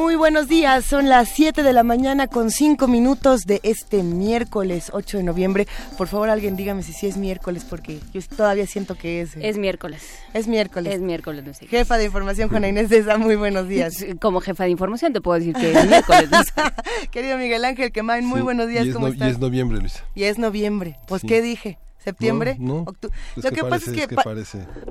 Muy buenos días, son las 7 de la mañana con 5 minutos de este miércoles 8 de noviembre. Por favor, alguien dígame si sí es miércoles, porque yo todavía siento que es. Eh, es miércoles. Es miércoles. Es miércoles, no sé. Jefa de información, Juana Inés de esa, muy buenos días. Como jefa de información te puedo decir que es miércoles. Querido Miguel Ángel Quemain, muy buenos días, ¿cómo estás? Y es noviembre, Luisa. Y es noviembre. Pues, ¿qué dije? Septiembre, no, Lo que, pasa es que,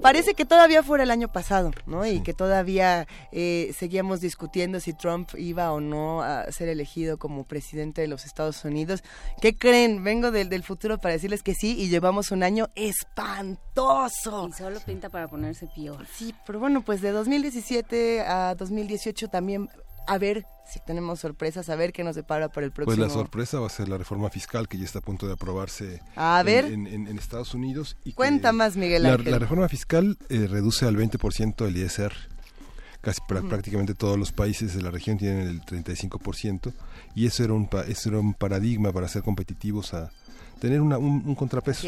parece. que todavía fuera el año pasado, ¿no? Y que todavía eh, seguíamos discutiendo si Trump iba o no a ser elegido como presidente de los Estados Unidos. ¿Qué creen? Vengo del, del futuro para decirles que sí y llevamos un año espantoso. Y solo pinta para ponerse peor. Sí, pero bueno, pues de 2017 a 2018 también a ver si tenemos sorpresas, a ver qué nos depara para el próximo. Pues la sorpresa va a ser la reforma fiscal que ya está a punto de aprobarse a ver. En, Estados Unidos. Y Cuenta más, Miguel la, la, reforma fiscal eh, reduce al 20% el ISR. Casi prácticamente todos los países de la región tienen el 35% y eso era un, eso era un paradigma para ser competitivos a tener una, un, contrapeso.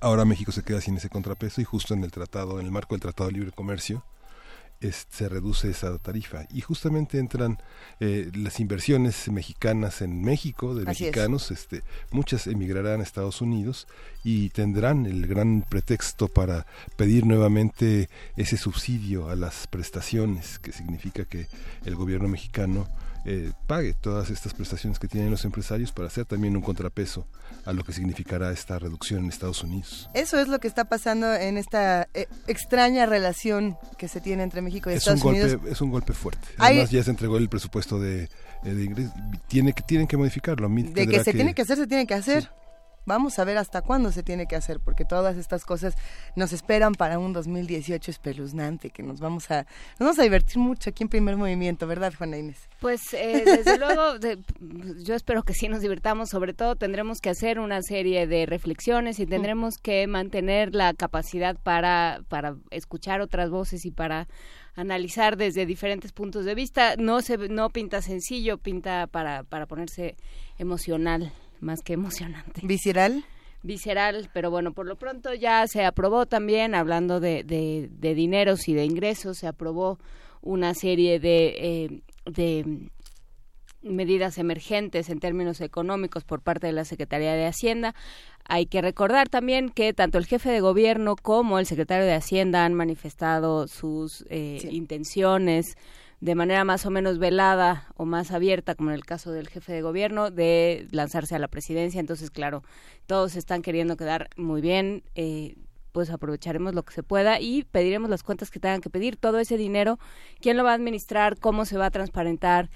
Ahora México se queda sin ese contrapeso y justo en el tratado, en el marco del Tratado de Libre Comercio, se reduce esa tarifa. Y justamente entran eh, las inversiones mexicanas en México de mexicanos este muchas emigrarán a Estados Unidos y tendrán el gran pretexto para pedir nuevamente ese subsidio a las prestaciones que significa que el gobierno mexicano eh, pague todas estas prestaciones que tienen los empresarios para hacer también un contrapeso a lo que significará esta reducción en Estados Unidos. Eso es lo que está pasando en esta eh, extraña relación que se tiene entre México y es Estados un golpe, Unidos. Es un golpe fuerte. Además ya se entregó el presupuesto de, eh, de ingresos. Tiene que, tienen que modificarlo. De que se tiene que hacer, se tiene que hacer. Vamos a ver hasta cuándo se tiene que hacer, porque todas estas cosas nos esperan para un 2018 espeluznante, que nos vamos a, nos vamos a divertir mucho aquí en Primer Movimiento, ¿verdad, Juana Inés? Pues eh, desde luego, yo espero que sí nos divirtamos, sobre todo tendremos que hacer una serie de reflexiones y tendremos que mantener la capacidad para, para escuchar otras voces y para analizar desde diferentes puntos de vista. No se no pinta sencillo, pinta para, para ponerse emocional más que emocionante. ¿Visceral? Visceral, pero bueno, por lo pronto ya se aprobó también, hablando de, de, dineros y de ingresos, se aprobó una serie de, eh, de medidas emergentes en términos económicos por parte de la Secretaría de Hacienda. Hay que recordar también que tanto el jefe de gobierno como el secretario de Hacienda han manifestado sus eh, intenciones de manera más o menos velada o más abierta, como en el caso del jefe de gobierno, de lanzarse a la presidencia. Entonces, claro, todos están queriendo quedar muy bien. Eh, pues aprovecharemos lo que se pueda y pediremos las cuentas que tengan que pedir, todo ese dinero, quién lo va a administrar, cómo se va a transparentar,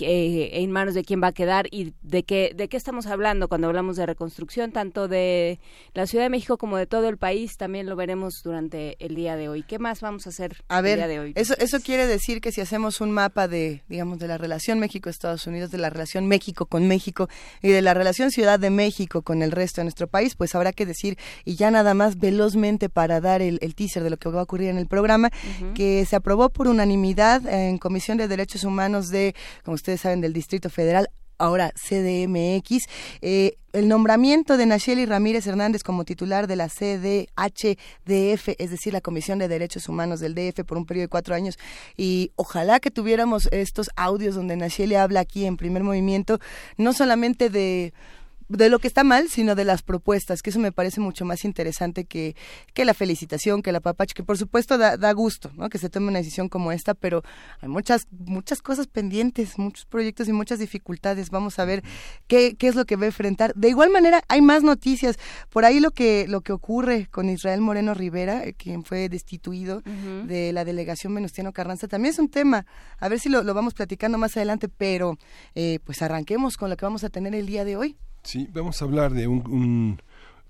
eh, en manos de quién va a quedar y de qué, de qué estamos hablando cuando hablamos de reconstrucción, tanto de la Ciudad de México como de todo el país, también lo veremos durante el día de hoy. ¿Qué más vamos a hacer a ver, el día de hoy? Eso, eso quiere decir que si hacemos un mapa de, digamos, de la relación México-Estados Unidos, de la relación México con México y de la relación Ciudad de México con el resto de nuestro país, pues habrá que decir, y ya nada más velozmente para dar el, teaser de lo que va a ocurrir en el programa, que se aprobó por unanimidad en Comisión de Derechos Humanos de, como usted ustedes saben, del Distrito Federal, ahora CDMX, eh, el nombramiento de Nacheli Ramírez Hernández como titular de la CDHDF, es decir, la Comisión de Derechos Humanos del DF por un periodo de cuatro años. Y ojalá que tuviéramos estos audios donde Nacheli habla aquí en primer movimiento, no solamente de de lo que está mal, sino de las propuestas, que eso me parece mucho más interesante que, que la felicitación, que la papacha, que por supuesto da, da gusto, ¿no? Que se tome una decisión como esta, pero hay muchas, muchas cosas pendientes, muchos proyectos y muchas dificultades. Vamos a ver qué, qué es lo que va a enfrentar. De igual manera, hay más noticias. Por ahí lo que, lo que ocurre con Israel Moreno Rivera, eh, quien fue destituido de la delegación Venustiano Carranza, también es un tema. A ver si lo, lo vamos platicando más adelante, pero eh, pues arranquemos con lo que vamos a tener el día de hoy. Sí, vamos a hablar de un,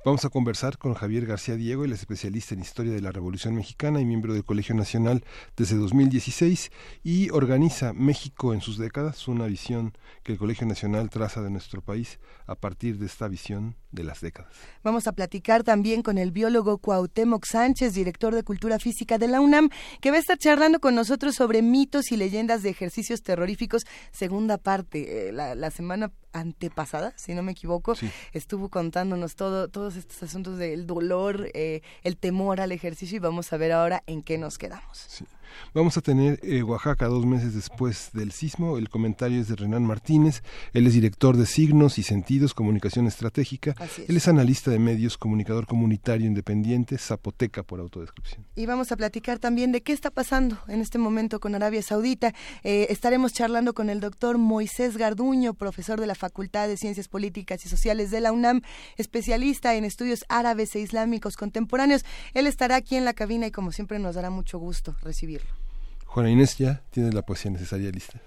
Vamos a conversar con Javier García Diego, el especialista en historia de la Revolución Mexicana y miembro del Colegio Nacional desde 2016 y organiza México en sus décadas, una visión que el Colegio Nacional traza de nuestro país a partir de esta visión de las décadas. Vamos a platicar también con el biólogo Cuauhtémoc Sánchez, director de Cultura Física de la UNAM, que va a estar charlando con nosotros sobre mitos y leyendas de ejercicios terroríficos, segunda parte. Eh, la, la semana antepasada, si no me equivoco, estuvo contándonos todo, todos estos asuntos del dolor, eh, el temor al ejercicio y vamos a ver ahora en qué nos quedamos. Vamos a tener eh, Oaxaca dos meses después del sismo. El comentario es de Renan Martínez. Él es director de Signos y Sentidos, Comunicación Estratégica. Él es analista de medios, comunicador comunitario independiente, zapoteca por autodescripción. Y vamos a platicar también de qué está pasando en este momento con Arabia Saudita. Eh, estaremos charlando con el doctor Moisés Garduño, profesor de la Facultad de Ciencias Políticas y Sociales de la UNAM, especialista en estudios árabes e islámicos contemporáneos. Él estará aquí en la cabina y como siempre nos dará mucho gusto recibirlo. Juana Inés, ¿ya tienes la poesía necesaria lista?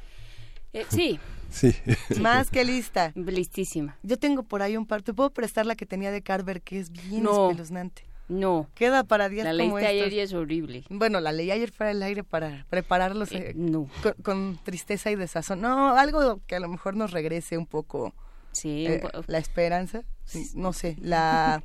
Eh, sí. Sí. Más que lista. Listísima. Yo tengo por ahí un par. ¿Te puedo prestar la que tenía de Carver, que es bien espeluznante? No. Queda para días la como La leí ayer y es horrible. Bueno, la leí ayer para el aire para prepararlos eh, no. con, tristeza y desazón. No, algo que a lo mejor nos regrese un poco sí, eh, la esperanza no sé, la...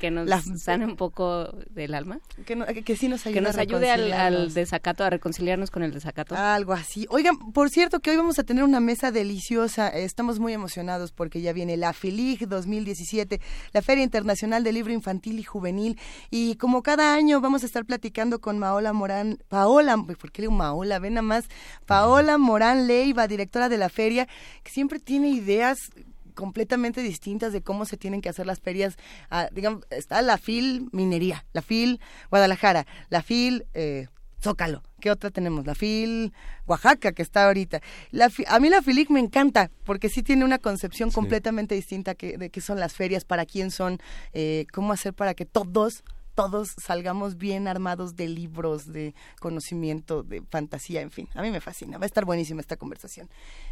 que, nos sane un poco del alma. Que, que, sí nos ayude, que nos ayude al, desacato, a reconciliarnos con el desacato. Algo así. Oigan, por cierto que hoy vamos a tener una mesa deliciosa. Estamos muy emocionados porque ya viene la FILIG 2017, la Feria Internacional del Libro Infantil y Juvenil. Y como cada año vamos a estar platicando con Maola Morán, Paola, ¿por qué le digo Maola? Ven nada más, Paola Morán Leiva, directora de la feria, que siempre tiene ideas completamente distintas de cómo se tienen que hacer las ferias. Ah, digamos, está la FIL Minería, la FIL Guadalajara, la FIL eh, Zócalo. ¿Qué otra tenemos? La FIL Oaxaca, que está ahorita. La, a mí la FILIC me encanta, porque sí tiene una concepción completamente distinta que, de qué son las ferias, para quién son, eh, cómo hacer para que todos todos salgamos bien armados de libros, de conocimiento, de fantasía, en fin. A mí me fascina. Va a estar buenísima esta conversación.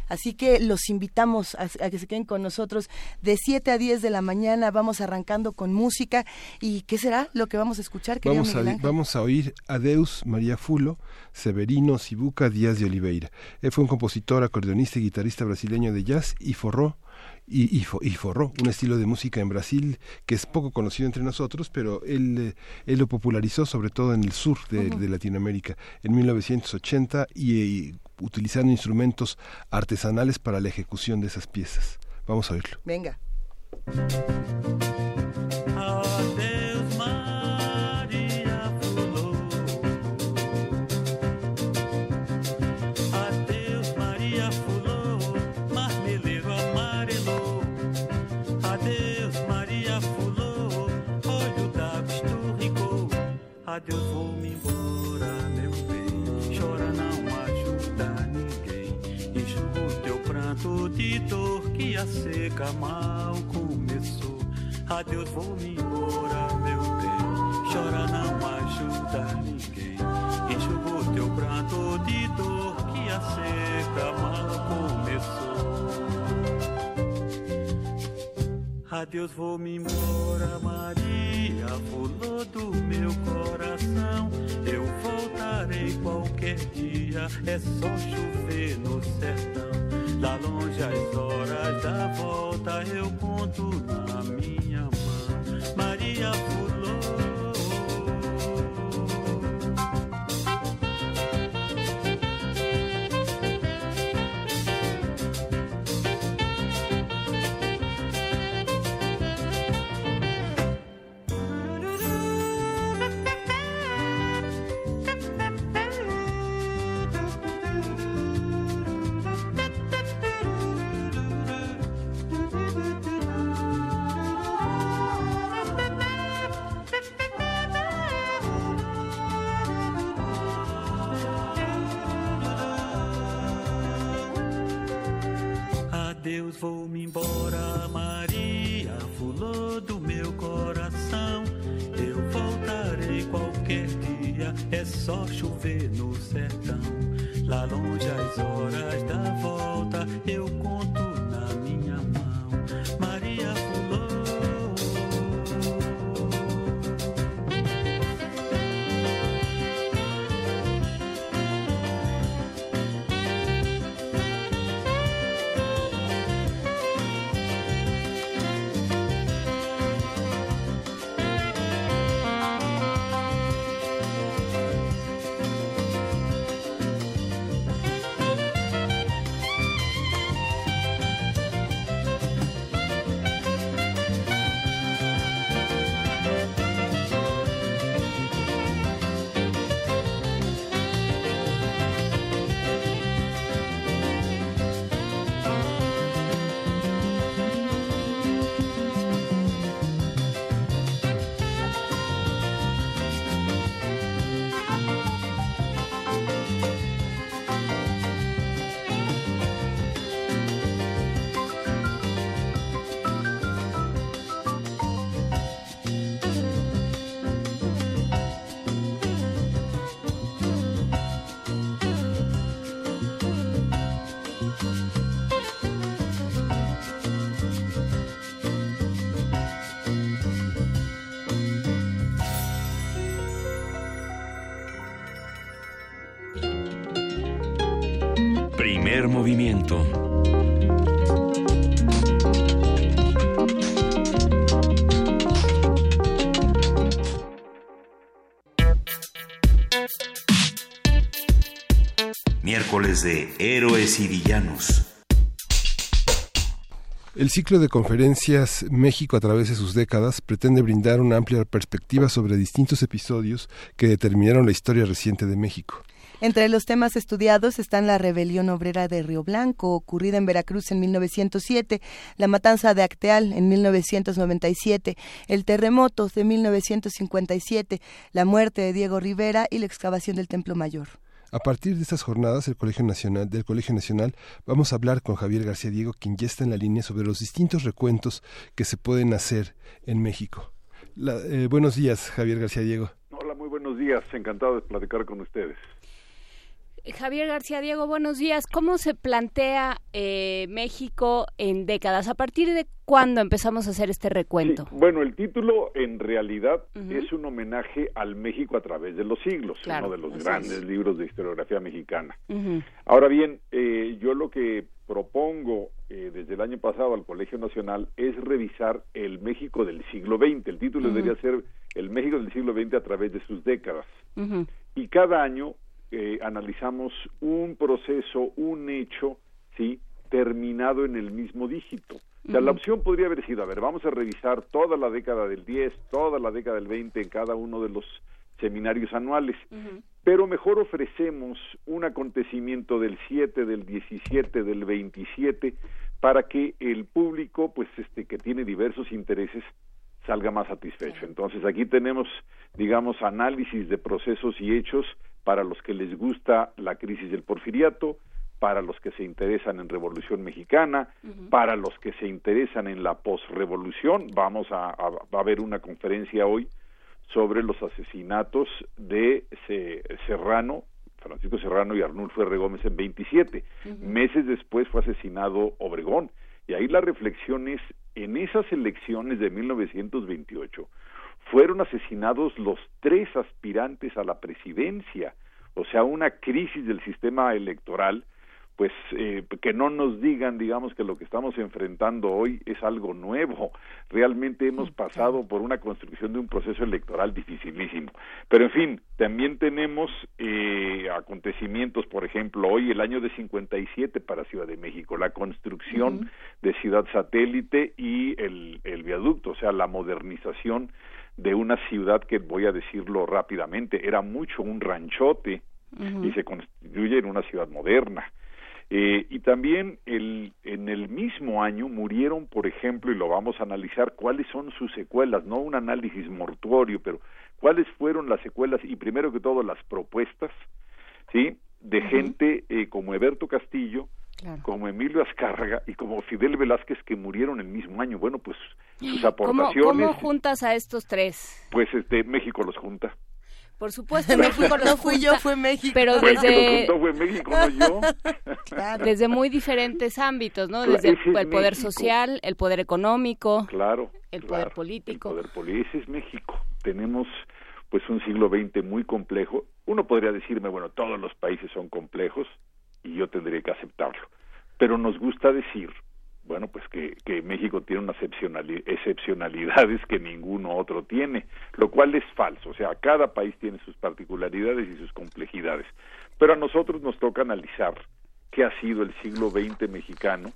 Así que los invitamos a, que se queden con nosotros de 7 a 10 de la mañana. Vamos arrancando con música. ¿Y qué será lo que vamos a escuchar? Vamos a, vamos a oír Adeus María Fulo, Severino Sibuca Díaz de Oliveira. Él fue un compositor, acordeonista y guitarrista brasileño de jazz y forró y, y, forró un estilo de música en Brasil que es poco conocido entre nosotros, pero él, eh, él lo popularizó sobre todo en el sur de, Latinoamérica en 1980 y, utilizando instrumentos artesanales para la ejecución de esas piezas. Vamos a verlo. Venga. A seca mal começou. Adeus, vou-me embora, meu bem. Chora, não ajuda ninguém. Enxuga o teu pranto de dor que a seca mal começou. Adeus, vou-me embora, Maria, fulô do meu coração. Eu voltarei qualquer dia, é só chover no sertão. Lá longe as horas da volta eu conto na minha mão. Maria, fulô. Deus, vou-me embora, Maria, fulô do meu coração. Eu voltarei qualquer dia, é só chover no sertão. Lá longe as horas da volta, eu Primer movimiento. Miércoles de Héroes y Villanos. El ciclo de conferencias México a través de sus décadas pretende brindar una amplia perspectiva sobre distintos episodios que determinaron la historia reciente de México. Entre los temas estudiados están la rebelión obrera de Río Blanco, ocurrida en Veracruz en 1907, la matanza de Acteal en 1997, el terremoto de 1957, la muerte de Diego Rivera y la excavación del Templo Mayor. A partir de estas jornadas el Colegio Nacional, del Colegio Nacional vamos a hablar con Javier García Diego, quien ya está en la línea sobre los distintos recuentos que se pueden hacer en México. Eh, buenos días, Javier García Diego. Hola, muy buenos días. Encantado de platicar con ustedes. Javier García Diego, buenos días. ¿Cómo se plantea eh, México en décadas? ¿A partir de cuándo empezamos a hacer este recuento? bueno, el título en realidad es un homenaje al México a través de los siglos, uno de los grandes libros de historiografía mexicana. Ahora bien, eh, yo lo que propongo eh, desde el año pasado al Colegio Nacional es revisar el México del siglo XX. El título debería ser El México del siglo XX a través de sus décadas. Y cada año eh, analizamos un proceso, un hecho, ¿sí? terminado en el mismo dígito. O sea, la opción podría haber sido, a ver, vamos a revisar toda la década del 10, toda la década del 20 en cada uno de los seminarios anuales, pero mejor ofrecemos un acontecimiento del 7, del 17, del 27, para que el público, pues, este, que tiene diversos intereses, salga más satisfecho. Entonces, aquí tenemos, digamos, análisis de procesos y hechos para los que les gusta la crisis del porfiriato, para los que se interesan en Revolución Mexicana, para los que se interesan en la posrevolución. Vamos a, a, ver una conferencia hoy sobre los asesinatos de Serrano, Francisco Serrano y Arnulfo R. Gómez en 27. Meses después fue asesinado Obregón. Y ahí la reflexión es, en esas elecciones de 1928, fueron asesinados los tres aspirantes a la presidencia, o sea, una crisis del sistema electoral, pues eh, que no nos digan, digamos, que lo que estamos enfrentando hoy es algo nuevo. Realmente hemos pasado por una construcción de un proceso electoral dificilísimo. Pero en fin, también tenemos eh, acontecimientos, por ejemplo, hoy el año de 57 para Ciudad de México, la construcción de Ciudad Satélite y el, el viaducto, o sea, la modernización de una ciudad que voy a decirlo rápidamente, era mucho un ranchote y se constituye en una ciudad moderna. Eh, y también el, en el mismo año murieron, por ejemplo, y lo vamos a analizar, cuáles son sus secuelas, no un análisis mortuorio, pero cuáles fueron las secuelas y primero que todo las propuestas, ¿sí? De gente eh, como Eberto Castillo, como Emilio Azcárraga y como Fidel Velázquez que murieron el mismo año. Bueno, pues sus aportaciones. ¿Cómo, juntas a estos tres? Pues este México los junta. Por supuesto, México no fui yo, fue México. Pero desde fue México, no yo. Desde muy diferentes ámbitos, ¿no? Desde el, poder social, el poder económico, claro, el poder político. El poder político, ese es México. Tenemos pues un siglo XX muy complejo. Uno podría decirme, bueno, todos los países son complejos, y yo tendría que aceptarlo. Pero nos gusta decir, bueno, pues que, que México tiene unas excepcionalidades que ninguno otro tiene, lo cual es falso. O sea, cada país tiene sus particularidades y sus complejidades. Pero a nosotros nos toca analizar qué ha sido el siglo XX mexicano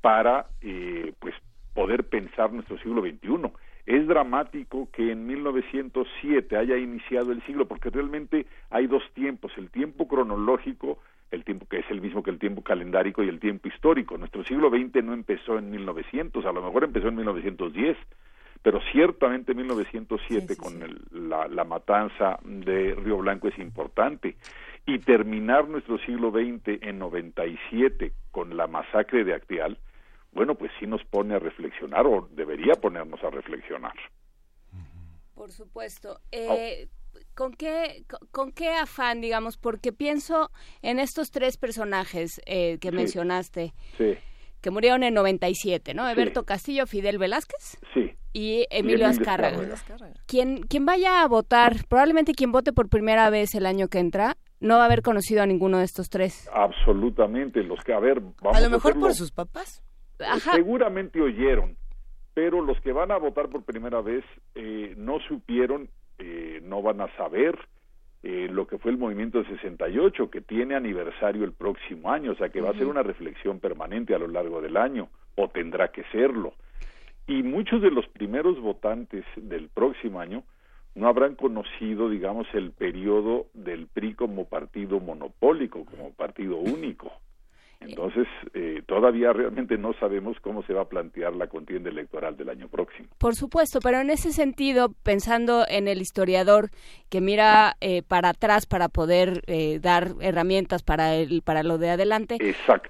para, eh, pues, poder pensar nuestro siglo XXI. Es dramático que en 1907 haya iniciado el siglo, porque realmente hay dos tiempos, el tiempo cronológico el tiempo que es el mismo que el tiempo calendárico y el tiempo histórico. Nuestro siglo XX no empezó en 1900, a lo mejor empezó en 1910, pero ciertamente 1907 con la, la, matanza de Río Blanco es importante. Y terminar nuestro siglo XX en 97 con la masacre de Acteal, bueno, pues sí nos pone a reflexionar o debería ponernos a reflexionar. Por supuesto. Eh, ¿Con qué, con qué afán, digamos? Porque pienso en estos tres personajes eh, que mencionaste. Que murieron en 97, ¿no? Eberto Castillo, Fidel Velázquez. Sí. Y Emilio, Azcárraga. Quien, quien vaya a votar, probablemente quien vote por primera vez el año que entra, no va a haber conocido a ninguno de estos tres. Absolutamente, los que, a ver, vamos a lo mejor por sus papás. Seguramente oyeron, pero los que van a votar por primera vez eh, no supieron, eh, no van a saber eh, lo que fue el movimiento de 68, que tiene aniversario el próximo año, o sea que va a ser una reflexión permanente a lo largo del año, o tendrá que serlo. Y muchos de los primeros votantes del próximo año no habrán conocido, digamos, el periodo del PRI como partido monopólico, como partido único. Entonces, eh, todavía realmente no sabemos cómo se va a plantear la contienda electoral del año próximo. Por supuesto, pero en ese sentido, pensando en el historiador que mira eh, para atrás para poder eh, dar herramientas para el para lo de adelante,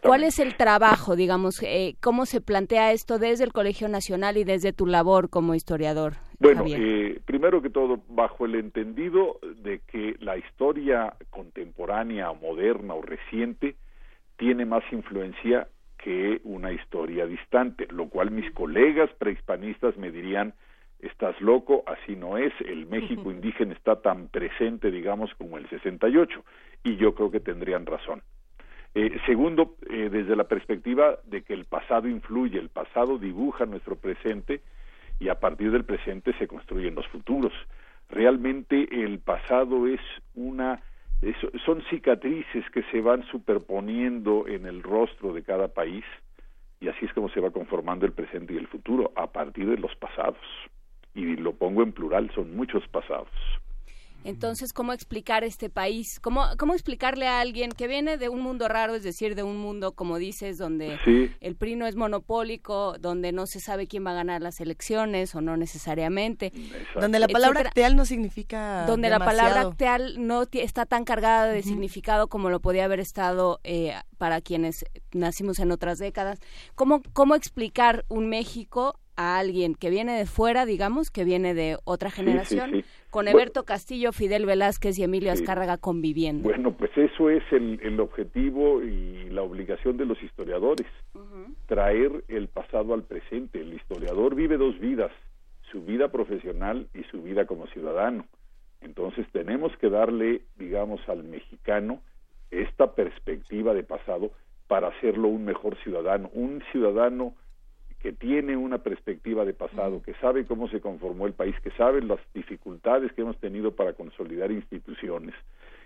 ¿cuál es el trabajo, digamos, cómo se plantea esto desde el Colegio Nacional y desde tu labor como historiador? Bueno, primero que todo, bajo el entendido de que la historia contemporánea, moderna o reciente tiene más influencia que una historia distante, lo cual mis colegas prehispanistas me dirían, estás loco, así no es, el México indígena está tan presente, digamos, como el 68, y yo creo que tendrían razón. Eh, segundo, eh, desde la perspectiva de que el pasado influye, el pasado dibuja nuestro presente y a partir del presente se construyen los futuros. Realmente el pasado es una son cicatrices que se van superponiendo en el rostro de cada país y así es como se va conformando el presente y el futuro a partir de los pasados. Y lo pongo en plural, son muchos pasados. Entonces, ¿cómo explicar este país? ¿Cómo, ¿Cómo explicarle a alguien que viene de un mundo raro, es decir, de un mundo, como dices, donde el PRI no es monopólico, donde no se sabe quién va a ganar las elecciones o no necesariamente? Donde la palabra acteal no significa Donde la palabra acteal no está tan cargada de significado como lo podía haber estado eh, para quienes nacimos en otras décadas. ¿Cómo, ¿Cómo explicar un México a alguien que viene de fuera, digamos, que viene de otra generación, con Eberto Castillo, Fidel Velázquez y Emilio Azcárraga conviviendo. Bueno, pues eso es el, objetivo y la obligación de los historiadores, traer el pasado al presente. El historiador vive dos vidas, su vida profesional y su vida como ciudadano. Entonces tenemos que darle, digamos, al mexicano esta perspectiva de pasado para hacerlo un mejor ciudadano, un ciudadano que tiene una perspectiva de pasado, que sabe cómo se conformó el país, que sabe las dificultades que hemos tenido para consolidar instituciones,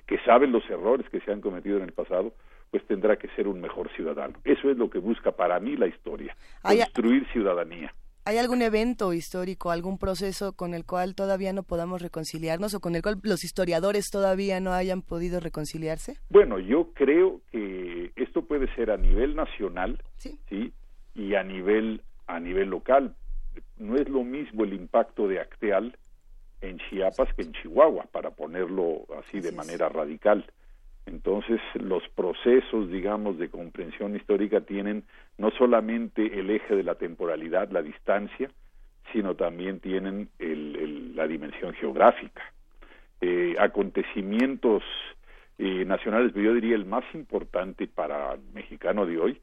que sabe los errores que se han cometido en el pasado, pues tendrá que ser un mejor ciudadano. Eso es lo que busca para mí la historia, construir ciudadanía. ¿Hay algún evento histórico, algún proceso con el cual todavía no podamos reconciliarnos o con el cual los historiadores todavía no hayan podido reconciliarse? Bueno, yo creo que esto puede ser a nivel nacional, ¿sí? ¿sí? Y a nivel a nivel local. No es lo mismo el impacto de Acteal en Chiapas que en Chihuahua para ponerlo así de manera radical. Entonces los procesos digamos de comprensión histórica tienen no solamente el eje de la temporalidad la distancia sino también tienen el, la dimensión geográfica. Eh, acontecimientos eh, nacionales yo diría el más importante para el mexicano de hoy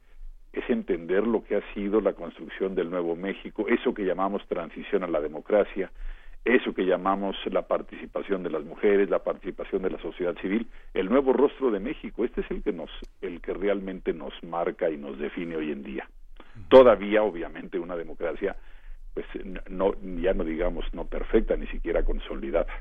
es entender lo que ha sido la construcción del Nuevo México, eso que llamamos transición a la democracia, eso que llamamos la participación de las mujeres, la participación de la sociedad civil, el nuevo rostro de México, este es el que nos el que realmente nos marca y nos define hoy en día. Todavía obviamente una democracia pues no ya no digamos no perfecta, ni siquiera consolidada.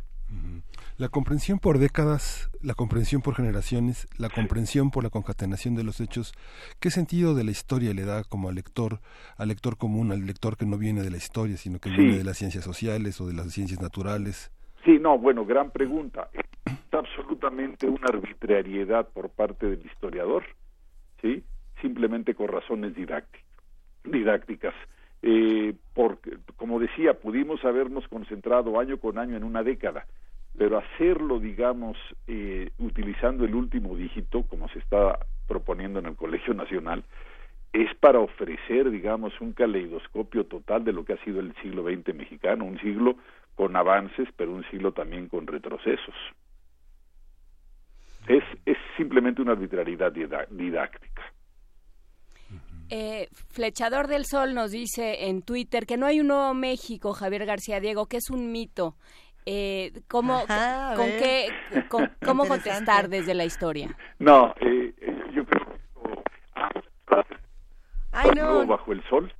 La comprensión por décadas, la comprensión por generaciones, la comprensión por la concatenación de los hechos, ¿qué sentido de la historia le da como al lector, al lector común, al lector que no viene de la historia, sino que viene de las ciencias sociales o de las ciencias naturales? Sí, no, bueno, gran pregunta. Es absolutamente una arbitrariedad por parte del historiador, ¿sí? Simplemente con razones didácticas. Eh, porque, como decía, pudimos habernos concentrado año con año en una década pero hacerlo, digamos, eh, utilizando el último dígito, como se está proponiendo en el Colegio Nacional, es para ofrecer, digamos, un caleidoscopio total de lo que ha sido el siglo XX mexicano, un siglo con avances, pero un siglo también con retrocesos. Es, es simplemente una arbitrariedad didáctica. Eh, Flechador del Sol nos dice en Twitter que no hay un nuevo México, Javier García Diego, que es un mito Eh, ¿Cómo, con qué, cómo contestar desde la historia? No, eh, eh yo creo que Ay, no. bajo el sol,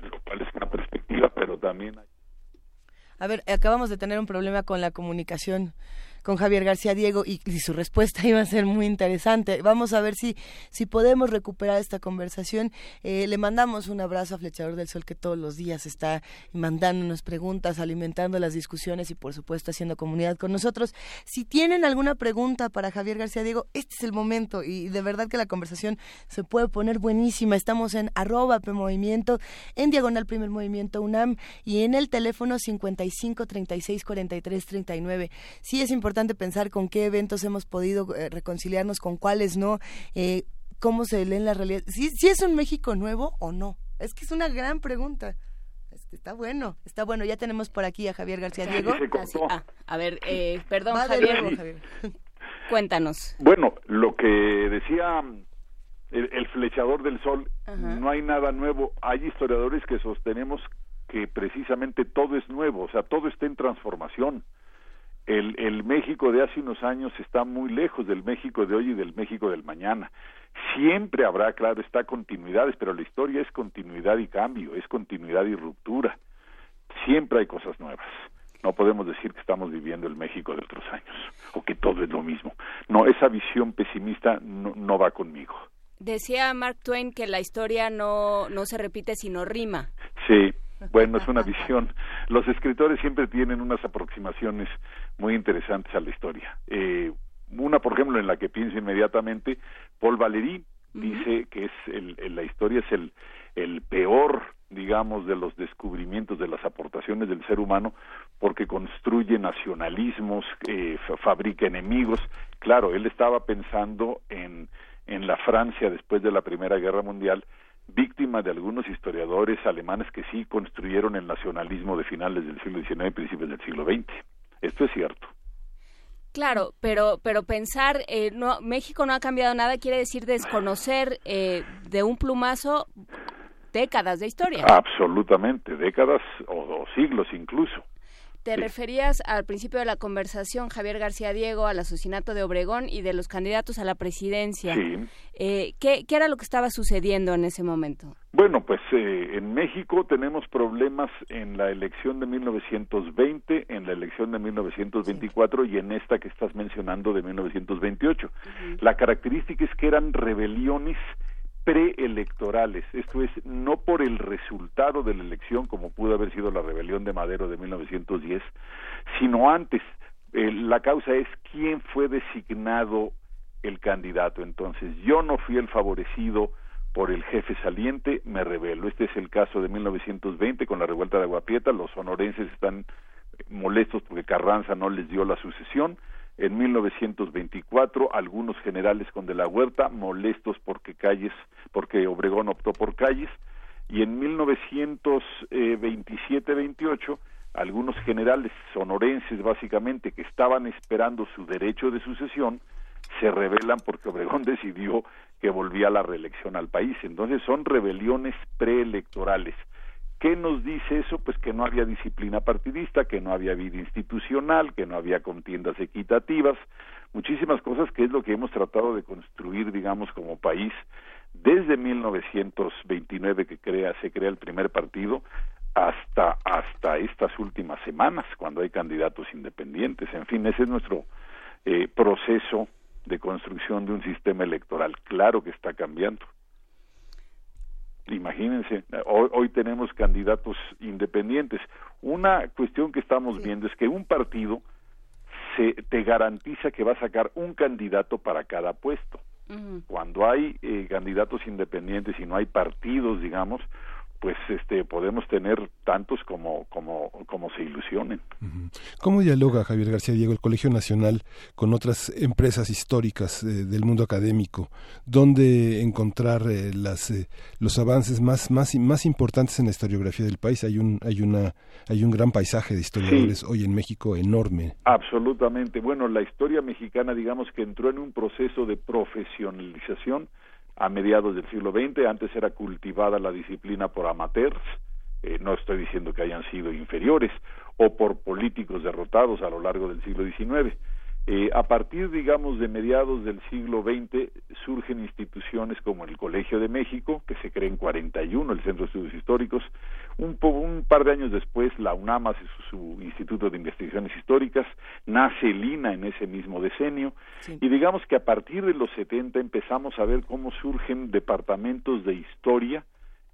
lo cual es una perspectiva, pero también hay... A ver, acabamos de tener un problema con la comunicación con Javier García Diego y, su respuesta iba a ser muy interesante. Vamos a ver si, si podemos recuperar esta conversación. Eh, le mandamos un abrazo a Flechador del Sol que todos los días está mandándonos preguntas, alimentando las discusiones y por supuesto haciendo comunidad con nosotros. Si tienen alguna pregunta para Javier García Diego, este es el momento y de verdad que la conversación se puede poner buenísima. Estamos en arroba Movimiento, en diagonal primer movimiento UNAM y en el teléfono 55 36 43 39. Sí es importante importante pensar con qué eventos hemos podido eh, reconciliarnos, con cuáles no, eh, cómo se leen la realidad. Si, si es un México nuevo o no. Es que es una gran pregunta. Está bueno, está bueno. Ya tenemos por aquí a Javier García Diego. Ah, a ver, eh, perdón, Javier. Cuéntanos. Bueno, lo que decía el, flechador del sol, no hay nada nuevo. Hay historiadores que sostenemos que precisamente todo es nuevo, o sea, todo está en transformación el, el México de hace unos años está muy lejos del México de hoy y del México del mañana. Siempre habrá, claro, está continuidades, pero la historia es continuidad y cambio, es continuidad y ruptura. Siempre hay cosas nuevas. No podemos decir que estamos viviendo el México de otros años o que todo es lo mismo. No, esa visión pesimista no, no va conmigo. Decía Mark Twain que la historia no, no se repite sino rima. Sí, bueno, es una visión. Los escritores siempre tienen unas aproximaciones muy interesantes a la historia. Eh, una, por ejemplo, en la que pienso inmediatamente, Paul Valéry dice que es el, la historia es el, el peor, digamos, de los descubrimientos, de las aportaciones del ser humano, porque construye nacionalismos, eh, fabrica enemigos. Claro, él estaba pensando en, en la Francia después de la Primera Guerra Mundial, víctima de algunos historiadores alemanes que sí construyeron el nacionalismo de finales del siglo XIX y principios del siglo XX. Esto es cierto. Claro, pero pero pensar eh, no México no ha cambiado nada quiere decir desconocer eh, de un plumazo décadas de historia. Absolutamente, décadas o siglos incluso. Te referías al principio de la conversación, Javier García Diego, al asesinato de Obregón y de los candidatos a la presidencia. Sí. Eh, ¿qué, era lo que estaba sucediendo en ese momento? Bueno, pues eh, en México tenemos problemas en la elección de 1920, en la elección de 1924 y en esta que estás mencionando de 1928. La característica es que eran rebeliones preelectorales, esto es, no por el resultado de la elección, como pudo haber sido la rebelión de Madero de 1910, sino antes. Eh, la causa es quién fue designado el candidato. Entonces, yo no fui el favorecido por el jefe saliente, me rebelo. Este es el caso de 1920 con la revuelta de Aguapieta. Los sonorenses están molestos porque Carranza no les dio la sucesión en 1924 algunos generales con de la Huerta molestos porque Calles porque Obregón optó por Calles y en 1927-28 algunos generales sonorenses básicamente que estaban esperando su derecho de sucesión se rebelan porque Obregón decidió que volvía la reelección al país. Entonces son rebeliones preelectorales. ¿Qué nos dice eso? Pues que no había disciplina partidista, que no había vida institucional, que no había contiendas equitativas, muchísimas cosas que es lo que hemos tratado de construir, digamos, como país desde 1929 que crea, se crea el primer partido hasta hasta estas últimas semanas cuando hay candidatos independientes. En fin, ese es nuestro eh, proceso de construcción de un sistema electoral. Claro que está cambiando. Imagínense, hoy, tenemos candidatos independientes. Una cuestión que estamos viendo es que un partido se te garantiza que va a sacar un candidato para cada puesto. Cuando hay eh, candidatos independientes y no hay partidos, digamos, pues este podemos tener tantos como como como se ilusionen. ¿Cómo dialoga Javier García Diego el Colegio Nacional con otras empresas históricas eh, del mundo académico? ¿Dónde encontrar eh, las eh, los avances más más más importantes en la historiografía del país? Hay un hay una hay un gran paisaje de historiadores hoy en México enorme. Absolutamente. Bueno, la historia mexicana digamos que entró en un proceso de profesionalización a mediados del siglo XX, antes era cultivada la disciplina por amateurs, eh, no estoy diciendo que hayan sido inferiores, o por políticos derrotados a lo largo del siglo XIX. Eh, a partir, digamos, de mediados del siglo XX surgen instituciones como el Colegio de México, que se crea en 41, el Centro de Estudios Históricos. Un, un par de años después, la UNAM hace su, Instituto de Investigaciones Históricas, nace el INA en ese mismo decenio, y digamos que a partir de los 70 empezamos a ver cómo surgen departamentos de historia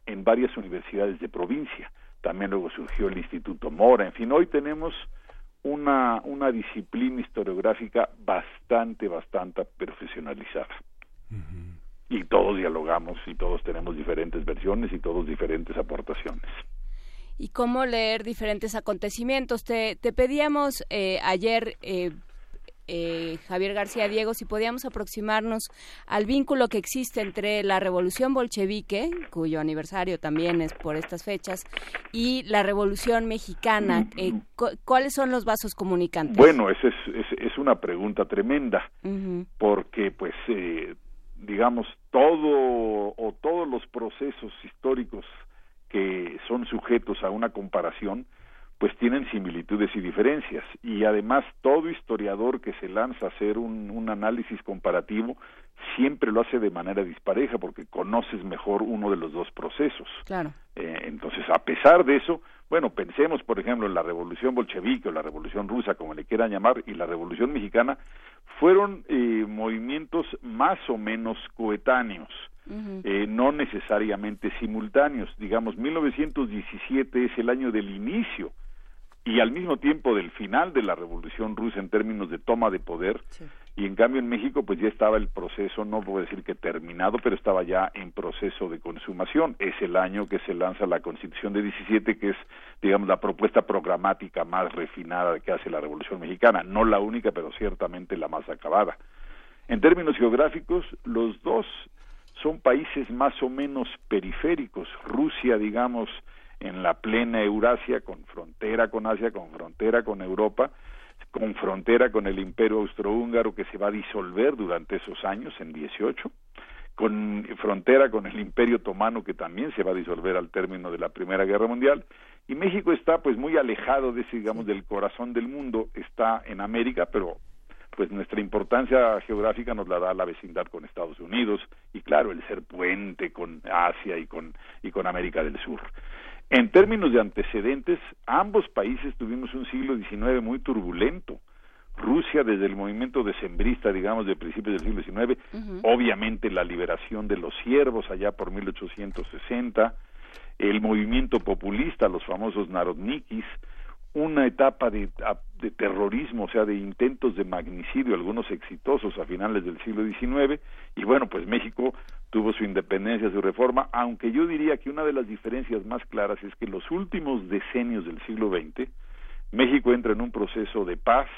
en varias universidades de provincia. También luego surgió el Instituto Mora, en fin, hoy tenemos una, una disciplina historiográfica bastante, bastante profesionalizada. Y todos dialogamos y todos tenemos diferentes versiones y todos diferentes aportaciones y cómo leer diferentes acontecimientos. Te, te pedíamos eh, ayer eh, eh, Javier García Diego, si podíamos aproximarnos al vínculo que existe entre la revolución bolchevique, cuyo aniversario también es por estas fechas, y la revolución mexicana. Eh, ¿Cuáles son los vasos comunicantes? Bueno, esa es, es, una pregunta tremenda, porque pues, eh, digamos, todo o todos los procesos históricos que son sujetos a una comparación, pues tienen similitudes y diferencias. Y además todo historiador que se lanza a hacer un, un, análisis comparativo siempre lo hace de manera dispareja porque conoces mejor uno de los dos procesos. Claro. Eh, entonces, a pesar de eso, bueno, pensemos, por ejemplo, en la revolución bolchevique o la revolución rusa, como le quieran llamar, y la revolución mexicana, fueron eh, movimientos más o menos coetáneos. eh, no necesariamente simultáneos. Digamos, 1917 es el año del inicio y al mismo tiempo del final de la Revolución Rusa en términos de toma de poder, y en cambio en México pues ya estaba el proceso, no puedo decir que terminado, pero estaba ya en proceso de consumación. Es el año que se lanza la Constitución de 17, que es, digamos, la propuesta programática más refinada que hace la Revolución Mexicana, no la única, pero ciertamente la más acabada. En términos geográficos, los dos son países más o menos periféricos. Rusia, digamos, en la plena Eurasia, con frontera con Asia, con frontera con Europa, con frontera con el imperio austrohúngaro que se va a disolver durante esos años, en 18, con frontera con el imperio otomano que también se va a disolver al término de la Primera Guerra Mundial, y México está pues muy alejado de ese, digamos, del corazón del mundo, está en América, pero pues nuestra importancia geográfica nos la da la vecindad con Estados Unidos y claro el ser puente con Asia y con y con América del Sur. En términos de antecedentes, ambos países tuvimos un siglo XIX muy turbulento. Rusia desde el movimiento decembrista, digamos, de principios del siglo XIX, obviamente la liberación de los siervos allá por 1860, el movimiento populista, los famosos narodnikis, una etapa de, de, terrorismo, o sea, de intentos de magnicidio, algunos exitosos a finales del siglo XIX, y bueno, pues México tuvo su independencia, su reforma, aunque yo diría que una de las diferencias más claras es que en los últimos decenios del siglo XX, México entra en un proceso de paz,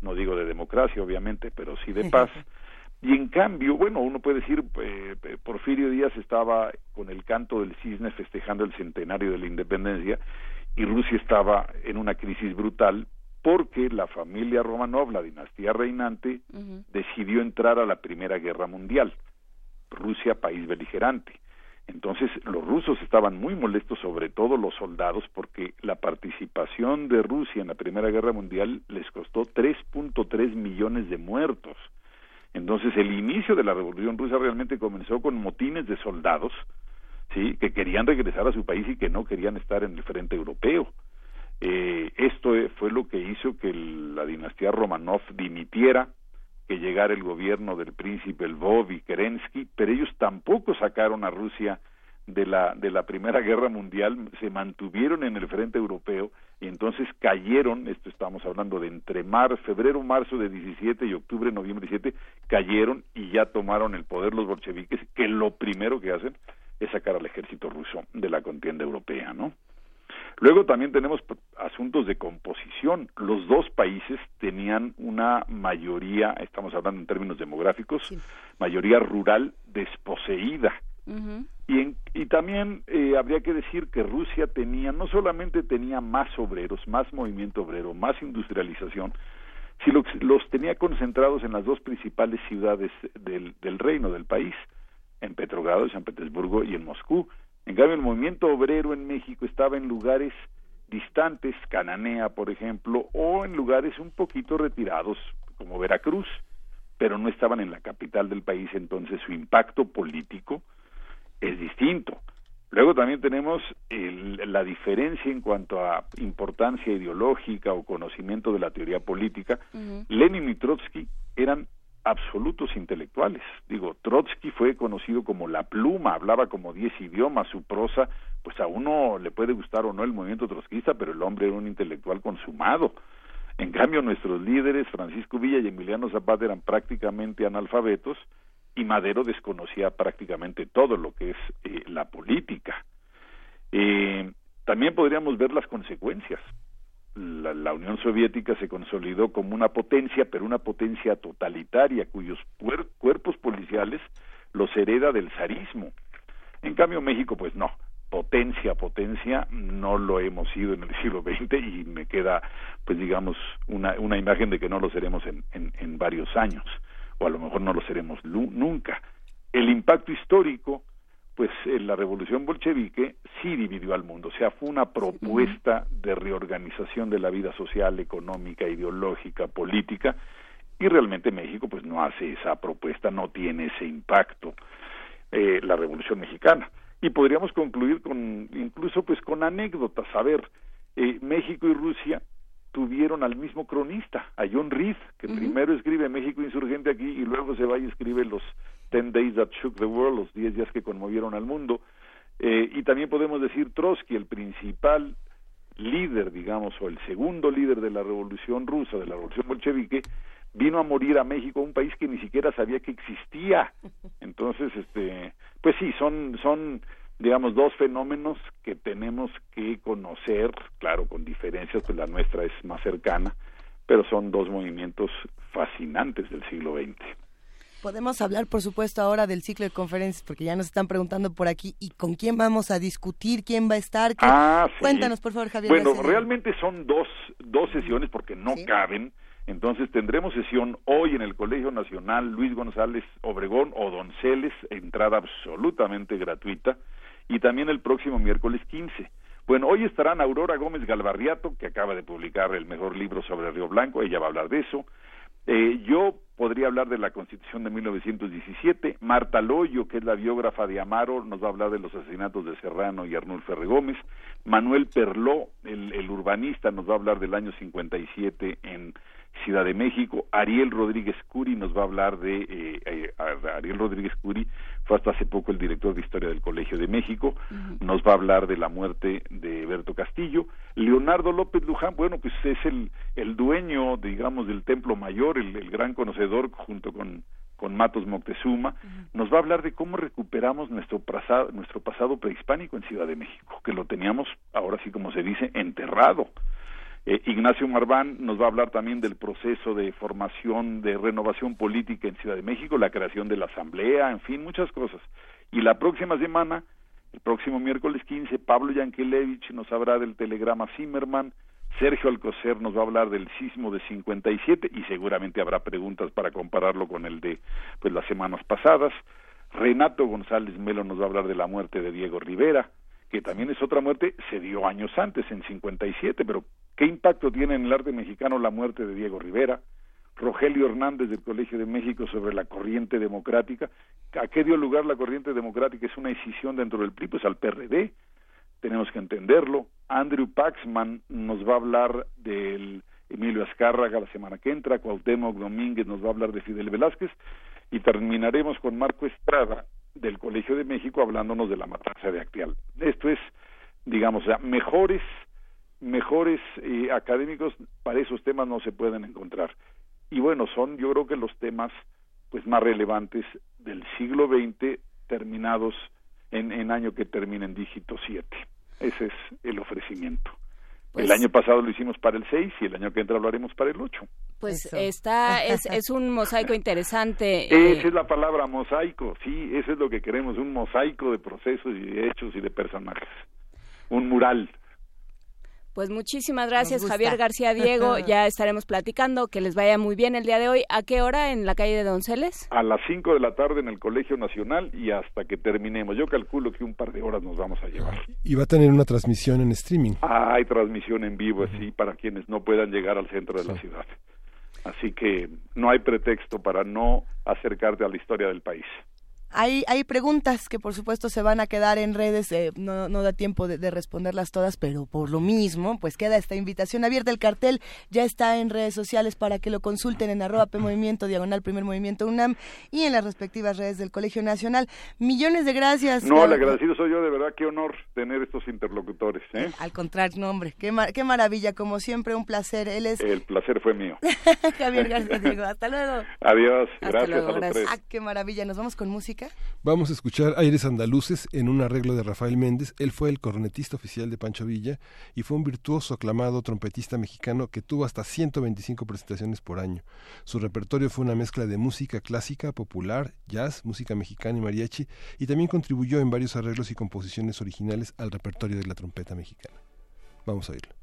no digo de democracia obviamente, pero sí de paz, y en cambio, bueno, uno puede decir, eh, Porfirio Díaz estaba con el canto del cisne festejando el centenario de la independencia, y Rusia estaba en una crisis brutal porque la familia Romanov, la dinastía reinante, decidió entrar a la Primera Guerra Mundial. Rusia, país beligerante. Entonces los rusos estaban muy molestos, sobre todo los soldados, porque la participación de Rusia en la Primera Guerra Mundial les costó 3.3 millones de muertos. Entonces el inicio de la Revolución Rusa realmente comenzó con motines de soldados sí que querían regresar a su país y que no querían estar en el frente europeo. Eh, esto fue lo que hizo que la dinastía Romanov dimitiera que llegara el gobierno del príncipe Lvov y Kerensky, pero ellos tampoco sacaron a Rusia de la de la Primera Guerra Mundial, se mantuvieron en el frente europeo y entonces cayeron, esto estamos hablando de entre mar, febrero, marzo de 17 y octubre, noviembre 17, cayeron y ya tomaron el poder los bolcheviques, que lo primero que hacen es sacar al ejército ruso de la contienda europea, ¿no? Luego también tenemos asuntos de composición. Los dos países tenían una mayoría, estamos hablando en términos demográficos, mayoría rural desposeída. y, y también eh, habría que decir que Rusia tenía, no solamente tenía más obreros, más movimiento obrero, más industrialización, sino que los tenía concentrados en las dos principales ciudades del, del reino, del país, en Petrogrado, San Petersburgo y en Moscú. En cambio, el movimiento obrero en México estaba en lugares distantes, Cananea, por ejemplo, o en lugares un poquito retirados, como Veracruz, pero no estaban en la capital del país, entonces su impacto político es distinto. Luego también tenemos la diferencia en cuanto a importancia ideológica o conocimiento de la teoría política. Lenin y Trotsky eran absolutos intelectuales. Digo, Trotsky fue conocido como la pluma, hablaba como diez idiomas, su prosa, pues a uno le puede gustar o no el movimiento trotskista, pero el hombre era un intelectual consumado. En cambio, nuestros líderes, Francisco Villa y Emiliano Zapata, eran prácticamente analfabetos y Madero desconocía prácticamente todo lo que es eh, la política. Eh, también podríamos ver las consecuencias. La, Unión Soviética se consolidó como una potencia, pero una potencia totalitaria cuyos cuerpos policiales los hereda del zarismo. En cambio, México, pues no, potencia, potencia, no lo hemos sido en el siglo XX y me queda, pues digamos, una, una imagen de que no lo seremos en, en varios años o a lo mejor no lo seremos nunca. El impacto histórico, pues en la revolución bolchevique sí dividió al mundo, o sea, fue una propuesta de reorganización de la vida social, económica, ideológica, política, y realmente México pues no hace esa propuesta, no tiene ese impacto, eh, la revolución mexicana. Y podríamos concluir con, incluso pues con anécdotas, a ver, eh, México y Rusia tuvieron al mismo cronista, a John Reed, que primero escribe México insurgente aquí y luego se va y escribe los Ten Days That Shook the World, los diez días que conmovieron al mundo. Eh, y también podemos decir Trotsky, el principal líder, digamos, o el segundo líder de la revolución rusa, de la revolución bolchevique, vino a morir a México, un país que ni siquiera sabía que existía. Entonces, este, pues sí, son, son digamos, dos fenómenos que tenemos que conocer, claro, con diferencias, pues la nuestra es más cercana, pero son dos movimientos fascinantes del siglo XX. Podemos hablar, por supuesto, ahora del ciclo de conferencias, porque ya nos están preguntando por aquí, ¿y con quién vamos a discutir? ¿Quién va a estar? Ah, Cuéntanos, por favor, Javier. Bueno, realmente son dos, dos sesiones porque no caben. Entonces tendremos sesión hoy en el Colegio Nacional Luis González Obregón o Donceles, entrada absolutamente gratuita y también el próximo miércoles 15. Bueno, hoy estarán Aurora Gómez Galvarriato, que acaba de publicar el mejor libro sobre Río Blanco, ella va a hablar de eso. Eh, yo podría hablar de la Constitución de 1917. Marta Loyo, que es la biógrafa de Amaro, nos va a hablar de los asesinatos de Serrano y Arnulfo Gómez. Manuel Perló, el, el urbanista, nos va a hablar del año 57 en Ciudad de México. Ariel Rodríguez Curi nos va a hablar de eh, eh, Ariel Rodríguez Curi fue hasta hace poco el director de historia del Colegio de México. Nos va a hablar de la muerte de Berto Castillo. Leonardo López Luján, bueno, pues es el el dueño, digamos, del Templo Mayor, el, gran conocedor junto con con Matos Moctezuma, nos va a hablar de cómo recuperamos nuestro pasado, nuestro pasado prehispánico en Ciudad de México, que lo teníamos, ahora sí como se dice, enterrado. Eh, Ignacio Marván nos va a hablar también del proceso de formación, de renovación política en Ciudad de México, la creación de la Asamblea, en fin, muchas cosas. Y la próxima semana, el próximo miércoles 15, Pablo Yankelevich nos hablará del telegrama Zimmerman, Sergio Alcocer nos va a hablar del sismo de 57 y seguramente habrá preguntas para compararlo con el de pues las semanas pasadas. Renato González Melo nos va a hablar de la muerte de Diego Rivera, que también es otra muerte, se dio años antes, en 57, pero ¿qué impacto tiene en el arte mexicano la muerte de Diego Rivera? Rogelio Hernández del Colegio de México sobre la corriente democrática. ¿A qué dio lugar la corriente democrática? Es una decisión dentro del PRI, pues al PRD. Tenemos que entenderlo. Andrew Paxman nos va a hablar del Emilio Azcárraga la semana que entra, Cuauhtémoc Domínguez nos va a hablar de Fidel Velázquez y terminaremos con Marco Estrada del Colegio de México hablándonos de la matanza de Actial. Esto es, digamos, mejores mejores eh, académicos para esos temas no se pueden encontrar. Y bueno, son yo creo que los temas pues más relevantes del siglo XX terminados en, en año que termina en dígito 7. Ese es el ofrecimiento. el pues año pasado lo hicimos para el 6 y el año que entra lo haremos para el 8. Pues está, es, es un mosaico interesante. Esa eh, es la palabra mosaico, sí, eso es lo que queremos, un mosaico de procesos y de hechos y de personajes. Un mural. Pues muchísimas gracias, Javier García Diego. ya estaremos platicando. Que les vaya muy bien el día de hoy. ¿A qué hora en la calle de Donceles? A las 5 de la tarde en el Colegio Nacional y hasta que terminemos. Yo calculo que un par de horas nos vamos a llevar. Y va a tener una transmisión en streaming. Ah, hay transmisión en vivo, así, para quienes no puedan llegar al centro de la ciudad. Así que no hay pretexto para no acercarte a la historia del país. Hay, hay preguntas que por supuesto se van a quedar en redes, eh, no, no, da tiempo de, responderlas todas, pero por lo mismo, pues queda esta invitación abierta. El cartel ya está en redes sociales para que lo consulten en arroba P Movimiento, diagonal Primer Movimiento UNAM y en las respectivas redes del Colegio Nacional. Millones de gracias. No, el agradecido soy yo, de verdad, qué honor tener estos interlocutores. ¿eh? Al contrario, no, hombre, qué, qué maravilla, como siempre, un placer. Él es... El placer fue mío. Javier García Diego, hasta luego. Adiós, gracias a los tres. Ah, qué maravilla, nos vamos con música. Vamos a escuchar Aires Andaluces en un arreglo de Rafael Méndez. Él fue el cornetista oficial de Pancho Villa y fue un virtuoso aclamado trompetista mexicano que tuvo hasta 125 presentaciones por año. Su repertorio fue una mezcla de música clásica, popular, jazz, música mexicana y mariachi y también contribuyó en varios arreglos y composiciones originales al repertorio de la trompeta mexicana. Vamos a oírlo.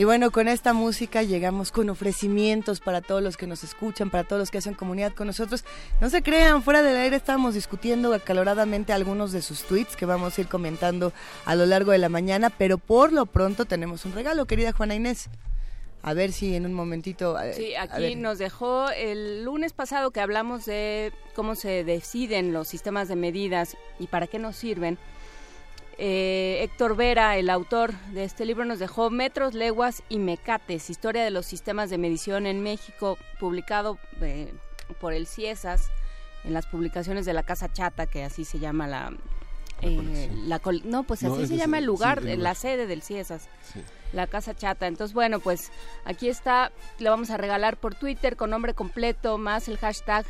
Y bueno, con esta música llegamos con ofrecimientos para todos los que nos escuchan, para todos los que hacen comunidad con nosotros. No se crean, fuera del aire estamos discutiendo acaloradamente algunos de sus tweets que vamos a ir comentando a lo largo de la mañana, pero por lo pronto tenemos un regalo, querida Juana Inés. A ver si en un momentito. Sí, aquí nos dejó el lunes pasado que hablamos de cómo se deciden los sistemas de medidas y para qué nos sirven. Eh, Héctor Vera, el autor de este libro, nos dejó Metros, Leguas y Mecates, Historia de los Sistemas de Medición en México, publicado eh, por el CIESAS en las publicaciones de la Casa Chata, que así se llama la... Eh, no, pues así se llama el lugar, la sede del CIESAS. La Casa Chata. Entonces, bueno, pues aquí está, le vamos a regalar por Twitter con nombre completo, más el hashtag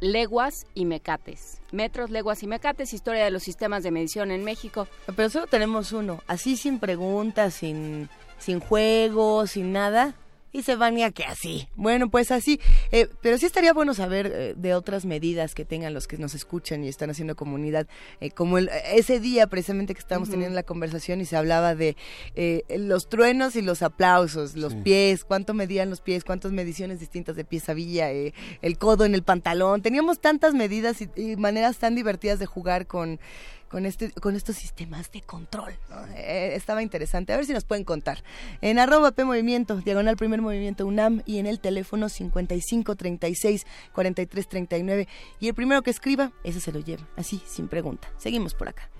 leguas y mecates. Metros, leguas y mecates, historia de los sistemas de medición en México. Pero solo tenemos uno, así sin preguntas, sin, sin juegos, sin nada y se van ya que así. Bueno, pues así. Eh, pero sí estaría bueno saber eh, de otras medidas que tengan los que nos escuchan y están haciendo comunidad. Eh, como el, ese día precisamente que estábamos teniendo la conversación y se hablaba de los truenos y los aplausos, los pies, cuánto medían los pies, cuántas mediciones distintas de pies había, el codo en el pantalón. Teníamos tantas medidas y maneras tan divertidas de jugar con con este con estos sistemas de control. Eh, estaba interesante. A ver si nos pueden contar. En arroba P Movimiento, diagonal primer movimiento UNAM y en el teléfono 55 36 43 39. Y el primero que escriba, ese se lo lleva. Así, sin pregunta. Seguimos por acá.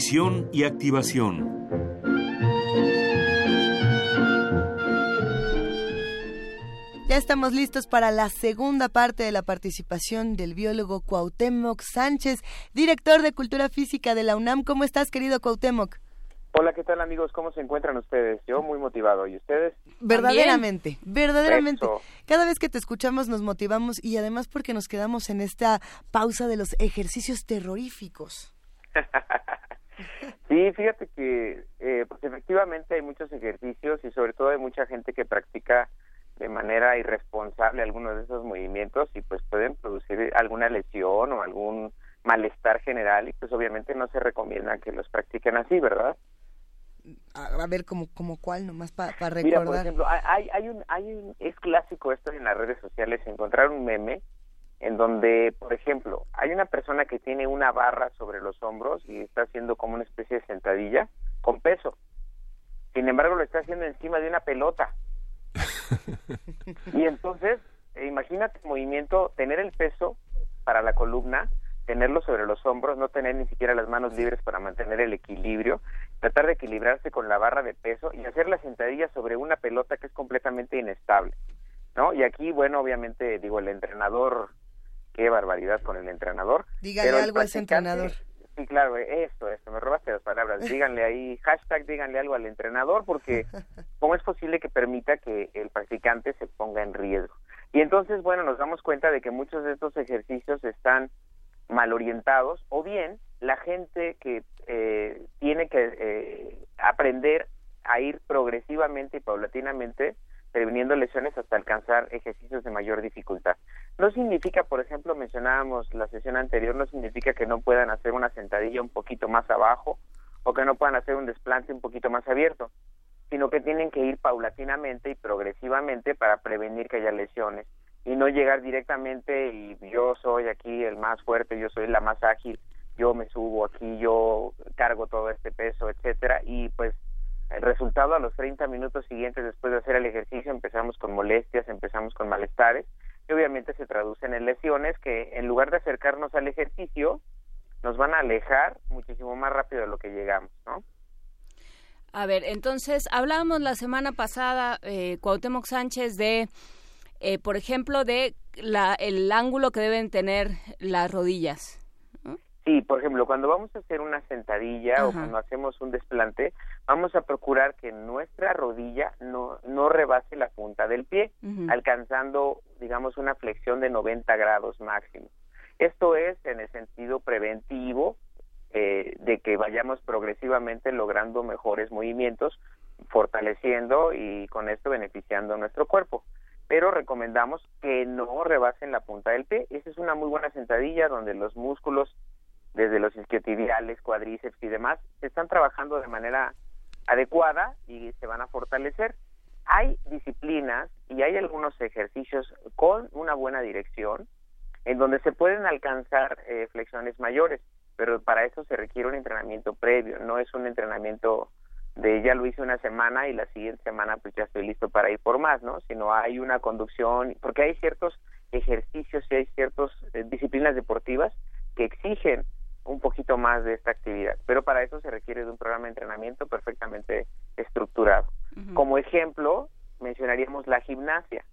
Nutrición y activación. Ya estamos listos para la segunda parte de la participación del biólogo Cuauhtémoc Sánchez, director de Cultura Física de la UNAM. ¿Cómo estás, querido Cuauhtémoc? Hola, ¿qué tal amigos? ¿Cómo se encuentran ustedes? Yo muy motivado. ¿Y ustedes? Verdaderamente, verdaderamente. Cada vez que te escuchamos nos motivamos y además porque nos quedamos en esta pausa de los ejercicios terroríficos. Sí, fíjate que eh, pues efectivamente hay muchos ejercicios y sobre todo hay mucha gente que practica de manera irresponsable algunos de esos movimientos y pues pueden producir alguna lesión o algún malestar general y pues obviamente no se recomienda que los practiquen así, ¿verdad? A, ver, como, como cuál, nomás para recordar. Mira, por ejemplo, hay, hay, un, hay un, es clásico esto en las redes sociales, encontrar un meme en donde, por ejemplo, hay una persona que tiene una barra sobre los hombros y está haciendo como una especie de sentadilla con peso. Sin embargo, lo está haciendo encima de una pelota. y entonces, eh, imagínate el movimiento, tener el peso para la columna, tenerlo sobre los hombros, no tener ni siquiera las manos libres para mantener el equilibrio, tratar de equilibrarse con la barra de peso y hacer la sentadilla sobre una pelota que es completamente inestable. ¿No? Y aquí, bueno, obviamente, digo, el entrenador qué barbaridad con el entrenador. Dígale algo a ese entrenador. Sí, claro, esto, esto, me robaste las palabras. Díganle ahí, hashtag, díganle algo al entrenador, porque ¿cómo es posible que permita que el practicante se ponga en riesgo? Y entonces, bueno, nos damos cuenta de que muchos de estos ejercicios están mal orientados, o bien la gente que eh, tiene que eh, aprender a ir progresivamente y paulatinamente previniendo lesiones hasta alcanzar ejercicios de mayor dificultad. No significa, por ejemplo, mencionábamos la sesión anterior, no significa que no puedan hacer una sentadilla un poquito más abajo o que no puedan hacer un desplante un poquito más abierto, sino que tienen que ir paulatinamente y progresivamente para prevenir que haya lesiones y no llegar directamente y yo soy aquí el más fuerte, yo soy la más ágil, yo me subo aquí, yo cargo todo este peso, etcétera y pues el resultado a los 30 minutos siguientes después de hacer el ejercicio empezamos con molestias, empezamos con malestares y obviamente se traducen en lesiones que en lugar de acercarnos al ejercicio nos van a alejar muchísimo más rápido de lo que llegamos, ¿no? A ver, entonces hablábamos la semana pasada, eh, Cuauhtémoc Sánchez, de, eh, por ejemplo, de la, el ángulo que deben tener las rodillas. Sí, por ejemplo, cuando vamos a hacer una sentadilla o cuando hacemos un desplante, vamos a procurar que nuestra rodilla no, no rebase la punta del pie, alcanzando, digamos, una flexión de 90 grados máximo. Esto es en el sentido preventivo eh, de que vayamos progresivamente logrando mejores movimientos, fortaleciendo y con esto beneficiando a nuestro cuerpo. Pero recomendamos que no rebasen la punta del pie. Esa es una muy buena sentadilla donde los músculos desde los isquiotibiales, cuadríceps y demás, se están trabajando de manera adecuada y se van a fortalecer. Hay disciplinas y hay algunos ejercicios con una buena dirección en donde se pueden alcanzar eh, flexiones mayores, pero para eso se requiere un entrenamiento previo, no es un entrenamiento de ya lo hice una semana y la siguiente semana pues ya estoy listo para ir por más, ¿no? Sino hay una conducción, porque hay ciertos ejercicios y hay ciertas eh, disciplinas deportivas que exigen un poquito más de esta actividad, pero para eso se requiere de un programa de entrenamiento perfectamente estructurado. Como ejemplo, mencionaríamos la gimnasia.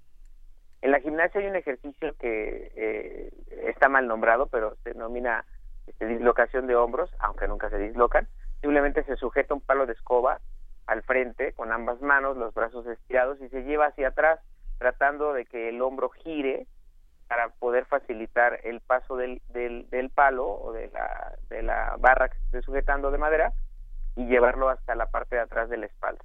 En la gimnasia hay un ejercicio que eh, está mal nombrado, pero se denomina este, dislocación de hombros, aunque nunca se dislocan. Simplemente se sujeta un palo de escoba al frente con ambas manos, los brazos estirados y se lleva hacia atrás, tratando de que el hombro gire para poder facilitar el paso del, del, del palo o de la, de la barra que esté sujetando de madera y llevarlo hasta la parte de atrás de la espalda.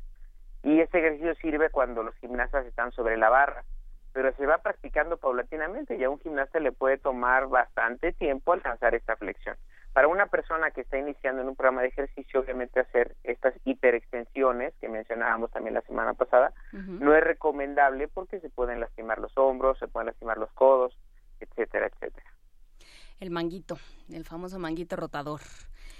Y este ejercicio sirve cuando los gimnastas están sobre la barra, pero se va practicando paulatinamente y a un gimnasta le puede tomar bastante tiempo alcanzar esta flexión. Para una persona que está iniciando en un programa de ejercicio, obviamente hacer estas hiperextensiones que mencionábamos también la semana pasada, no es recomendable porque se pueden lastimar los hombros, se pueden lastimar los codos, etcétera, etcétera. El manguito, el famoso manguito rotador.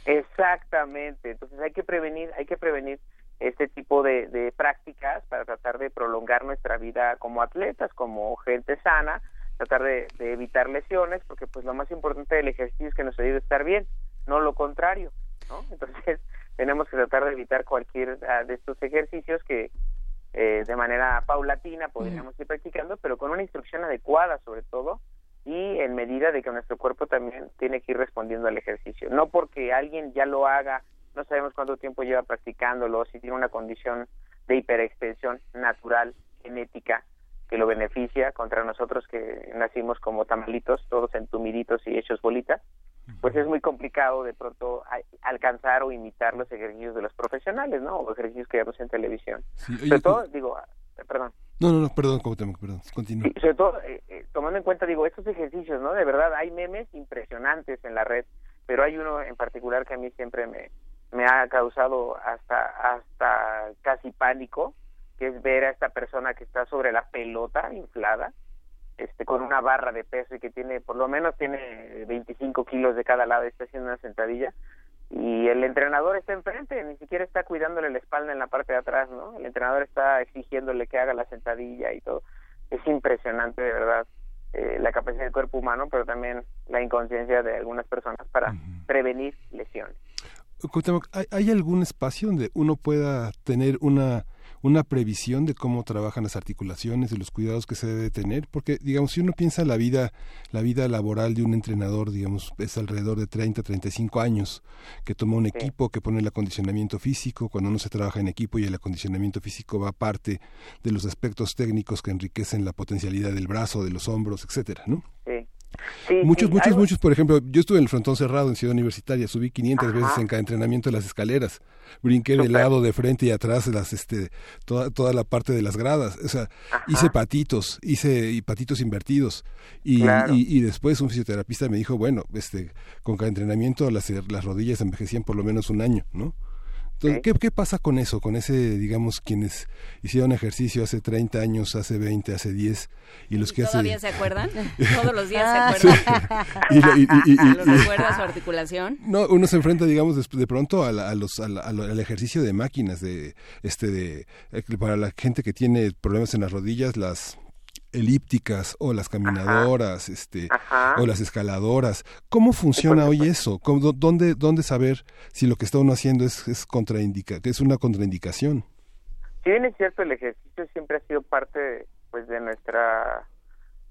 Exactamente, entonces hay que prevenir, hay que prevenir este tipo de, de prácticas para tratar de prolongar nuestra vida como atletas, como gente sana, tratar de, evitar lesiones, porque pues lo más importante del ejercicio es que nos ayude a estar bien, no lo contrario, ¿no? Entonces tenemos que tratar de evitar cualquier ah, de estos ejercicios que eh, de manera paulatina podríamos ir practicando, pero con una instrucción adecuada sobre todo y en medida de que nuestro cuerpo también tiene que ir respondiendo al ejercicio. No porque alguien ya lo haga, no sabemos cuánto tiempo lleva practicándolo, si tiene una condición de hiperextensión natural, genética, que lo beneficia contra nosotros que nacimos como tamalitos, todos entumiditos y hechos bolitas, pues es muy complicado de pronto alcanzar o imitar los ejercicios de los profesionales, ¿no? O ejercicios que vemos en televisión. sobre todo, digo, ah, perdón. No, no, no, perdón, perdón, continúa. sobre todo, eh, eh, tomando en cuenta, digo, estos ejercicios, ¿no? De verdad, hay memes impresionantes en la red, pero hay uno en particular que a mí siempre me, me ha causado hasta, hasta casi pánico, que es ver a esta persona que está sobre la pelota inflada, este, con una barra de peso y que tiene, por lo menos tiene 25 kilos de cada lado, está haciendo una sentadilla, y el entrenador está enfrente, ni siquiera está cuidándole la espalda en la parte de atrás, ¿no? El entrenador está exigiéndole que haga la sentadilla y todo. Es impresionante, de verdad, eh, la capacidad del cuerpo humano, pero también la inconsciencia de algunas personas para prevenir lesiones. ¿Hay algún espacio donde uno pueda tener una una previsión de cómo trabajan las articulaciones, de los cuidados que se debe tener, porque digamos si uno piensa la vida la vida laboral de un entrenador, digamos, es alrededor de 30, 35 años, que toma un equipo, que pone el acondicionamiento físico, cuando uno se trabaja en equipo y el acondicionamiento físico va parte de los aspectos técnicos que enriquecen la potencialidad del brazo, de los hombros, etcétera, ¿no? Sí muchos, muchos, muchos, por ejemplo, yo estuve en el frontón cerrado en Ciudad Universitaria, subí 500 veces en cada entrenamiento de las escalares, brinqué de lado, de frente y atrás, las, este, toda, toda la parte de las gradas, o sea, hice patitos, hice patitos invertidos. Y, y, después un fisioterapista me dijo, bueno, este, con cada entrenamiento las, las rodillas envejecían por lo menos un año, ¿no? ¿Qué, pasa con eso? Con ese, digamos, quienes hicieron ejercicio hace 30 años, hace 20, hace 10, y los que ¿Todavía se acuerdan? Todos los días se acuerdan. y, ¿Los recuerda su articulación? No, uno se enfrenta, digamos, de, de pronto a, los, al ejercicio de máquinas, de, este, de, eh, para la gente que tiene problemas en las rodillas, las elípticas o las caminadoras, este, o las escaladoras. ¿Cómo funciona hoy eso? dónde, ¿Dónde saber si lo que está uno haciendo es, es contraindica, es una contraindicación? Si bien es cierto, el ejercicio siempre ha sido parte, pues, de nuestra,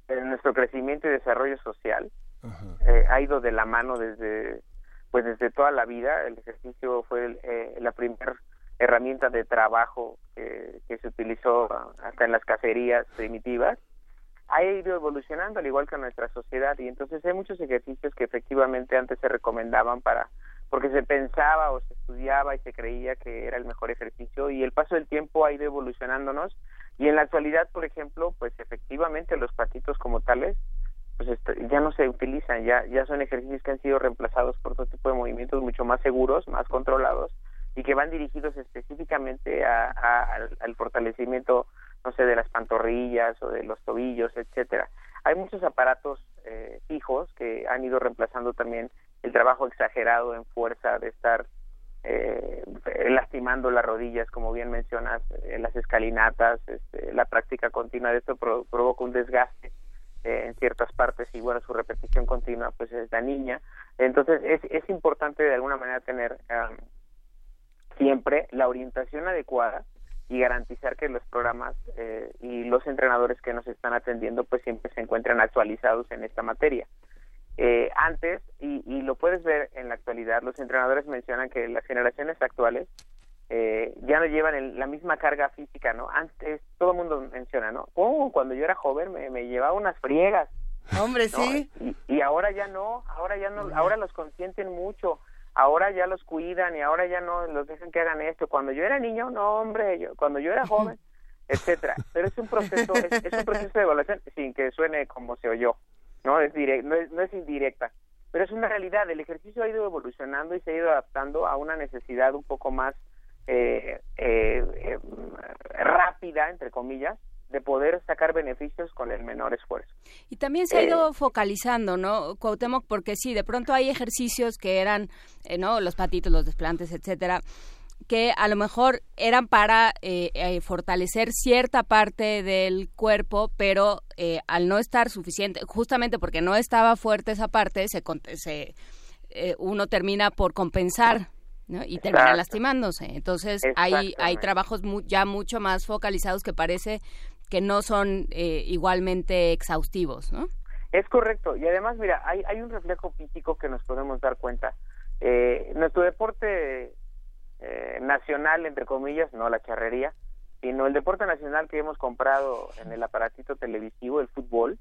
de nuestro crecimiento y desarrollo social. Eh, ha ido de la mano desde, pues, desde toda la vida. El ejercicio fue eh, la primera herramienta de trabajo que se utilizó hasta en las cacerías primitivas ha ido evolucionando al igual que nuestra sociedad y entonces hay muchos ejercicios que efectivamente antes se recomendaban para porque se pensaba o se estudiaba y se creía que era el mejor ejercicio y el paso del tiempo ha ido evolucionándonos y en la actualidad por ejemplo pues efectivamente los patitos como tales pues ya no se utilizan ya ya son ejercicios que han sido reemplazados por otro tipo de movimientos mucho más seguros más controlados y que van dirigidos específicamente a, al fortalecimiento no sé, de las pantorrillas o de los tobillos, etcétera. Hay muchos aparatos eh, fijos que han ido reemplazando también el trabajo exagerado en fuerza de estar eh, lastimando las rodillas, como bien mencionas, en eh, las escalinatas, este, la práctica continua de esto provoca un desgaste en ciertas partes y bueno, su repetición continua pues es la niña. Entonces es, es importante de alguna manera tener siempre la orientación adecuada y garantizar que los programas eh, y los entrenadores que nos están atendiendo pues siempre se encuentran actualizados en esta materia. Eh, antes, y, y, lo puedes ver en la actualidad, los entrenadores mencionan que las generaciones actuales eh, ya no llevan la misma carga física, ¿no? Antes todo el mundo menciona, ¿no? Oh, cuando yo era joven me, me llevaba unas friegas. Hombre, sí. Y, y, ahora ya no, ahora ya no, ahora los consienten mucho, ahora ya los cuidan y ahora ya no los dejan que hagan esto. Cuando yo era niño, no, hombre, yo, cuando yo era joven, etcétera. Pero es un proceso, es, es un proceso de evaluación sin que suene como se oyó no es, no es, no es indirecta, pero es una realidad, el ejercicio ha ido evolucionando y se ha ido adaptando a una necesidad un poco más eh, eh, eh, rápida, entre comillas, de poder sacar beneficios con el menor esfuerzo. Y también se ha ido focalizando, ¿no, Cuauhtémoc? Porque sí, de pronto hay ejercicios que eran, ¿no? Los patitos, los desplantes, etcétera, que a lo mejor eran para eh, eh, fortalecer cierta parte del cuerpo, pero eh, al no estar suficiente, justamente porque no estaba fuerte esa parte, se, se uno termina por compensar y termina lastimándose. Entonces hay, hay trabajos ya mucho más focalizados que parece que no son igualmente exhaustivos, ¿no? Es correcto. Y además, mira, hay, hay un reflejo físico que nos podemos dar cuenta. nuestro deporte eh, nacional, entre comillas, no la charrería, sino el deporte nacional que hemos comprado en el aparatito televisivo, el fútbol.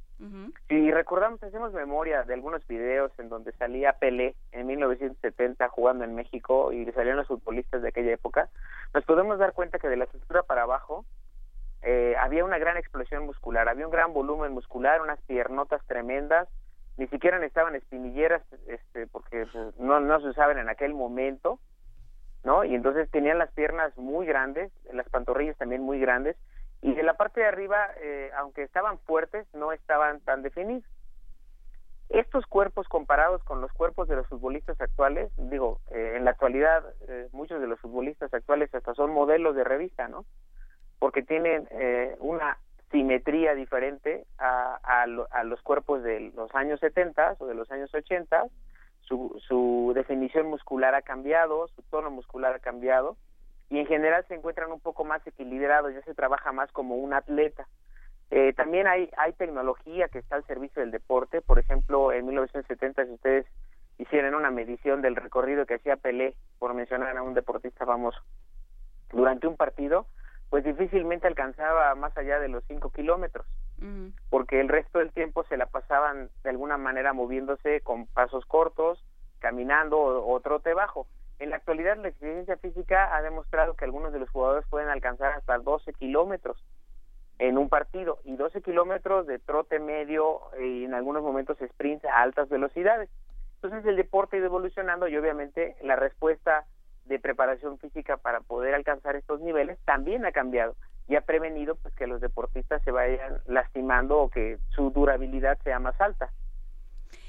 Si recordamos, hacemos memoria de algunos videos en donde salía Pelé en 1970 jugando en México y salían los futbolistas de aquella época, nos podemos dar cuenta que de la cintura para abajo eh, había una gran explosión muscular, había un gran volumen muscular, unas piernotas tremendas, ni siquiera estaban espinilleras este, porque pues, no, no se usaban en aquel momento ¿no? Y entonces tenían las piernas muy grandes, las pantorrillas también muy grandes, y de la parte de arriba, eh, aunque estaban fuertes, no estaban tan definidos. Estos cuerpos comparados con los cuerpos de los futbolistas actuales, digo, eh, en la actualidad eh, muchos de los futbolistas actuales hasta son modelos de revista, ¿no? Porque tienen una simetría diferente a, los cuerpos de los años 70 o de los años 80 su, definición muscular ha cambiado, su tono muscular ha cambiado y en general se encuentran un poco más equilibrados, ya se trabaja más como un atleta. Eh, también hay, hay tecnología que está al servicio del deporte, por ejemplo, en 1970 si ustedes hicieran una medición del recorrido que hacía Pelé, por mencionar a un deportista famoso, durante un partido, pues difícilmente alcanzaba más allá de los 5 kilómetros porque el resto del tiempo se la pasaban de alguna manera moviéndose con pasos cortos, caminando o, trote bajo. En la actualidad la exigencia física ha demostrado que algunos de los jugadores pueden alcanzar hasta 12 kilómetros en un partido y 12 kilómetros de trote medio y en algunos momentos sprints a altas velocidades. Entonces el deporte ha ido evolucionando y obviamente la respuesta de preparación física para poder alcanzar estos niveles también ha cambiado y ha prevenido pues que los deportistas se vayan lastimando o que su durabilidad sea más alta.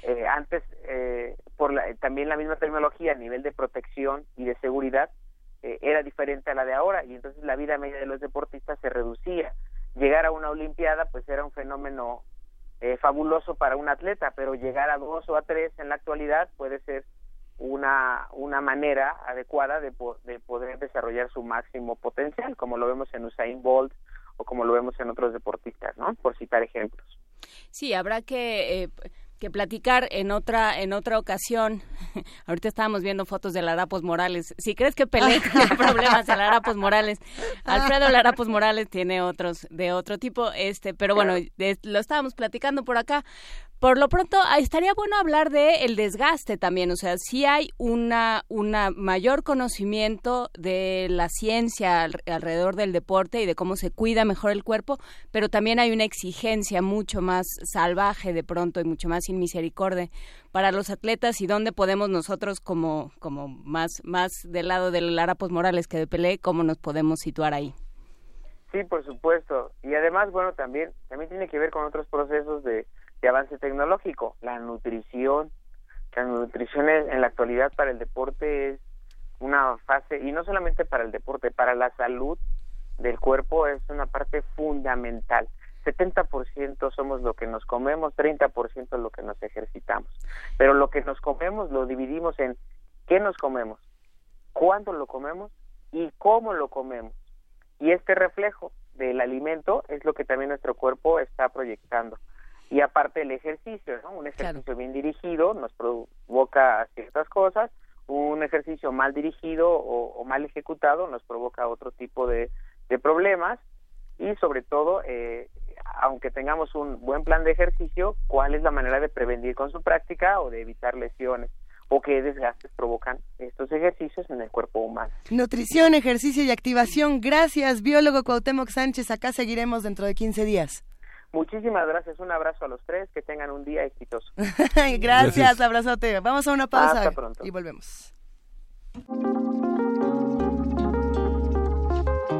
Eh, antes, eh, por la, también la misma tecnología a nivel de protección y de seguridad eh, era diferente a la de ahora y entonces la vida media de los deportistas se reducía. Llegar a una Olimpiada pues era un fenómeno fabuloso para un atleta, pero llegar a dos o a tres en la actualidad puede ser una, una manera adecuada de, de poder desarrollar su máximo potencial, como lo vemos en Usain Bolt o como lo vemos en otros deportistas, ¿no? Por citar ejemplos. Sí, habrá que... Eh, que platicar en otra en otra ocasión. Ahorita estábamos viendo fotos de Larapos Morales. Si crees que Pelé tiene problemas de Larapos Morales, Alfredo Larapos Morales tiene otros de otro tipo, este, pero bueno, lo estábamos platicando por acá. Por lo pronto, ah, estaría bueno hablar de el desgaste también, o sea, si hay una, una mayor conocimiento de la ciencia alrededor del deporte y de cómo se cuida mejor el cuerpo, pero también hay una exigencia mucho más salvaje de pronto y mucho más sin misericordia para los atletas y dónde podemos nosotros como, como más, más del lado de Lara Morales que de Pelé, cómo nos podemos situar ahí. Sí, por supuesto. Y además, bueno, también, también tiene que ver con otros procesos de de avance tecnológico, la nutrición. La nutrición en la actualidad para el deporte es una fase, y no solamente para el deporte, para la salud del cuerpo es una parte fundamental. 70% somos lo que nos comemos, 30% lo que nos ejercitamos. Pero lo que nos comemos lo dividimos en qué nos comemos, cuándo lo comemos y cómo lo comemos. Y este reflejo del alimento es lo que también nuestro cuerpo está proyectando. Y aparte el ejercicio, ¿no? Un ejercicio bien dirigido nos provoca ciertas cosas, un ejercicio mal dirigido o, mal ejecutado nos provoca otro tipo de, problemas y sobre todo, eh, aunque tengamos un buen plan de ejercicio, cuál es la manera de prevenir con su práctica o de evitar lesiones o qué desgastes provocan estos ejercicios en el cuerpo humano. Nutrición, ejercicio y activación. Gracias, biólogo Cuauhtémoc Sánchez. Acá seguiremos dentro de 15 días. Muchísimas gracias, un abrazo a los tres, que tengan un día exitoso. gracias, abrazote. Vamos a una pausa y volvemos.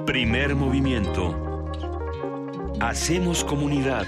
Primer movimiento. Hacemos comunidad.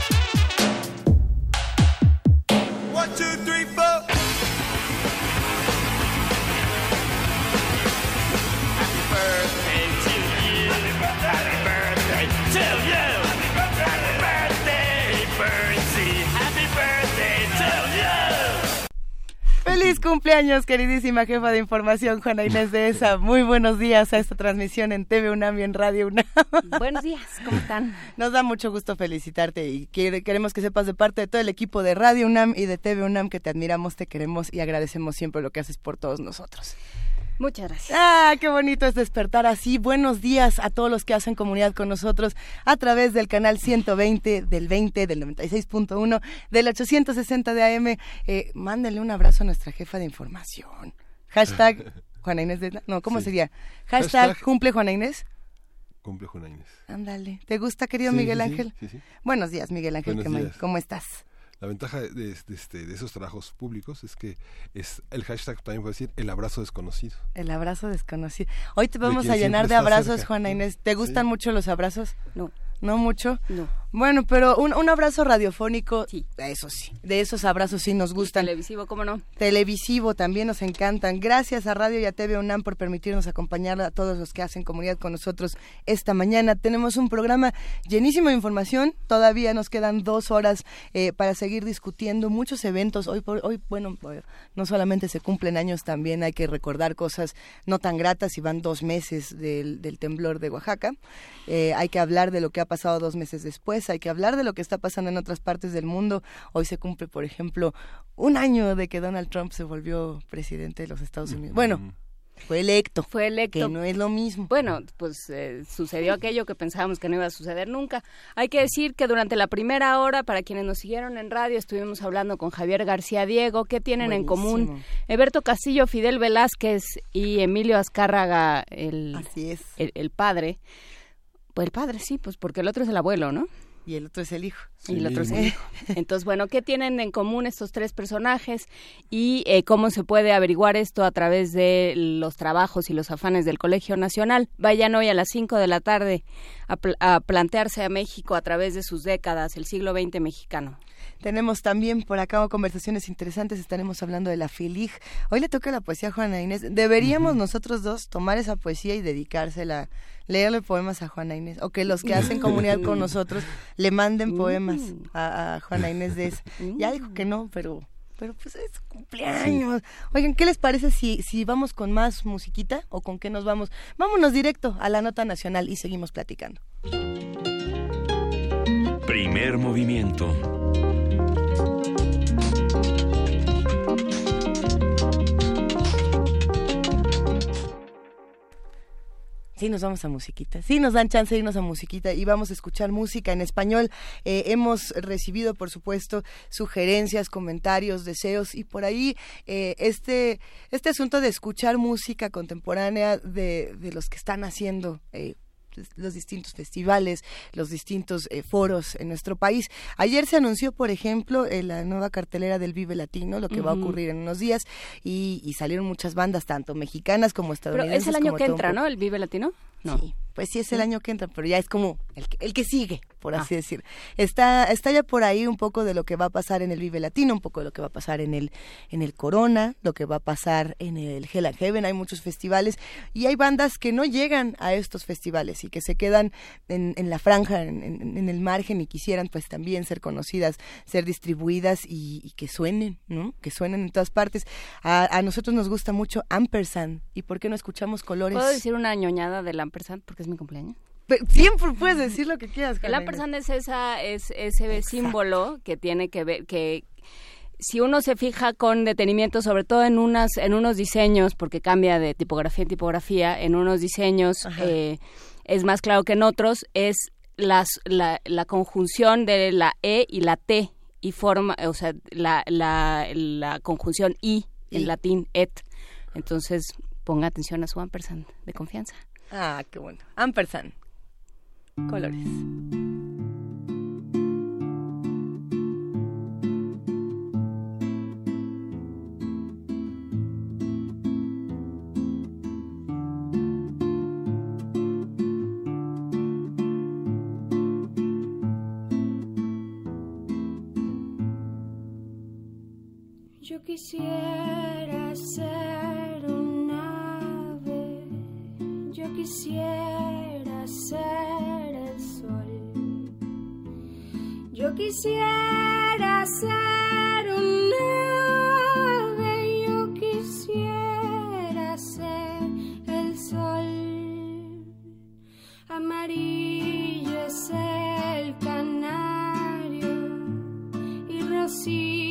Feliz cumpleaños, queridísima jefa de información, Juana Inés de ESA. Muy buenos días a esta transmisión en TV UNAM y en Radio UNAM. Buenos días, ¿cómo están? Nos da mucho gusto felicitarte y queremos que sepas de parte de todo el equipo de Radio UNAM y de TV UNAM que te admiramos, te queremos y agradecemos siempre lo que haces por todos nosotros. Muchas gracias. Ah, qué bonito es despertar así. Buenos días a todos los que hacen comunidad con nosotros a través del canal 120, del 20, del 96.1, del 860 de AM. Eh, mándenle un abrazo a nuestra jefa de información. Hashtag Juana Inés de... No, ¿cómo sería? Hashtag, cumple Juana Inés. Cumple Juana Inés. Ándale. ¿Te gusta, querido Miguel Ángel? Buenos días, Miguel Ángel. ¿Cómo estás? La ventaja de, este, de, esos trabajos públicos es que es el hashtag también puede decir el abrazo desconocido. El abrazo desconocido. Hoy te vamos a llenar de abrazos, Juana Inés. ¿Te gustan mucho los abrazos? No. ¿No mucho? No. Bueno, pero un, un abrazo radiofónico, sí. eso sí, de esos abrazos sí nos gustan. televisivo, ¿cómo no? Televisivo también nos encantan. Gracias a Radio y a TV UNAM por permitirnos acompañar a todos los que hacen comunidad con nosotros esta mañana. Tenemos un programa llenísimo de información, todavía nos quedan dos horas eh, para seguir discutiendo muchos eventos. Hoy, por, hoy, bueno, no solamente se cumplen años, también hay que recordar cosas no tan gratas y van dos meses del, del temblor de Oaxaca. Eh, hay que hablar de lo que ha pasado dos meses después hay que hablar de lo que está pasando en otras partes del mundo. Hoy se cumple, por ejemplo, un año de que Donald Trump se volvió presidente de los Estados Unidos. Bueno, fue electo. Fue electo. Que no es lo mismo. Bueno, pues eh, sucedió aquello que pensábamos que no iba a suceder nunca. Hay que decir que durante la primera hora, para quienes nos siguieron en radio, estuvimos hablando con Javier García Diego. ¿Qué tienen en común? Eberto Castillo, Fidel Velázquez y Emilio Azcárraga, el, Así es. el, el padre. Pues el padre, sí, pues porque el otro es el abuelo, ¿no? Y el otro es el hijo. y el otro es el hijo. Entonces, bueno, ¿qué tienen en común estos tres personajes y eh, cómo se puede averiguar esto a través de los trabajos y los afanes del Colegio Nacional? Vayan hoy a las 5 de la tarde a, pl- a plantearse a México a través de sus décadas, el siglo XX mexicano. Tenemos también por acá conversaciones interesantes, estaremos hablando de la FILIG. Hoy le toca la poesía a Juana Inés. Deberíamos nosotros dos tomar esa poesía y dedicársela, leerle poemas a Juana Inés, o que los que hacen comunidad con nosotros le manden poemas a, a Juana Inés de esa. Ya dijo que no, pero pero pues es cumpleaños. Oigan, ¿qué les parece si, si vamos con más musiquita o con qué nos vamos? Vámonos directo a la nota nacional y seguimos platicando. Primer movimiento. Sí, nos vamos a musiquita. Sí, nos dan chance de irnos a musiquita y vamos a escuchar música en español. Eh, hemos recibido, por supuesto, sugerencias, comentarios, deseos y por ahí eh, este, este asunto de escuchar música contemporánea de, de los que están haciendo. Eh, los distintos festivales, los distintos eh, foros en nuestro país. Ayer se anunció, por ejemplo, eh, la nueva cartelera del Vive Latino, lo que va a ocurrir en unos días, y, y salieron muchas bandas, tanto mexicanas como Pero estadounidenses. es el año que entra. ¿no? El Vive Latino. No. Sí, pues sí es el año que entra, pero ya es como el que, el que sigue, por así Ah. decir. Está, está ya por ahí un poco de lo que va a pasar en el Vive Latino, un poco de lo que va a pasar en el, en el Corona, lo que va a pasar en el Hell and Heaven, hay muchos festivales y hay bandas que no llegan a estos festivales y que se quedan en, en la franja, en, en- en el margen y quisieran pues también ser conocidas, ser distribuidas y, y que suenen, ¿no? Que suenen en todas partes. A, a nosotros nos gusta mucho Ampersand y ¿por qué no escuchamos colores? ¿Puedo decir una ñoñada del ampersand porque es mi cumpleaños? Siempre puedes decir lo que quieras. El Juana ampersand es esa es ese símbolo que tiene que ver que si uno se fija con detenimiento, sobre todo en unas en unos diseños, porque cambia de tipografía en tipografía, en unos diseños eh, es más claro que en otros, es las, la, la conjunción de la e y la t y forma, o sea, la, la, la conjunción i en I. latín et. Entonces ponga atención a su ampersand de confianza. Ah, qué bueno. Ampersand. Colores. Yo quisiera ser quisiera ser el sol. Yo quisiera ser un ave, yo quisiera ser el sol. Amarillo es el canario y Rosita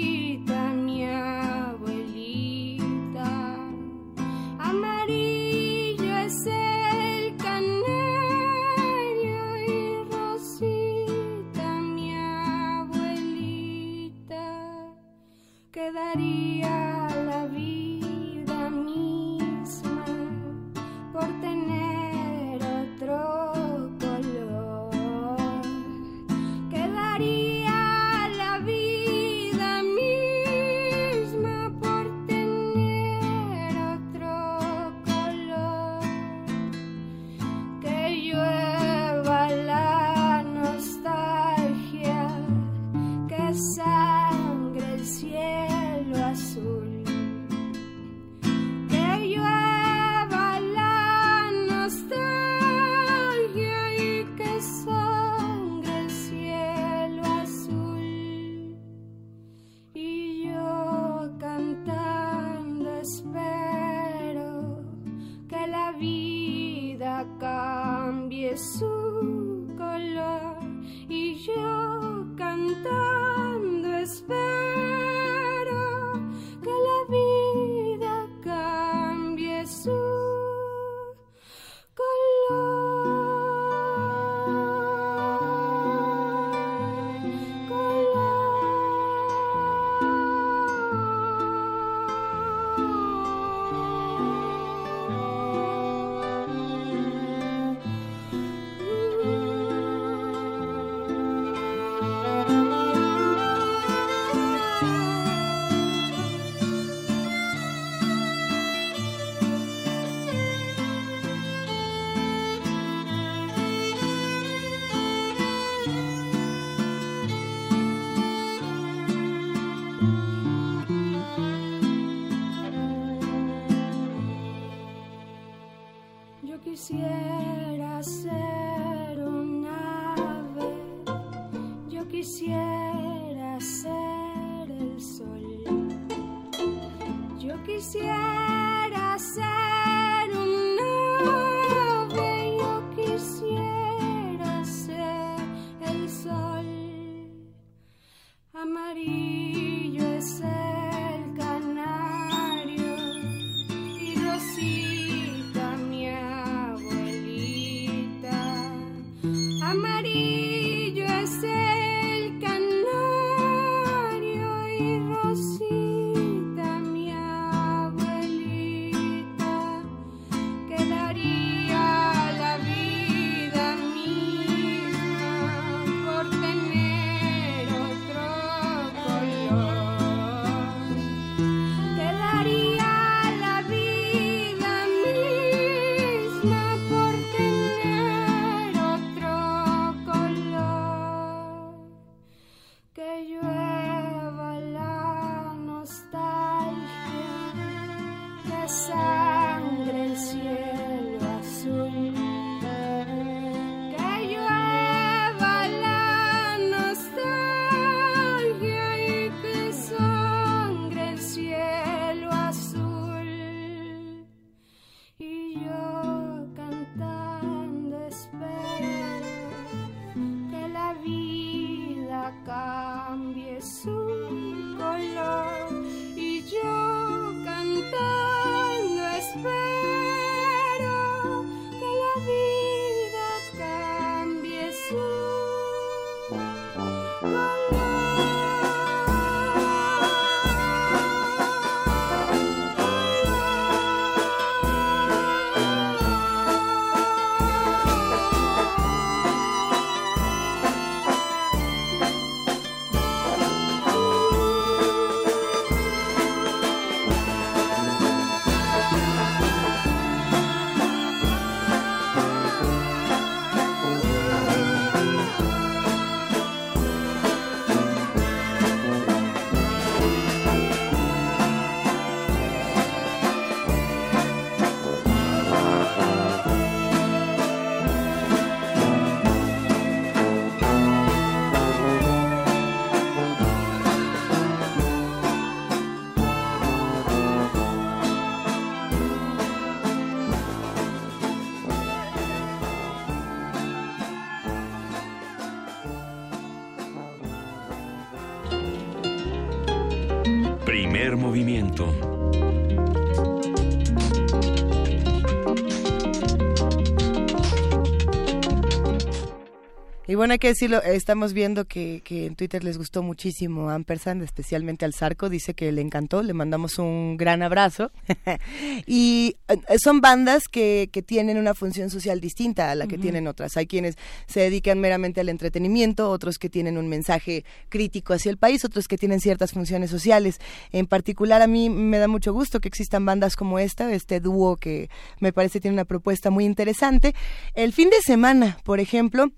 bueno, hay que decirlo, estamos viendo que, que en Twitter les gustó muchísimo a Ampersand, especialmente al Zarco, dice que le encantó, le mandamos un gran abrazo. y eh, son bandas que, que tienen una función social distinta a la que tienen otras. Hay quienes se dedican meramente al entretenimiento, otros que tienen un mensaje crítico hacia el país, otros que tienen ciertas funciones sociales. En particular, a mí me da mucho gusto que existan bandas como esta, este dúo que me parece tiene una propuesta muy interesante. El fin de semana, por ejemplo,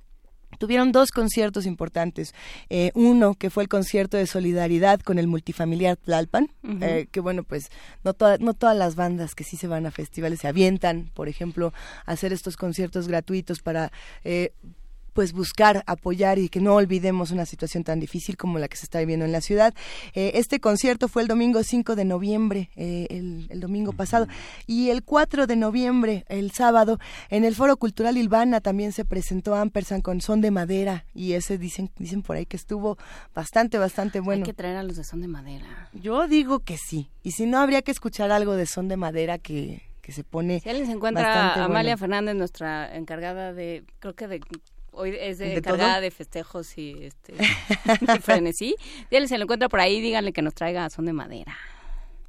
Tuvieron dos conciertos importantes. Eh, uno que fue el concierto de solidaridad con el multifamiliar Tlalpan, eh, que bueno, pues no, toda- no todas las bandas que sí se van a festivales se avientan, por ejemplo, a hacer estos conciertos gratuitos para... eh, pues buscar, apoyar y que no olvidemos una situación tan difícil como la que se está viviendo en la ciudad. Eh, este concierto fue el domingo 5 de noviembre, eh, el, el domingo pasado, y el 4 de noviembre, el sábado, en el Foro Cultural Ilvana también se presentó Ampersand con Son de Madera, y ese dicen, dicen por ahí que estuvo bastante, bastante bueno. Hay que traer a los de son de madera. Yo digo que sí, y si no, habría que escuchar algo de Son de Madera que, que se pone Si alguien se encuentra a Amalia bueno. Fernández, nuestra encargada de, creo que de hoy es de, ¿De encargada todo? de festejos y este frenesí. Si alguien se lo encuentra por ahí, díganle que nos traiga son de madera.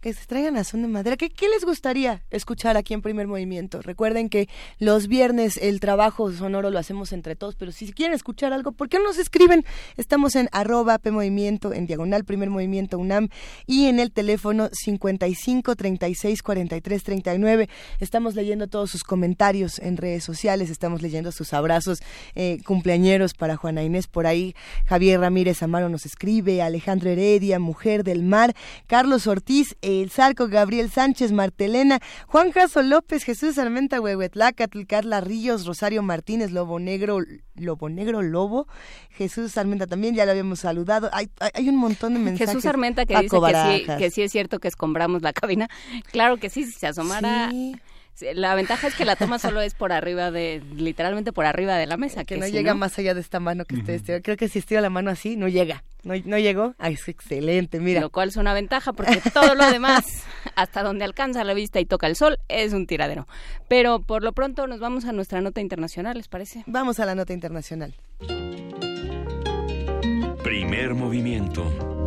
Que se traigan a son de madera. ¿Qué, ¿Qué les gustaría escuchar aquí en Primer Movimiento? Recuerden que los viernes el trabajo sonoro lo hacemos entre todos, pero si quieren escuchar algo, ¿por qué no nos escriben? Estamos en arroba P Movimiento, en diagonal Primer Movimiento UNAM y en el teléfono 55 36 43 39. Estamos leyendo todos sus comentarios en redes sociales, estamos leyendo sus abrazos eh, cumpleañeros para Juana Inés por ahí. Javier Ramírez Amaro nos escribe, Alejandro Heredia, Mujer del Mar, Carlos Ortiz El Zarco, Gabriel Sánchez, Martelena, Juan Caso López, Jesús Armenta, Huehuetlacatl, Carla Ríos, Rosario Martínez, Lobo Negro, Lobo Negro Lobo, Jesús Armenta también, ya lo habíamos saludado. Hay, hay un montón de mensajes. Jesús Armenta que dice que sí, que sí es cierto que escombramos la cabina. Claro que sí, si se asomara... La ventaja es que la toma solo es por arriba de, literalmente por arriba de la mesa. Que, no llega más allá de esta mano que usted Creo que si estira la mano así, no llega. No, no llegó. Ah, es excelente, mira. Lo cual es una ventaja porque todo lo demás, hasta donde alcanza la vista y toca el sol, es un tiradero. Pero por lo pronto nos vamos a nuestra nota internacional, ¿les parece? Vamos a la nota internacional. Primer movimiento.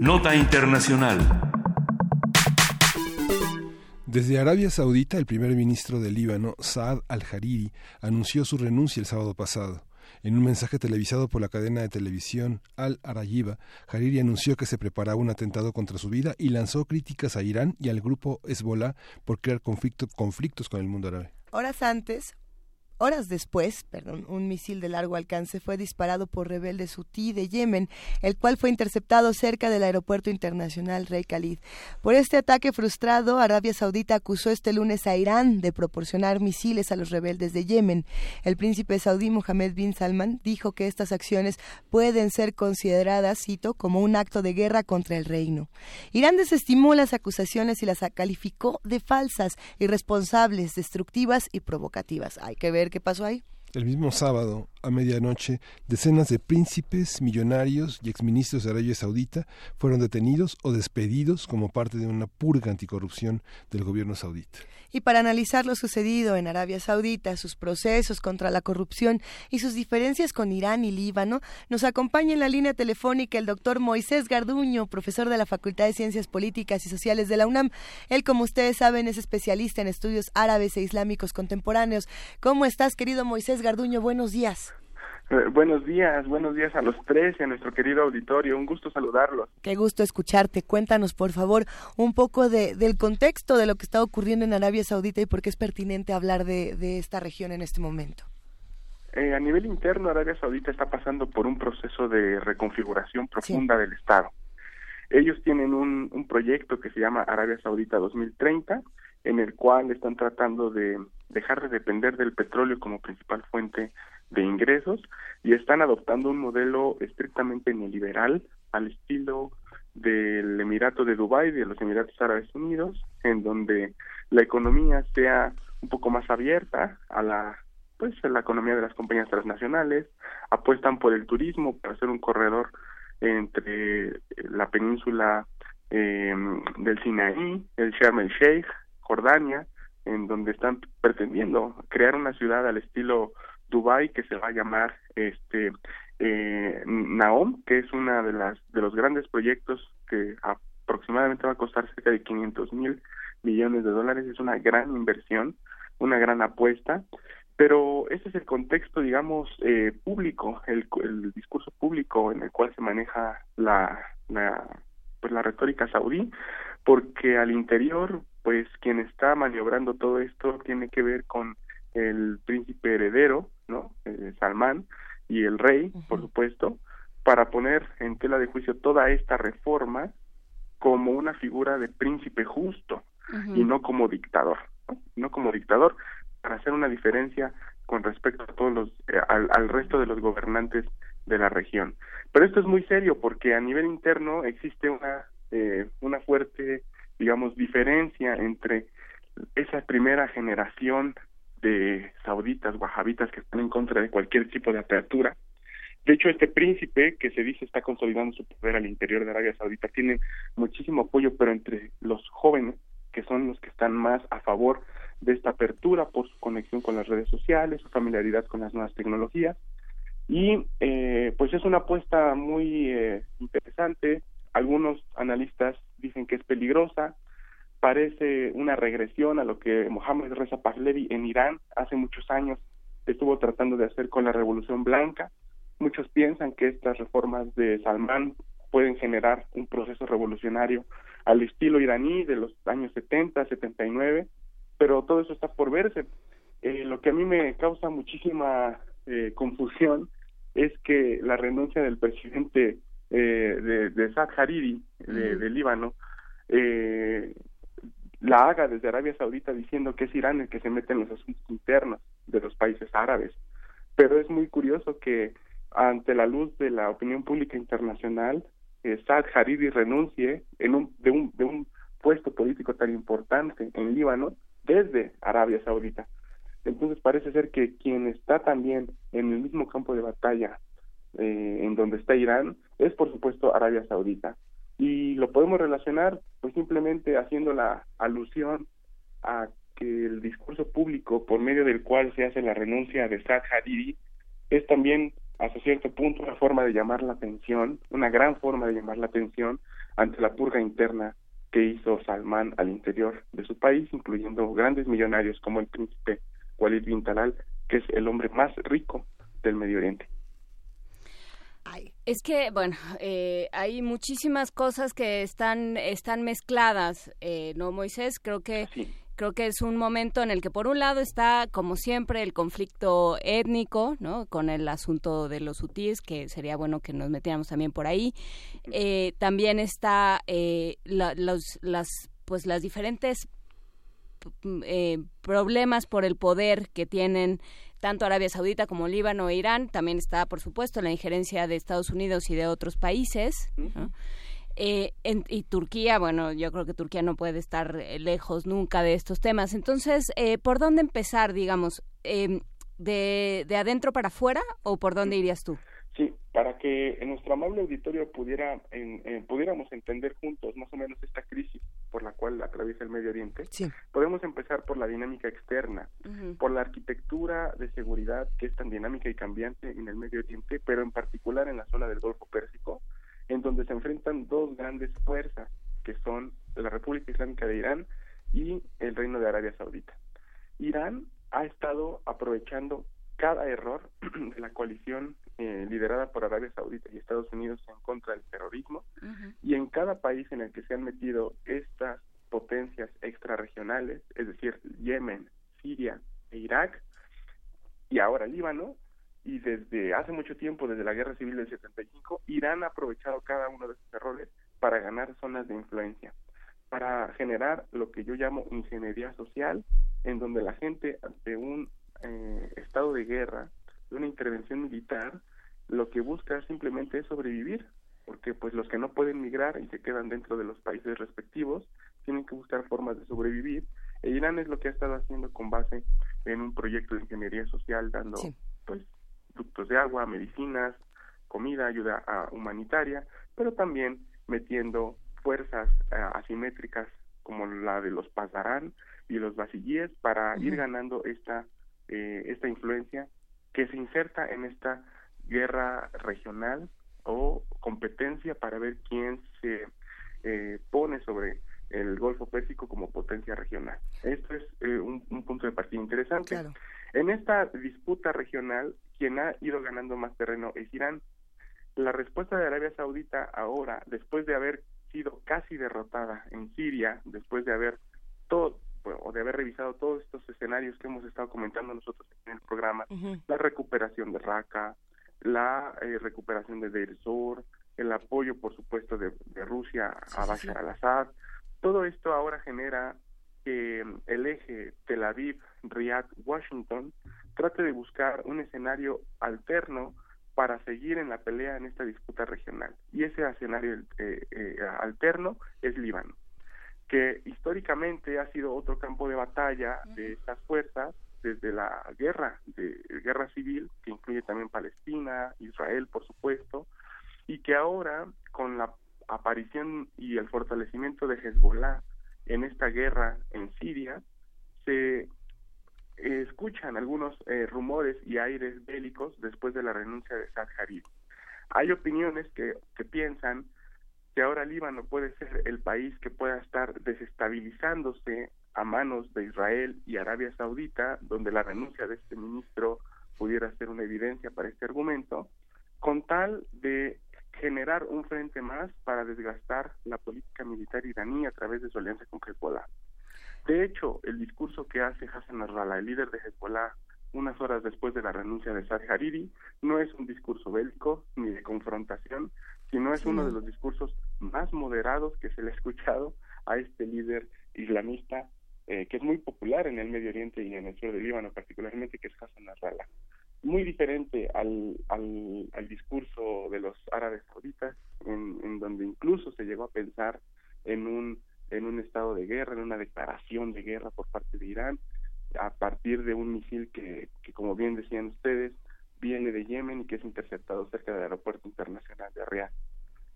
Nota Internacional. Desde Arabia Saudita, el primer ministro del Líbano, Saad al-Hariri, anunció su renuncia el sábado pasado. En un mensaje televisado por la cadena de televisión Al Arayiba, Hariri anunció que se preparaba un atentado contra su vida y lanzó críticas a Irán y al grupo Hezbollah por crear conflictos con el mundo árabe. Horas antes, Horas después, perdón, un misil de largo alcance fue disparado por rebeldes hutí de Yemen, el cual fue interceptado cerca del aeropuerto internacional Rey Khalid. Por este ataque frustrado, Arabia Saudita acusó este lunes a Irán de proporcionar misiles a los rebeldes de Yemen. El príncipe saudí Mohammed bin Salman dijo que estas acciones pueden ser consideradas, cito, como un acto de guerra contra el reino. Irán desestimó las acusaciones y las calificó de falsas, irresponsables, destructivas y provocativas. Hay que ver qué pasó ahí. El mismo sábado, a medianoche, decenas de príncipes, millonarios y exministros de Arabia Saudita fueron detenidos o despedidos como parte de una purga anticorrupción del gobierno saudita y para analizar lo sucedido en Arabia Saudita, sus procesos contra la corrupción y sus diferencias con Irán y Líbano, nos acompaña en la línea telefónica el doctor Moisés Garduño, profesor de la Facultad de Ciencias Políticas y Sociales de la UNAM. Él, como ustedes saben, es especialista en estudios árabes e islámicos contemporáneos. ¿Cómo estás, querido Moisés Garduño? Buenos días. Eh, buenos días, buenos días a los tres y a nuestro querido auditorio. Un gusto saludarlos. Qué gusto escucharte. Cuéntanos, por favor, un poco de, del contexto de lo que está ocurriendo en Arabia Saudita y por qué es pertinente hablar de, de esta región en este momento. Eh, a nivel interno, Arabia Saudita está pasando por un proceso de reconfiguración profunda del Estado. Ellos tienen un, un proyecto que se llama Arabia Saudita 2030, en el cual están tratando de dejar de depender del petróleo como principal fuente de ingresos y están adoptando un modelo estrictamente neoliberal al estilo del Emirato de Dubái, de los Emiratos Árabes Unidos, en donde la economía sea un poco más abierta a la pues a la economía de las compañías transnacionales, apuestan por el turismo para hacer un corredor entre la península eh, del Sinaí, el Sharm el Sheikh, Jordania, en donde están pretendiendo crear una ciudad al estilo Dubai que se va a llamar este eh, Naom, que es una de las de los grandes proyectos que aproximadamente va a costar cerca de 500 mil millones de dólares. Es una gran inversión, una gran apuesta, pero ese es el contexto, digamos, eh, público, el, el discurso público en el cual se maneja la, pues la retórica saudí, porque al interior, pues quien está maniobrando todo esto tiene que ver con el príncipe heredero, ¿no? Eh, Salmán y el rey, por supuesto, para poner en tela de juicio toda esta reforma como una figura de príncipe justo y no como dictador, ¿no? como dictador, para hacer una diferencia con respecto a todos los eh, al, resto de los gobernantes de la región. Pero esto es muy serio porque a nivel interno existe una eh, una fuerte, digamos, diferencia entre esa primera generación de sauditas, wahabitas que están en contra de cualquier tipo de apertura. De hecho, este príncipe que se dice está consolidando su poder al interior de Arabia Saudita tiene muchísimo apoyo, pero entre los jóvenes, que son los que están más a favor de esta apertura por su conexión con las redes sociales, su familiaridad con las nuevas tecnologías. Y eh, pues es una apuesta muy eh, interesante. Algunos analistas dicen que es peligrosa, parece una regresión a lo que Mohammad Reza Pahlavi en Irán hace muchos años estuvo tratando de hacer con la Revolución Blanca. Muchos piensan que estas reformas de Salman pueden generar un proceso revolucionario al estilo iraní de los años 70, 79, pero todo eso está por verse. Eh, lo que a mí me causa muchísima eh, confusión es que la renuncia del presidente eh, de, de Saad Hariri, de, de Líbano, eh, la haga desde Arabia Saudita diciendo que es Irán el que se mete en los asuntos internos de los países árabes. Pero es muy curioso que ante la luz de la opinión pública internacional, eh, Saad Hariri renuncie en un, de, un, de un puesto político tan importante en Líbano desde Arabia Saudita. Entonces parece ser que quien está también en el mismo campo de batalla eh, en donde está Irán es por supuesto Arabia Saudita y lo podemos relacionar pues simplemente haciendo la alusión a que el discurso público por medio del cual se hace la renuncia de Saad Hariri es también hasta cierto punto una forma de llamar la atención, una gran forma de llamar la atención ante la purga interna que hizo Salman al interior de su país, incluyendo grandes millonarios como el príncipe Walid bin Talal, que es el hombre más rico del Medio Oriente. Es que, bueno, eh, hay muchísimas cosas que están, están mezcladas, eh, ¿no, Moisés? Creo que, creo que es un momento en el que, por un lado, está, como siempre, el conflicto étnico, ¿no? Con el asunto de los hutíes, que sería bueno que nos metiéramos también por ahí. Eh, también está los, las, pues, las diferentes problemas por el poder que tienen tanto Arabia Saudita como Líbano e Irán. También está, por supuesto, la injerencia de Estados Unidos y de otros países. Eh, y Turquía, bueno, yo creo que Turquía no puede estar eh, lejos nunca de estos temas. Entonces, eh, ¿por dónde empezar, digamos? Em, de, ¿De adentro para afuera o por dónde irías tú? Sí, para que en nuestro amable auditorio pudiera, en, pudiéramos entender juntos más o menos esta crisis por la cual atraviesa el Medio Oriente, podemos empezar por la dinámica externa, por la arquitectura de seguridad que es tan dinámica y cambiante en el Medio Oriente, pero en particular en la zona del Golfo Pérsico, en donde se enfrentan dos grandes fuerzas, que son la República Islámica de Irán y el Reino de Arabia Saudita. Irán ha estado aprovechando cada error de la coalición eh, liderada por Arabia Saudita y Estados Unidos en contra del terrorismo y en cada país en el que se han metido estas potencias extrarregionales, es decir, Yemen, Siria e Irak y ahora Líbano, y desde hace mucho tiempo, desde la Guerra Civil del 75, Irán ha aprovechado cada uno de esos errores para ganar zonas de influencia, para generar lo que yo llamo ingeniería social, en donde la gente ante un eh, estado de guerra, de una intervención militar, lo que busca simplemente es sobrevivir, porque pues los que no pueden migrar y se quedan dentro de los países respectivos tienen que buscar formas de sobrevivir. E Irán es lo que ha estado haciendo con base en un proyecto de ingeniería social, dando pues ductos de agua, medicinas, comida, ayuda humanitaria, pero también metiendo fuerzas eh, asimétricas como la de los Pasarán y los Basillíes para ir ganando esta eh, esta influencia que se inserta en esta guerra regional o competencia para ver quién se eh, pone sobre el Golfo Pérsico como potencia regional. Esto es eh, un, punto de partida interesante. En esta disputa regional, quien ha ido ganando más terreno es Irán. La respuesta de Arabia Saudita ahora, después de haber sido casi derrotada en Siria, después de haber todo, o de haber revisado todos estos escenarios que hemos estado comentando nosotros en el programa, la recuperación de Raqqa, la eh, recuperación de Deir Sur, el apoyo, por supuesto, de, Rusia a Bashar al-Assad, todo esto ahora genera que el eje Tel Aviv, Riyadh, Washington trate de buscar un escenario alterno para seguir en la pelea en esta disputa regional. Y ese escenario eh, eh, alterno es Líbano que históricamente ha sido otro campo de batalla de estas fuerzas desde la guerra, de guerra civil, que incluye también Palestina, Israel, por supuesto, y que ahora, con la aparición y el fortalecimiento de Hezbollah en esta guerra en Siria, se escuchan algunos eh, rumores y aires bélicos después de la renuncia de Saad Hariri. Hay opiniones que, que piensan que ahora Líbano puede ser el país que pueda estar desestabilizándose a manos de Israel y Arabia Saudita, donde la renuncia de este ministro pudiera ser una evidencia para este argumento, con tal de generar un frente más para desgastar la política militar iraní a través de su alianza con Hezbollah. De hecho, el discurso que hace Hassan Nasrallah, el líder de Hezbollah, unas horas después de la renuncia de Saad Hariri, no es un discurso bélico ni de confrontación, sino es uno de los discursos más moderados que se le ha escuchado a este líder islamista eh, que es muy popular en el Medio Oriente y en el sur del Líbano particularmente, que es Hassan Nasrallah. Muy diferente al, al, al discurso de los árabes sauditas, en, en donde incluso se llegó a pensar en un, en un estado de guerra, en una declaración de guerra por parte de Irán, a partir de un misil que, que como bien decían ustedes, viene de Yemen y que es interceptado cerca del aeropuerto internacional de Riyadh.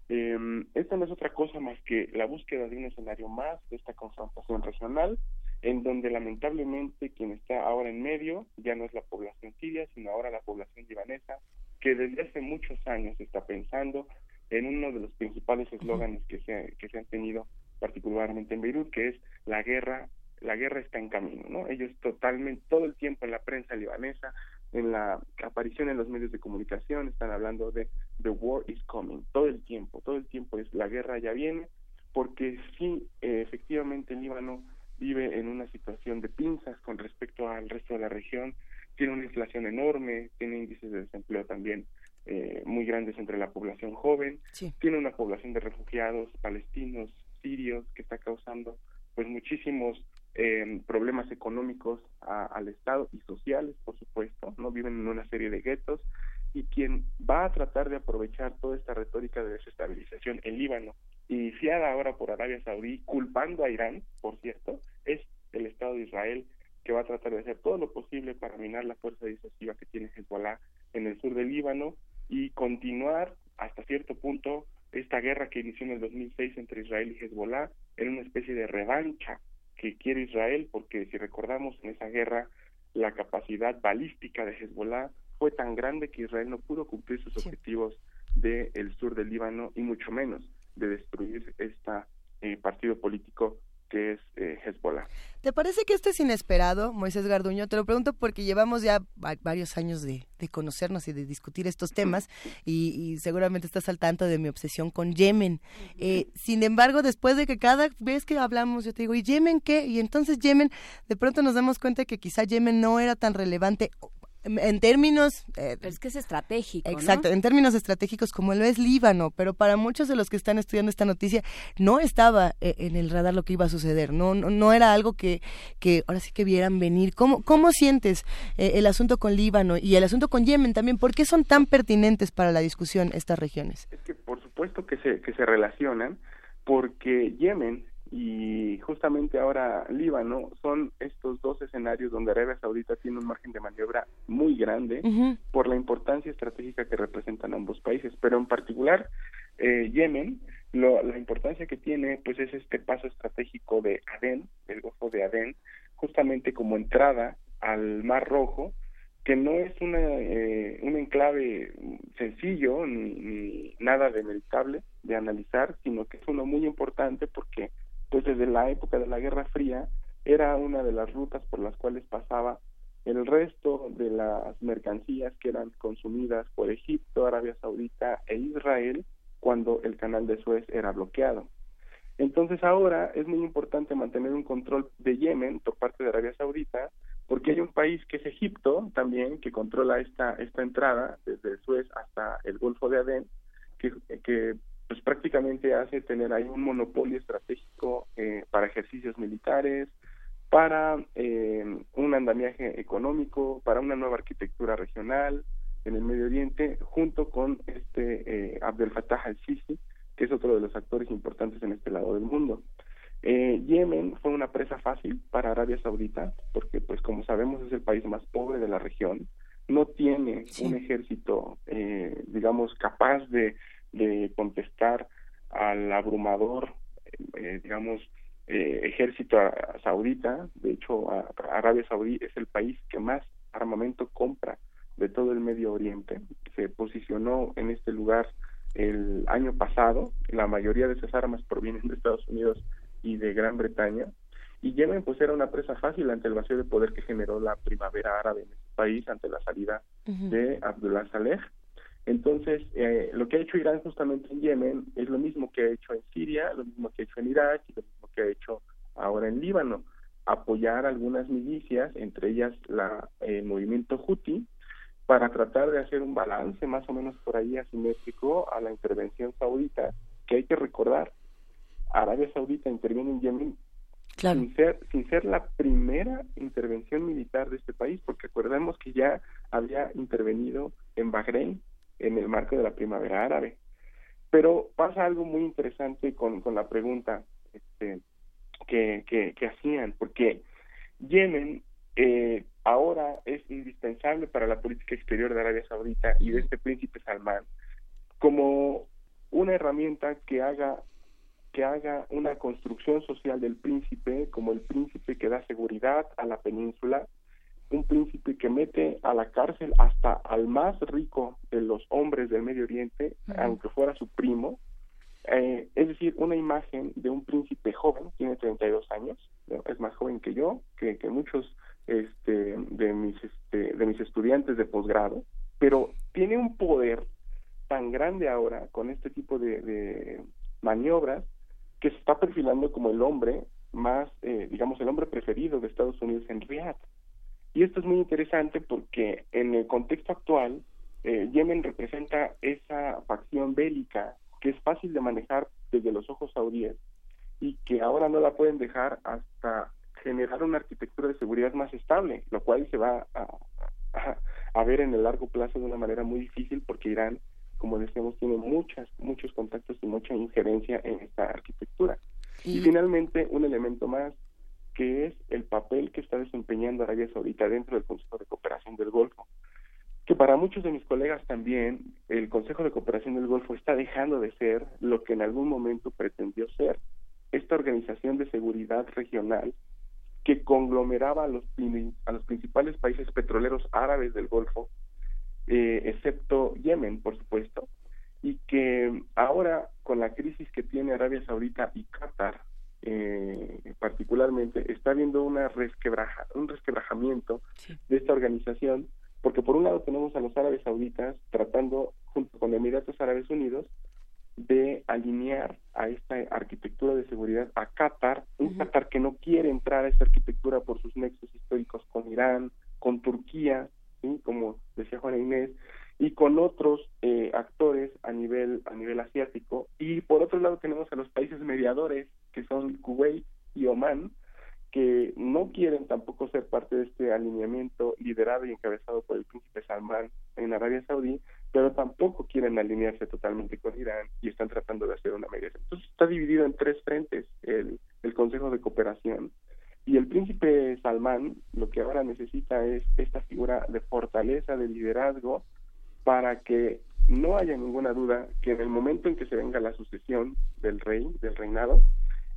Eh, esta no es otra cosa más que la búsqueda de un escenario más de esta confrontación regional, en donde lamentablemente quien está ahora en medio ya no es la población siria, sino ahora la población libanesa, que desde hace muchos años está pensando en uno de los principales eslóganes que se, que se han tenido particularmente en Beirut, que es la guerra, la guerra está en camino, ¿no? Ellos totalmente, todo el tiempo en la prensa libanesa, en la aparición en los medios de comunicación, están hablando de the war is coming, todo el tiempo, todo el tiempo es la guerra ya viene, porque sí, eh, efectivamente el Líbano vive en una situación de pinzas con respecto al resto de la región, tiene una inflación enorme, tiene índices de desempleo también eh, muy grandes entre la población joven, tiene una población de refugiados palestinos, sirios, que está causando pues muchísimos eh, problemas económicos a, al Estado y sociales, por supuesto, no viven en una serie de guetos y quien va a tratar de aprovechar toda esta retórica de desestabilización en Líbano, iniciada ahora por Arabia Saudí, culpando a Irán, por cierto, es el Estado de Israel que va a tratar de hacer todo lo posible para minar la fuerza disuasiva que tiene Hezbollah en el sur del Líbano y continuar hasta cierto punto esta guerra que inició en el 2006 entre Israel y Hezbollah en una especie de revancha que quiere Israel, porque si recordamos en esa guerra la capacidad balística de Hezbollah fue tan grande que Israel no pudo cumplir sus objetivos del sur del Líbano y mucho menos de destruir este partido político que es eh, Hezbollah. ¿Te parece que esto es inesperado, Moisés Garduño? Te lo pregunto porque llevamos ya varios años de, de conocernos y de discutir estos temas y, y, seguramente estás al tanto de mi obsesión con Yemen. Eh, sin embargo, después de que cada vez que hablamos yo te digo, ¿y Yemen qué? Y entonces Yemen, de pronto nos damos cuenta que quizá Yemen no era tan relevante en términos... Eh, es que es estratégico. Exacto, ¿no? en términos estratégicos como lo es Líbano, pero para muchos de los que están estudiando esta noticia no estaba eh, en el radar lo que iba a suceder, no, no, no, era algo que, que ahora sí que vieran venir. ¿Cómo, cómo sientes eh, el asunto con Líbano y el asunto con Yemen también? ¿Por qué son tan pertinentes para la discusión estas regiones? Es que por supuesto que se, que se relacionan, porque Yemen y justamente ahora Líbano son estos dos escenarios donde Arabia Saudita tiene un margen de maniobra muy grande uh -huh. por la importancia estratégica que representan ambos países, pero en particular eh, Yemen, lo, la importancia que tiene pues es este paso estratégico de Adén, el Golfo de Adén, justamente como entrada al Mar Rojo, que no es una, eh, un enclave sencillo ni, ni nada demeritable de analizar, sino que es uno muy importante porque pues desde la época de la Guerra Fría era una de las rutas por las cuales pasaba el resto de las mercancías que eran consumidas por Egipto, Arabia Saudita e Israel cuando el canal de Suez era bloqueado. Entonces ahora es muy importante mantener un control de Yemen por parte de Arabia Saudita porque hay un país que es Egipto también que controla esta esta entrada desde Suez hasta el Golfo de Adén que, que pues prácticamente hace tener ahí un monopolio estratégico eh, para ejercicios militares, para eh, un andamiaje económico, para una nueva arquitectura regional en el Medio Oriente, junto con este eh, Abdel Fattah al-Sisi, que es otro de los actores importantes en este lado del mundo. Eh, Yemen fue una presa fácil para Arabia Saudita, porque pues como sabemos es el país más pobre de la región, no tiene sí. un ejército, eh, digamos, capaz de de contestar al abrumador, eh, digamos, eh, ejército saudita. De hecho, a, Arabia Saudí es el país que más armamento compra de todo el Medio Oriente. Se posicionó en este lugar el año pasado. La mayoría de esas armas provienen de Estados Unidos y de Gran Bretaña. Y Yemen pues era una presa fácil ante el vacío de poder que generó la primavera árabe en este país ante la salida uh -huh. de Abdullah Saleh entonces, eh, lo que ha hecho Irán justamente en Yemen es lo mismo que ha hecho en Siria, lo mismo que ha hecho en Irak y lo mismo que ha hecho ahora en Líbano. apoyar algunas milicias, entre ellas la, el movimiento Houthi, para tratar de hacer un balance más o menos por ahí asimétrico a la intervención saudita, que hay que recordar, Arabia Saudita interviene en Yemen sin, ser, sin ser la primera intervención militar de este país, porque acordemos que ya había intervenido en Bahrein en el marco de la primavera árabe. Pero pasa algo muy interesante con, con la pregunta este, que, que, hacían, porque Yemen eh, ahora es indispensable para la política exterior de Arabia Saudita y de este príncipe Salman como una herramienta que haga que haga una construcción social del príncipe como el príncipe que da seguridad a la península, un príncipe que mete a la cárcel hasta al más rico de los hombres del Medio Oriente, aunque fuera su primo, eh, es decir, una imagen de un príncipe joven, tiene 32 años, es más joven que yo, que, que muchos este, de, mis, este, de mis estudiantes de posgrado, pero tiene un poder tan grande ahora con este tipo de, maniobras que se está perfilando como el hombre más, eh, digamos, el hombre preferido de Estados Unidos en Riyadh. Y esto es muy interesante porque en el contexto actual, eh, Yemen representa esa facción bélica que es fácil de manejar desde los ojos saudíes y que ahora no la pueden dejar hasta generar una arquitectura de seguridad más estable, lo cual se va a, a, ver en el largo plazo de una manera muy difícil porque Irán, como decíamos, tiene muchas, muchos contactos y mucha injerencia en esta arquitectura. Y, finalmente, un elemento más que es el papel que está desempeñando Arabia Saudita dentro del Consejo de Cooperación del Golfo. Que para muchos de mis colegas también el Consejo de Cooperación del Golfo está dejando de ser lo que en algún momento pretendió ser, esta organización de seguridad regional que conglomeraba a los, principales países petroleros árabes del Golfo, eh, excepto Yemen, por supuesto, y que ahora con la crisis que tiene Arabia Saudita y Qatar, eh, particularmente, está habiendo una resquebraja, un resquebrajamiento de esta organización, porque por un lado tenemos a los árabes sauditas tratando, junto con Emiratos Árabes Unidos, de alinear a esta arquitectura de seguridad a Qatar, un Qatar que no quiere entrar a esta arquitectura por sus nexos históricos con Irán, con Turquía, como decía Juana Inés, y con otros eh, actores a nivel a nivel asiático. Y por otro lado tenemos a los países mediadores, que son Kuwait y Oman, que no quieren tampoco ser parte de este alineamiento liderado y encabezado por el príncipe Salman en Arabia Saudí, pero tampoco quieren alinearse totalmente con Irán y están tratando de hacer una mediación. Entonces está dividido en tres frentes el, el Consejo de Cooperación y el príncipe Salman lo que ahora necesita es esta figura de fortaleza, de liderazgo, para que no haya ninguna duda que en el momento en que se venga la sucesión del rey, del reinado,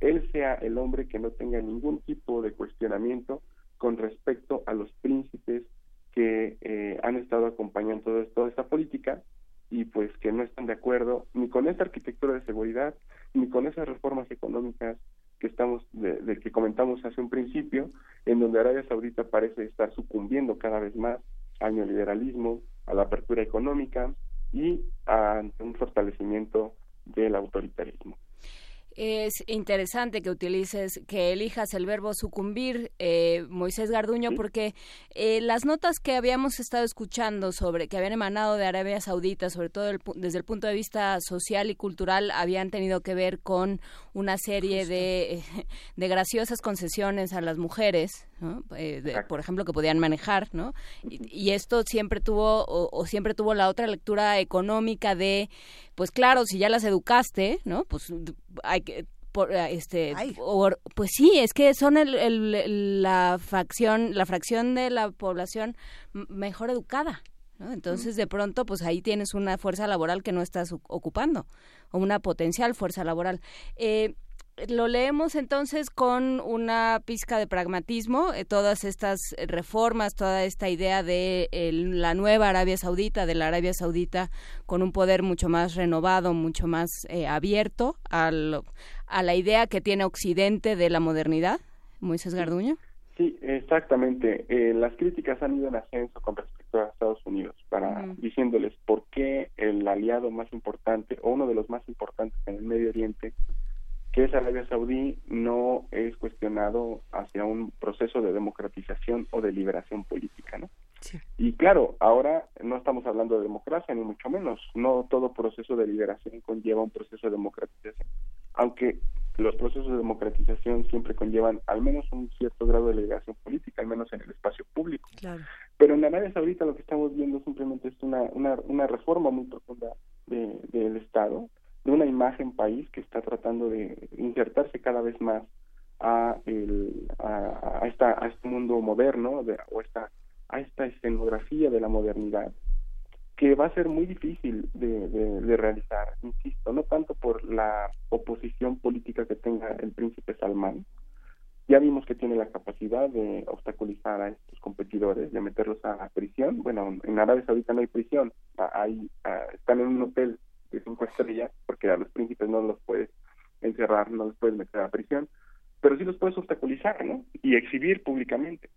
él sea el hombre que no tenga ningún tipo de cuestionamiento con respecto a los príncipes que eh, han estado acompañando toda esta política y pues que no están de acuerdo ni con esta arquitectura de seguridad ni con esas reformas económicas que estamos de, que comentamos hace un principio en donde Arabia Saudita parece estar sucumbiendo cada vez más al neoliberalismo a la apertura económica y a un fortalecimiento del autoritarismo es interesante que utilices, que elijas el verbo sucumbir, eh, Moisés Garduño, porque eh, las notas que habíamos estado escuchando sobre, que habían emanado de Arabia Saudita, sobre todo desde el punto de vista social y cultural, habían tenido que ver con una serie de, de, graciosas concesiones a las mujeres, eh, por ejemplo, que podían manejar, ¿no? Y, esto siempre tuvo, o siempre tuvo la otra lectura económica de pues claro, si ya las educaste, ¿no? Pues hay que por, este pues sí es que son el, la fracción la fracción de la población mejor educada ¿no? entonces de pronto pues ahí tienes una fuerza laboral que no estás ocupando o una potencial fuerza laboral eh, lo leemos entonces con una pizca de pragmatismo, eh, todas estas reformas, toda esta idea de la nueva Arabia Saudita, de la Arabia Saudita con un poder mucho más renovado, mucho más eh, abierto a la idea que tiene Occidente de la modernidad. Moisés Garduño. Sí, exactamente. Eh, las críticas han ido en ascenso con respecto a Estados Unidos, para diciéndoles por qué el aliado más importante o uno de los más importantes en el Medio Oriente que es Arabia Saudí no es encaminado hacia un proceso de democratización o de liberación política, ¿no? Y claro, ahora no estamos hablando de democracia, ni mucho menos. No todo proceso de liberación conlleva un proceso de democratización. Aunque los procesos de democratización siempre conllevan al menos un cierto grado de liberación política, al menos en el espacio público. Pero en Arabia Saudita lo que estamos viendo simplemente es una, una, una reforma muy profunda de, del Estado, de una imagen país que está tratando de insertarse cada vez más a, el, a, a esta, a este mundo moderno de, o esta a esta escenografía de la modernidad que va a ser muy difícil de, de, realizar, insisto, no tanto por la oposición política que tenga el príncipe Salmán, ya vimos que tiene la capacidad de obstaculizar a estos competidores, de meterlos a, prisión. Bueno, en Arabia Saudita no hay prisión, hay, están en un hotel de cinco estrellas, porque a los príncipes no los puedes encerrar, no los puedes meter a prisión, pero sí los puedes obstaculizar, ¿no? Y exhibir públicamente.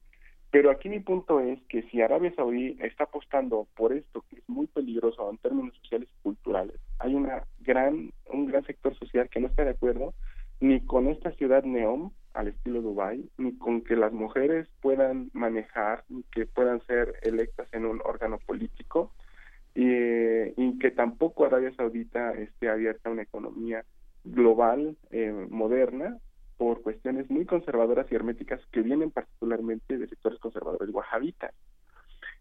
Pero aquí mi punto es que si Arabia Saudí está apostando por esto, que es muy peligroso en términos sociales y culturales, hay una gran, un gran sector social que no está de acuerdo ni con esta ciudad neón al estilo Dubai, ni con que las mujeres puedan manejar, ni que puedan ser electas en un órgano político, y, y que tampoco Arabia Saudita esté abierta a una economía global, eh, moderna, por cuestiones muy conservadoras y herméticas que vienen particularmente de sectores conservadores wahabitas.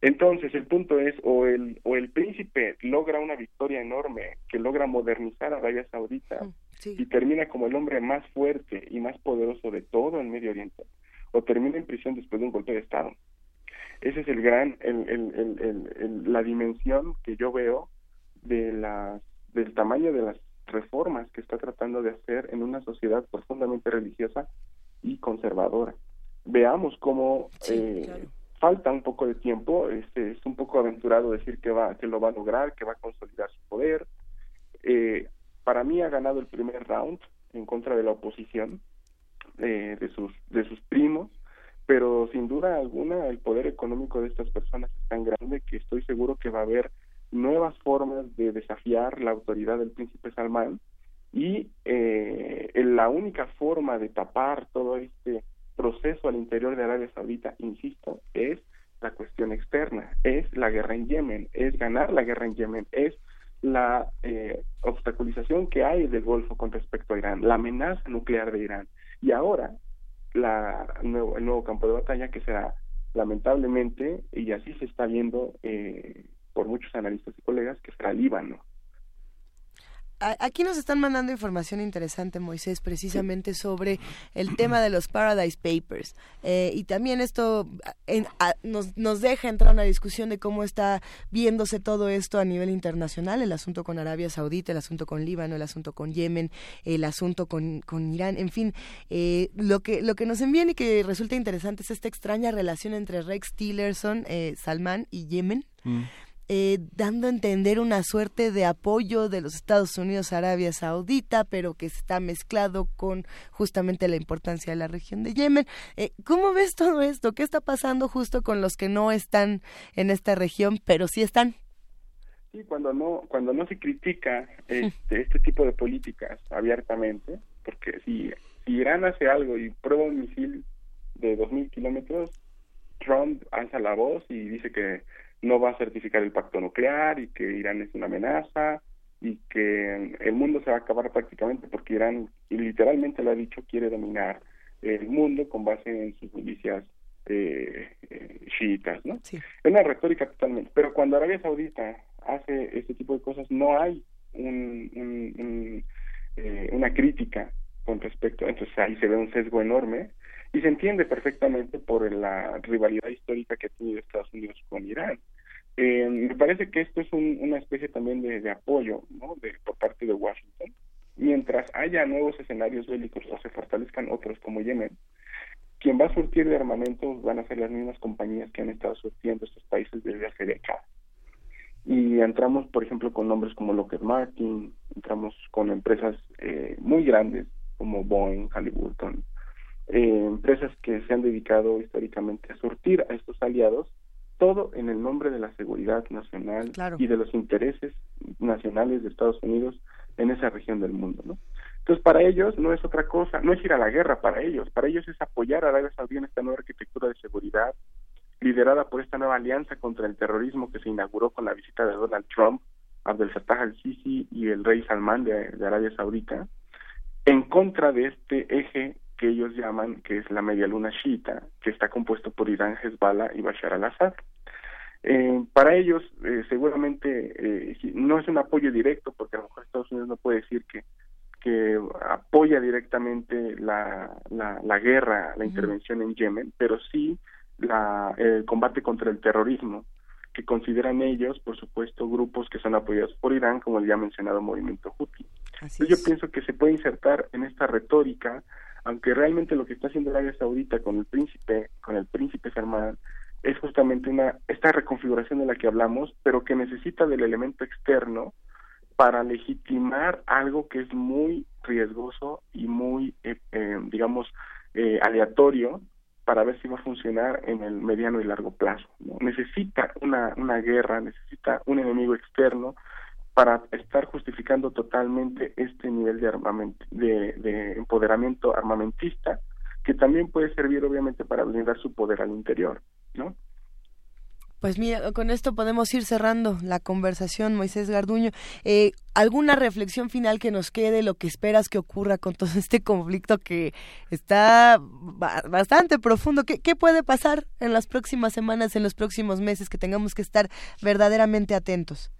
Entonces, el punto es, o el, o el príncipe logra una victoria enorme que logra modernizar a Arabia Saudita y termina como el hombre más fuerte y más poderoso de todo el Medio Oriente, o termina en prisión después de un golpe de Estado. Ese es el gran, el, el, el, la dimensión que yo veo de las, del tamaño de las reformas que está tratando de hacer en una sociedad profundamente religiosa y conservadora. Veamos cómo eh, falta un poco de tiempo, este, es un poco aventurado decir que va que lo va a lograr, que va a consolidar su poder. Eh, para mí ha ganado el primer round en contra de la oposición eh, de sus de sus primos, pero sin duda alguna el poder económico de estas personas es tan grande que estoy seguro que va a haber nuevas formas de desafiar la autoridad del príncipe Salmán y eh, la única forma de tapar todo este proceso al interior de Arabia Saudita, insisto, es la cuestión externa, es la guerra en Yemen, es ganar la guerra en Yemen, es la eh, obstaculización que hay del Golfo con respecto a Irán, la amenaza nuclear de Irán. Y ahora la, el nuevo campo de batalla que será lamentablemente, y así se está viendo eh, por muchos analistas y colegas, que será Líbano. Aquí nos están mandando información interesante, Moisés, precisamente sobre el tema de los Paradise Papers. Eh, y también esto nos, nos deja entrar a una discusión de cómo está viéndose todo esto a nivel internacional, el asunto con Arabia Saudita, el asunto con Líbano, el asunto con Yemen, el asunto con, con Irán, en fin. Eh, lo, que, lo que nos envían y que resulta interesante es esta extraña relación entre Rex Tillerson, eh, Salman y Yemen. Mm. Eh, dando a entender una suerte de apoyo de los Estados Unidos a Arabia Saudita, pero que está mezclado con justamente la importancia de la región de Yemen. Eh, ¿Cómo ves todo esto? ¿Qué está pasando justo con los que no están en esta región, pero sí están? Sí, cuando no, cuando no se critica este, este tipo de políticas abiertamente, porque si, si Irán hace algo y prueba un misil de 2.000 kilómetros, Trump alza la voz y dice que no va a certificar el pacto nuclear y que Irán es una amenaza y que el mundo se va a acabar prácticamente porque Irán, y literalmente lo ha dicho, quiere dominar el mundo con base en sus milicias eh, eh chiitas, ¿no? Es una retórica totalmente. Pero cuando Arabia Saudita hace este tipo de cosas, no hay un, eh, una crítica con respecto, entonces ahí se ve un sesgo enorme y se entiende perfectamente por la rivalidad histórica que ha tenido Estados Unidos con Irán. Eh, me parece que esto es una especie también de, apoyo por parte de Washington. Mientras haya nuevos escenarios bélicos o se fortalezcan otros como Yemen, quien va a surtir de armamentos van a ser las mismas compañías que han estado surtiendo estos países desde hace décadas. Y entramos, por ejemplo, con nombres como Lockheed Martin, entramos con empresas eh, muy grandes como Boeing, Halliburton, eh, empresas que se han dedicado históricamente a surtir a estos aliados, todo en el nombre de la seguridad nacional y de los intereses nacionales de Estados Unidos en esa región del mundo, ¿no? Entonces, para ellos no es otra cosa, no es ir a la guerra para ellos, para ellos es apoyar a Arabia Saudí en esta nueva arquitectura de seguridad, liderada por esta nueva alianza contra el terrorismo que se inauguró con la visita de Donald Trump, Abdel Fattah al-Sisi y el rey Salman de, de Arabia Saudita, en contra de este eje que ellos llaman que es la media luna chiita, que está compuesto por Irán, Hezbollah y Bashar al-Assad. Eh, para ellos, eh, seguramente eh, no es un apoyo directo, porque a lo mejor Estados Unidos no puede decir que, que apoya directamente la, la, la guerra, la intervención en Yemen, pero sí la, el combate contra el terrorismo, que consideran ellos, por supuesto, grupos que son apoyados por Irán, como el ya mencionado movimiento Houthi. Yo pienso que se puede insertar en esta retórica, aunque realmente lo que está haciendo Arabia Saudita con el príncipe, con el príncipe Salman, es justamente una esta reconfiguración de la que hablamos, pero que necesita del elemento externo para legitimar algo que es muy riesgoso y muy, eh, eh, digamos, eh, aleatorio para ver si va a funcionar en el mediano y largo plazo. Necesita una, una guerra, necesita un enemigo externo para estar justificando totalmente este nivel de armamento, de, de empoderamiento armamentista, que también puede servir obviamente para blindar su poder al interior, ¿no? Pues mira, con esto podemos ir cerrando la conversación, Moisés Garduño. Eh, ¿Alguna reflexión final que nos quede, lo que esperas que ocurra con todo este conflicto que está bastante profundo? ¿Qué, ¿Qué, puede pasar en las próximas semanas, en los próximos meses, que tengamos que estar verdaderamente atentos?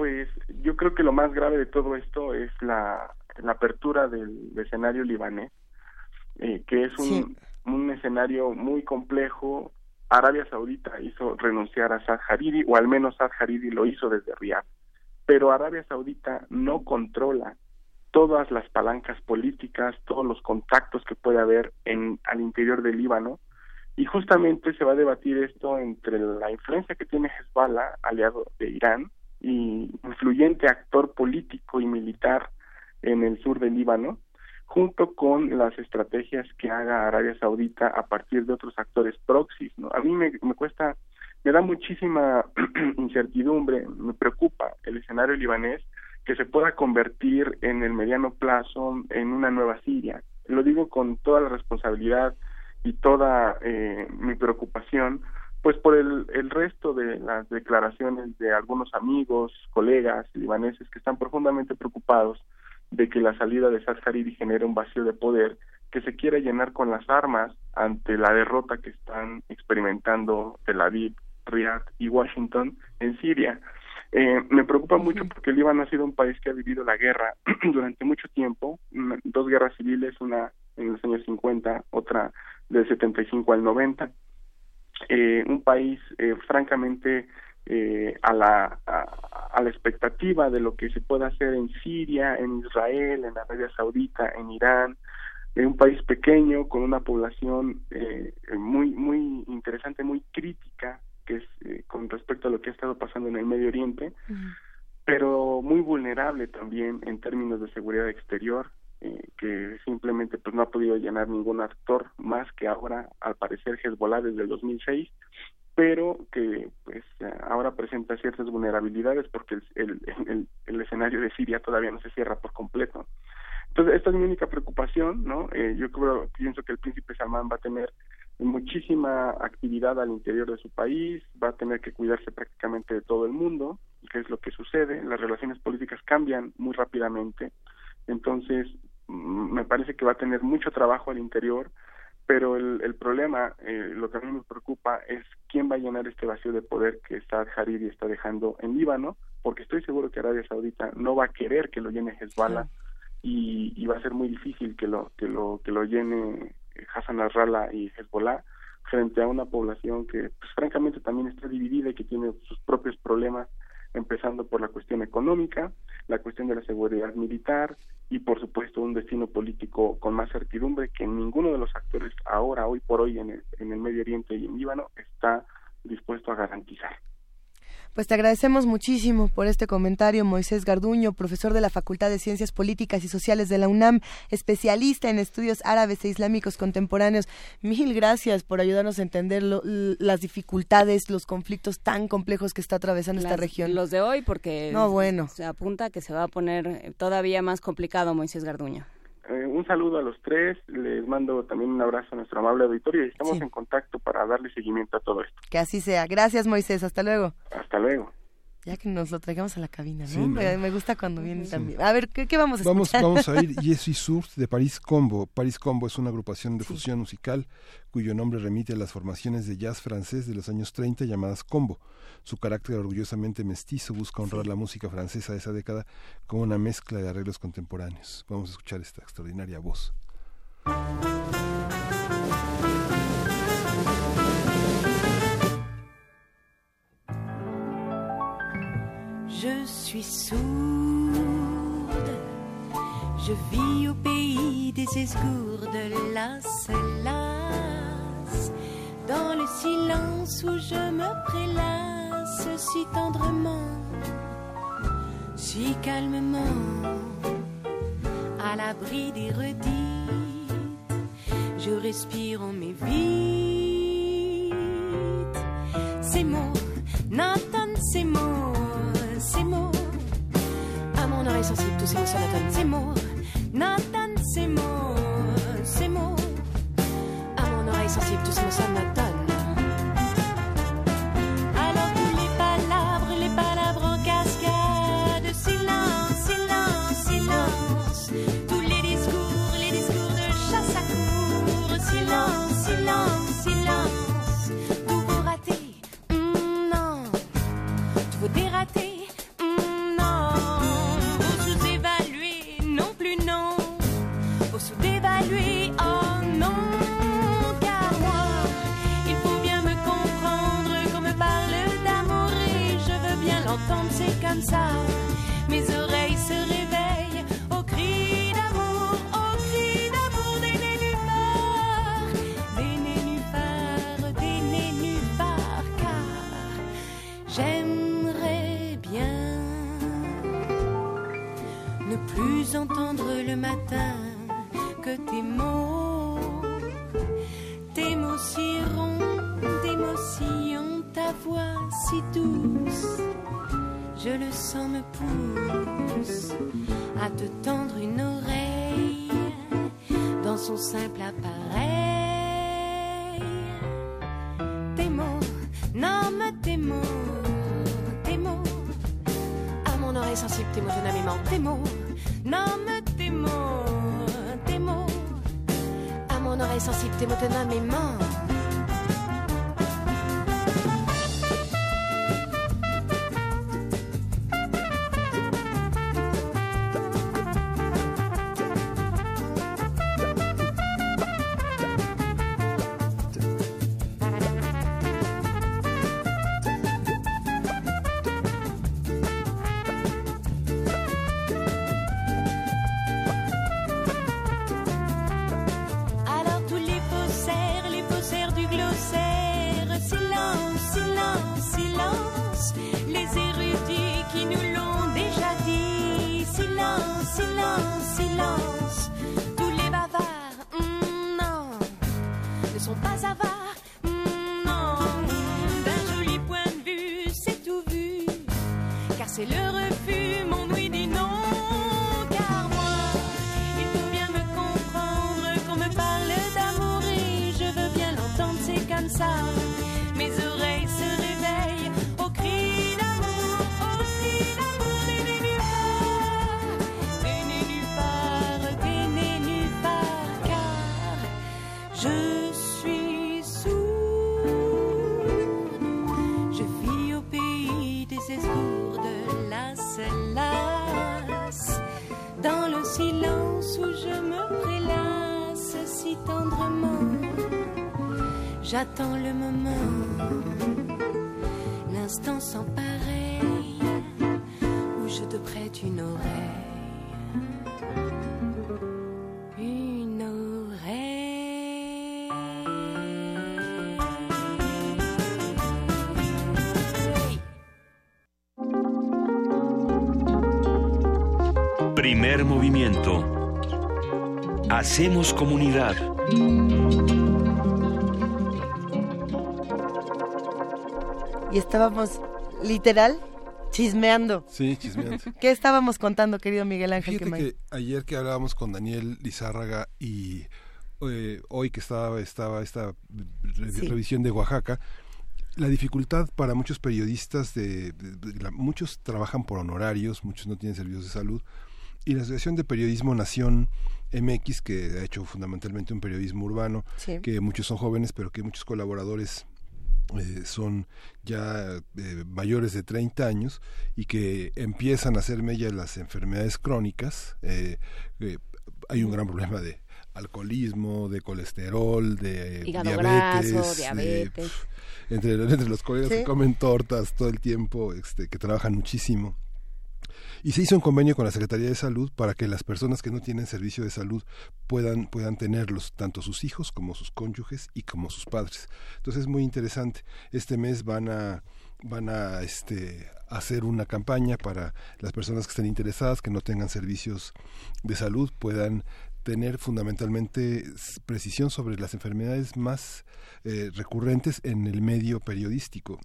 Pues yo creo que lo más grave de todo esto es la, la apertura del, escenario libanés, eh, que es un, sí. un escenario muy complejo, Arabia Saudita hizo renunciar a Saad Hariri, o al menos Saad Hariri lo hizo desde Riyadh. Pero Arabia Saudita no controla todas las palancas políticas, todos los contactos que puede haber en al interior del Líbano, y justamente se va a debatir esto entre la influencia que tiene Hezbollah, aliado de Irán, y influyente actor político y militar en el sur del Líbano, junto con las estrategias que haga Arabia Saudita a partir de otros actores proxies. ¿no? A mí me, me cuesta, me da muchísima incertidumbre, me preocupa el escenario libanés que se pueda convertir en el mediano plazo en una nueva Siria. Lo digo con toda la responsabilidad y toda eh, mi preocupación, pues por el, el resto de las declaraciones de algunos amigos, colegas libaneses que están profundamente preocupados de que la salida de Saad Hariri genere un vacío de poder que se quiere llenar con las armas ante la derrota que están experimentando Tel Aviv, Riyadh y Washington en Siria. Eh, me preocupa mucho porque el Líbano ha sido un país que ha vivido la guerra durante mucho tiempo, una, dos guerras civiles, una en los años 50, otra del 75 al 90. Eh, un país eh, francamente eh, a, la, a, a, la expectativa de lo que se pueda hacer en Siria, en Israel, en Arabia Saudita, en Irán, en un país pequeño con una población eh, muy muy interesante, muy crítica, que es eh, con respecto a lo que ha estado pasando en el Medio Oriente, uh -huh. pero muy vulnerable también en términos de seguridad exterior, eh, que simplemente pues no ha podido llenar ningún actor más que ahora al parecer Hezbollah desde el 2006 pero que pues ahora presenta ciertas vulnerabilidades porque el, el, el, escenario de Siria todavía no se cierra por completo. Entonces, esta es mi única preocupación, ¿no? Eh, yo creo, pienso que el príncipe Salman va a tener muchísima actividad al interior de su país, va a tener que cuidarse prácticamente de todo el mundo, que es lo que sucede, las relaciones políticas cambian muy rápidamente, entonces me parece que va a tener mucho trabajo al interior, pero el, el problema, eh, lo que a mí me preocupa es quién va a llenar este vacío de poder que Saad Hariri está dejando en Líbano, porque estoy seguro que Arabia Saudita no va a querer que lo llene Hezbollah sí. y, y, va a ser muy difícil que lo que lo que lo llene Hassan Nasrallah y Hezbollah frente a una población que pues, francamente también está dividida y que tiene sus propios problemas empezando por la cuestión económica, la cuestión de la seguridad militar y por supuesto un destino político con más certidumbre que ninguno de los actores ahora, hoy por hoy en el, en el Medio Oriente y en Líbano está dispuesto a garantizar. Pues te agradecemos muchísimo por este comentario, Moisés Garduño, profesor de la Facultad de Ciencias Políticas y Sociales de la UNAM, especialista en estudios árabes e islámicos contemporáneos. Mil gracias por ayudarnos a entender lo- las dificultades, los conflictos tan complejos que está atravesando esta región. Los de hoy, porque No, bueno. se apunta que se va a poner todavía más complicado, Moisés Garduño. Eh, un saludo a los tres, les mando también un abrazo a nuestro amable auditorio y estamos Sí. en contacto para darle seguimiento a todo esto. Que así sea. Gracias, Moisés. Hasta luego. Hasta luego. Ya que nos lo traigamos a la cabina, ¿no? Sí, ¿no? Me, gusta cuando vienen también. A ver, ¿qué, qué vamos a Vamos, escuchar? vamos a ir Yesu Source de Paris Combo. Paris Combo es una agrupación de fusión musical cuyo nombre remite a las formaciones de jazz francés de los años 30 llamadas Combo. Su carácter orgullosamente mestizo busca honrar la música francesa de esa década con una mezcla de arreglos contemporáneos. Vamos a escuchar esta extraordinaria voz. Je suis sourde, je vis au pays des esgourdes, las, las, dans le silence où je me prélasse si tendrement, si calmement, à l'abri des redites, je respire en mes vides. Ces mots n'entendent ces mots, Nathan Seymour. À mon oreille sensible, tous ces mots sont Nathan Seymour. Nathan Seymour, Seymour. À mon oreille sensible, tous ces mots sont Nathan le matin que tes mots, tes mots si ronds, tes mots si ont ta voix si douce. Je le sens me pousse à te tendre une oreille dans son simple appareil. Tes mots, nomme tes mots, tes mots. À mon oreille sensible, tes mots dynamiquement, tes mots. Nomme tes mots, tes. À mon oreille sensible, tes mots dynamiquement. Alors movimiento. Hacemos comunidad. Y estábamos literal chismeando. Sí, chismeando. ¿Qué estábamos contando, querido Miguel Ángel? Fíjate que ayer que hablábamos con Daniel Lizárraga y eh, hoy que estaba, estaba esta re- Sí. revisión de Oaxaca, la dificultad para muchos periodistas, de, de- de la- muchos trabajan por honorarios, muchos no tienen servicios de salud, y la Asociación de Periodismo Nación MX, que ha hecho fundamentalmente un periodismo urbano, Sí. que muchos son jóvenes, pero que muchos colaboradores eh, son ya eh, mayores de 30 años y que empiezan a hacer mella las enfermedades crónicas. eh, eh, hay un gran problema de alcoholismo, de colesterol, de Hígado diabetes, graso, de- diabetes. entre, entre los colegas Sí. que comen tortas todo el tiempo, este, que trabajan muchísimo. Y se hizo un convenio con la Secretaría de Salud para que las personas que no tienen servicio de salud puedan, puedan tenerlos, tanto sus hijos como sus cónyuges y como sus padres. Entonces es muy interesante. Este mes van a, van a este, hacer una campaña para las personas que estén interesadas, que no tengan servicios de salud, puedan tener fundamentalmente precisión sobre las enfermedades más eh, recurrentes en el medio periodístico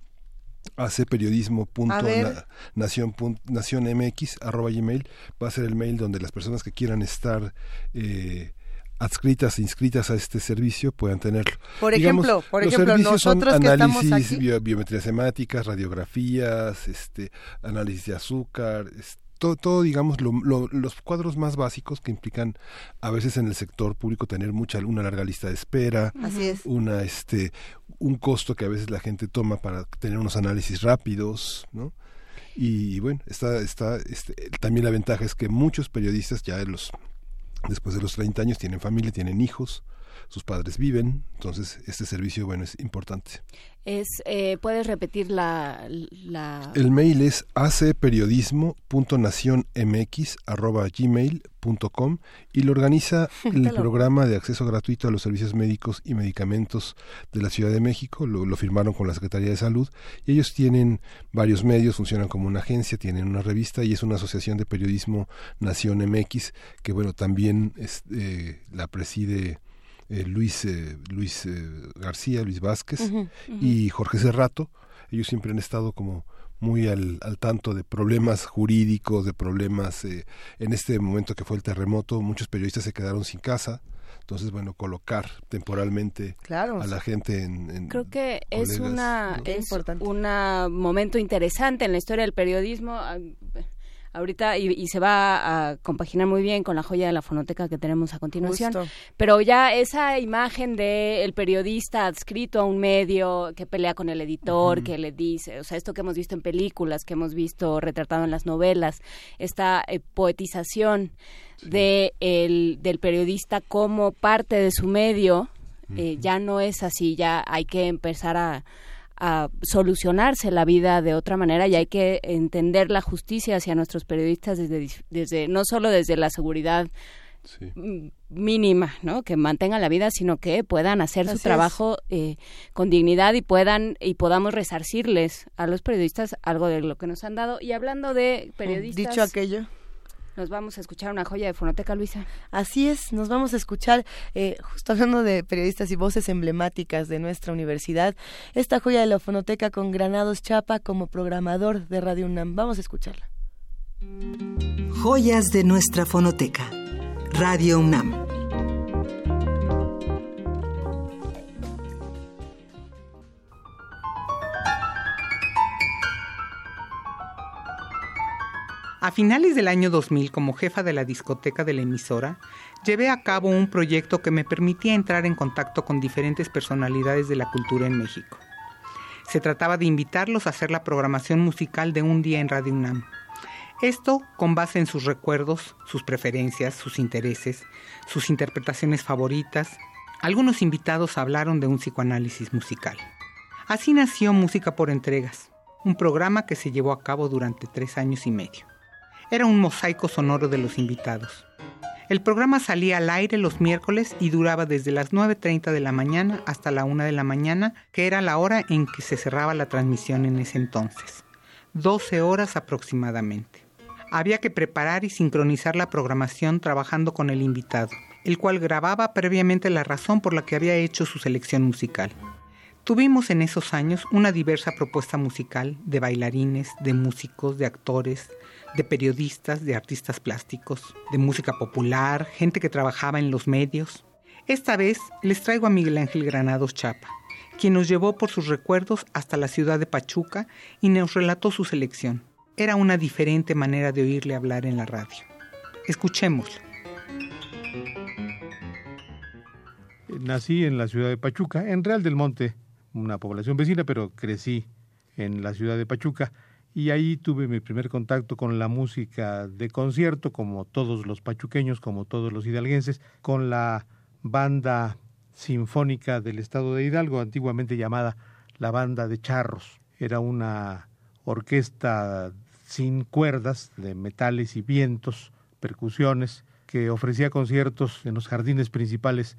hace periodismo punto A ver. na- nación pun- nación mx arroba gmail. Va a ser el mail donde las personas que quieran estar eh, adscritas inscritas a este servicio puedan tenerlo. Por ejemplo, por los servicios son que análisis aquí- bio- biometrías hemáticas radiografías este análisis de azúcar es- todo, todo digamos lo- lo- los cuadros más básicos que implican a veces en el sector público tener mucha una larga lista de espera Así es. una este un costo que a veces la gente toma para tener unos análisis rápidos no y bueno está está este, también la ventaja es que muchos periodistas ya de los después de los 30 años tienen familia tienen hijos sus padres viven entonces este servicio bueno es importante Es, eh, ¿Puedes repetir la... la... el mail es acperiodismo.nacionmx@gmail.com y lo organiza el programa de acceso gratuito a los servicios médicos y medicamentos de la Ciudad de México. Lo, lo firmaron con la Secretaría de Salud y ellos tienen varios medios, funcionan como una agencia, tienen una revista y es una asociación de periodismo Nación MX que bueno también es, eh, la preside eh, Luis eh, Luis eh, García, Luis Vázquez y Jorge Cerrato. Ellos siempre han estado como muy al, al tanto de problemas jurídicos, de problemas eh, en este momento que fue el terremoto, muchos periodistas se quedaron sin casa. Entonces, bueno, colocar temporalmente Claro. a la gente en... en Creo que es una ¿no? es un momento interesante en la historia del periodismo. Ah, Ahorita y, y se va a compaginar muy bien con la joya de la fonoteca que tenemos a continuación. Justo. Pero ya esa imagen de el periodista adscrito a un medio que pelea con el editor, que le dice, o sea, esto que hemos visto en películas, que hemos visto retratado en las novelas, esta eh, poetización de el, del periodista como parte de su medio, eh, ya no es así, ya hay que empezar a, a solucionarse la vida de otra manera y hay que entender la justicia hacia nuestros periodistas desde, desde no solo desde la seguridad mínima, ¿no? Que mantengan la vida, sino que puedan hacer Así su trabajo eh, con dignidad y puedan y podamos resarcirles a los periodistas algo de lo que nos han dado. Y hablando de periodistas, Dicho aquello. Nos vamos a escuchar una joya de fonoteca, Luisa. Así es, nos vamos a escuchar, eh, justo hablando de periodistas y voces emblemáticas de nuestra universidad, esta joya de la fonoteca con Granados Chapa como programador de Radio UNAM. Vamos a escucharla. Joyas de nuestra fonoteca. Radio UNAM. A finales del año 2000, como jefa de la discoteca de la emisora, llevé a cabo un proyecto que me permitía entrar en contacto con diferentes personalidades de la cultura en México. Se trataba de invitarlos a hacer la programación musical de un día en Radio UNAM. Esto con base en sus recuerdos, sus preferencias, sus intereses, sus interpretaciones favoritas. Algunos invitados hablaron de un psicoanálisis musical. Así nació Música por Entregas, un programa que se llevó a cabo durante tres años y medio. Era un mosaico sonoro de los invitados. El programa salía al aire los miércoles y duraba desde las 9.30 de la mañana hasta la 1 de la mañana, que era la hora en que se cerraba la transmisión en ese entonces. 12 horas aproximadamente. Había que preparar y sincronizar la programación trabajando con el invitado, el cual grababa previamente la razón por la que había hecho su selección musical. Tuvimos en esos años una diversa propuesta musical de bailarines, de músicos, de actores, de periodistas, de artistas plásticos, de música popular, gente que trabajaba en los medios. Esta vez les traigo a Miguel Ángel Granados Chapa, quien nos llevó por sus recuerdos hasta la ciudad de Pachuca y nos relató su selección. Era una diferente manera de oírle hablar en la radio. Escuchémoslo. Nací en la ciudad de Pachuca, en Real del Monte, una población vecina, pero crecí en la ciudad de Pachuca y ahí tuve mi primer contacto con la música de concierto, como todos los pachuqueños, como todos los hidalguenses, con la banda sinfónica del estado de Hidalgo, antiguamente llamada la Banda de Charros. Era una orquesta sin cuerdas, de metales y vientos, percusiones, que ofrecía conciertos en los jardines principales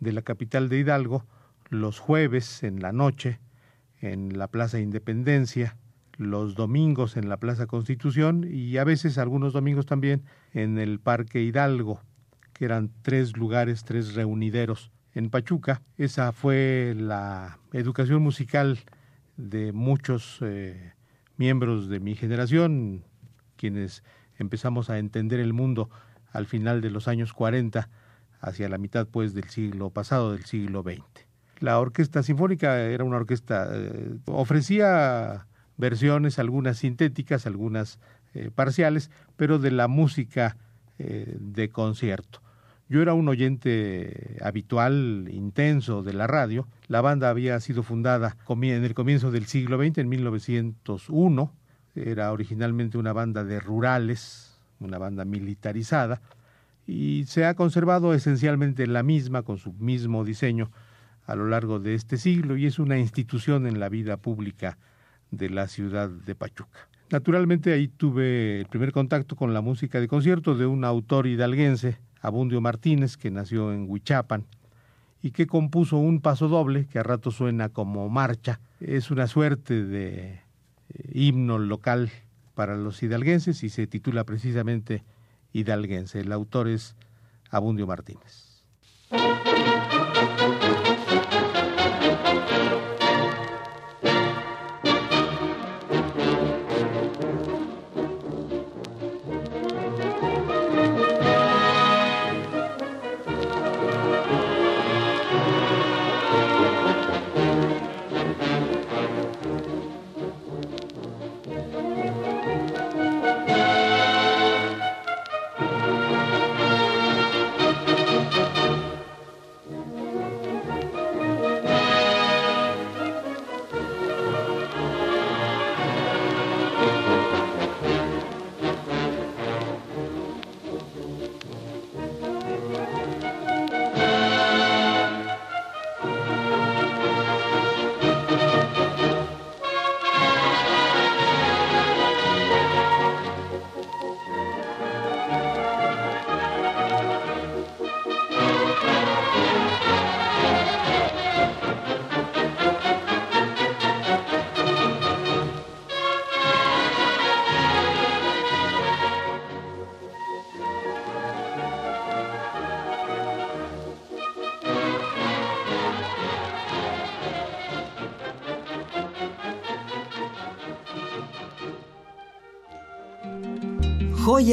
de la capital de Hidalgo los jueves en la noche en la Plaza Independencia, los domingos en la Plaza Constitución y a veces algunos domingos también en el Parque Hidalgo, que eran tres lugares, tres reunideros en Pachuca. Esa fue la educación musical de muchos eh, miembros de mi generación, quienes empezamos a entender el mundo al final de los años 40, hacia la mitad pues del siglo pasado, del siglo XX. La orquesta sinfónica era una orquesta, eh, ofrecía versiones, algunas sintéticas, algunas eh, parciales, pero de la música de concierto. Yo era un oyente habitual, intenso de la radio. La banda había sido fundada en el comienzo del siglo XX, en 1901. Era originalmente una banda de rurales, una banda militarizada, y se ha conservado esencialmente la misma, con su mismo diseño, a lo largo de este siglo, y es una institución en la vida pública de la ciudad de Pachuca. Naturalmente ahí tuve el primer contacto con la música de concierto de un autor hidalguense, Abundio Martínez, que nació en Huichapan y que compuso un paso doble que a rato suena como marcha. Es una suerte de eh, himno local para los hidalguenses y se titula precisamente Hidalguense. El autor es Abundio Martínez.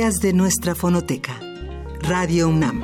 De nuestra fonoteca. Radio UNAM.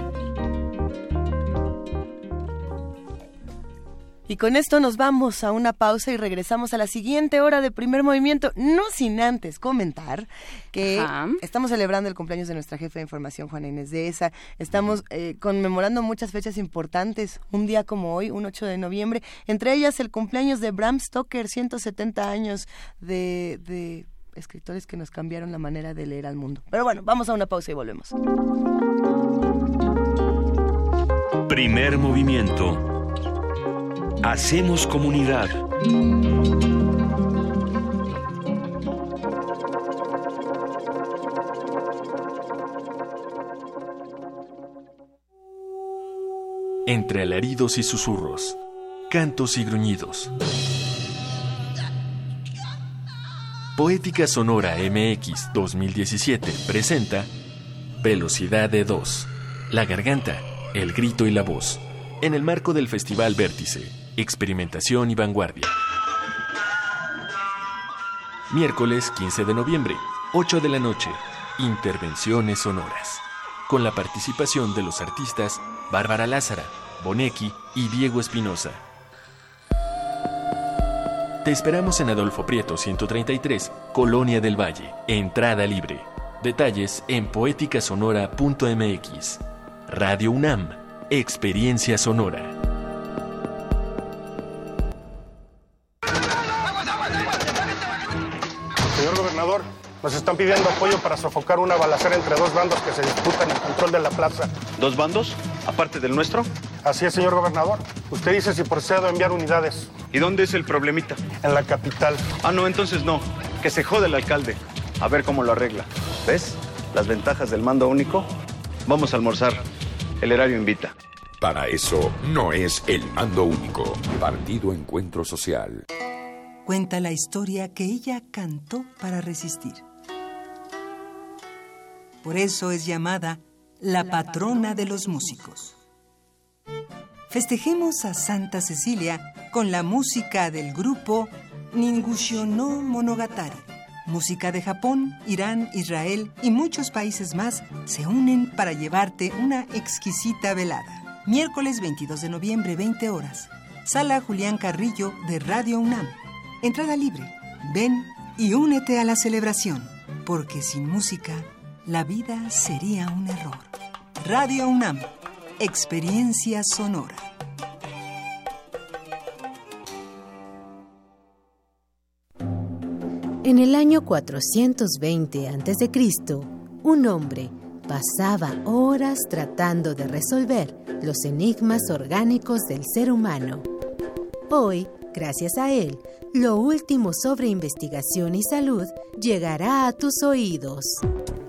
Y con esto nos vamos a una pausa y regresamos a la siguiente hora de primer movimiento, no sin antes comentar que estamos celebrando el cumpleaños de nuestra jefa de información, Juana Inés de ESA. Estamos eh, conmemorando muchas fechas importantes, un día como hoy, un 8 de noviembre, entre ellas el cumpleaños de Bram Stoker, 170 años de, de escritores que nos cambiaron la manera de leer al mundo. Pero bueno, vamos a una pausa y volvemos. Primer movimiento. Hacemos comunidad. Entre alaridos y susurros, cantos y gruñidos Poética Sonora MX 2017 presenta Velocidad de 2. La garganta, el grito y la voz. En el marco del Festival Vértice, Experimentación y Vanguardia. Miércoles 15 de noviembre, 8 de la noche. Intervenciones sonoras. Con la participación de los artistas Bárbara Lázara, Bonecki y Diego Espinosa. Te esperamos en Adolfo Prieto 133, Colonia del Valle. Entrada libre. Detalles en poéticasonora.mx. Radio UNAM. Experiencia sonora. Nos están pidiendo apoyo para sofocar una balacera entre dos bandos que se disputan el control de la plaza. ¿Dos bandos? ¿Aparte del nuestro? Así es, señor gobernador. Usted dice si procedo a enviar unidades. ¿Y dónde es el problemita? En la capital. Ah, no, entonces no. Que se jode el alcalde. A ver cómo lo arregla. ¿Ves? Las ventajas del mando único. Vamos a almorzar. El erario invita. Para eso no es el mando único. Partido Encuentro Social. Cuenta la historia que ella cantó para resistir. Por eso es llamada la patrona de los músicos. Festejemos a Santa Cecilia con la música del grupo Ningusho no Monogatari. Música de Japón, Irán, Israel y muchos países más se unen para llevarte una exquisita velada. Miércoles 22 de noviembre, 20 horas. Sala Julián Carrillo de Radio UNAM. Entrada libre. Ven y únete a la celebración, porque sin música la vida sería un error. Radio UNAM. Experiencia sonora. En el año 420 a.C., un hombre pasaba horas tratando de resolver los enigmas orgánicos del ser humano. Hoy, gracias a él, lo último sobre investigación y salud llegará a tus oídos.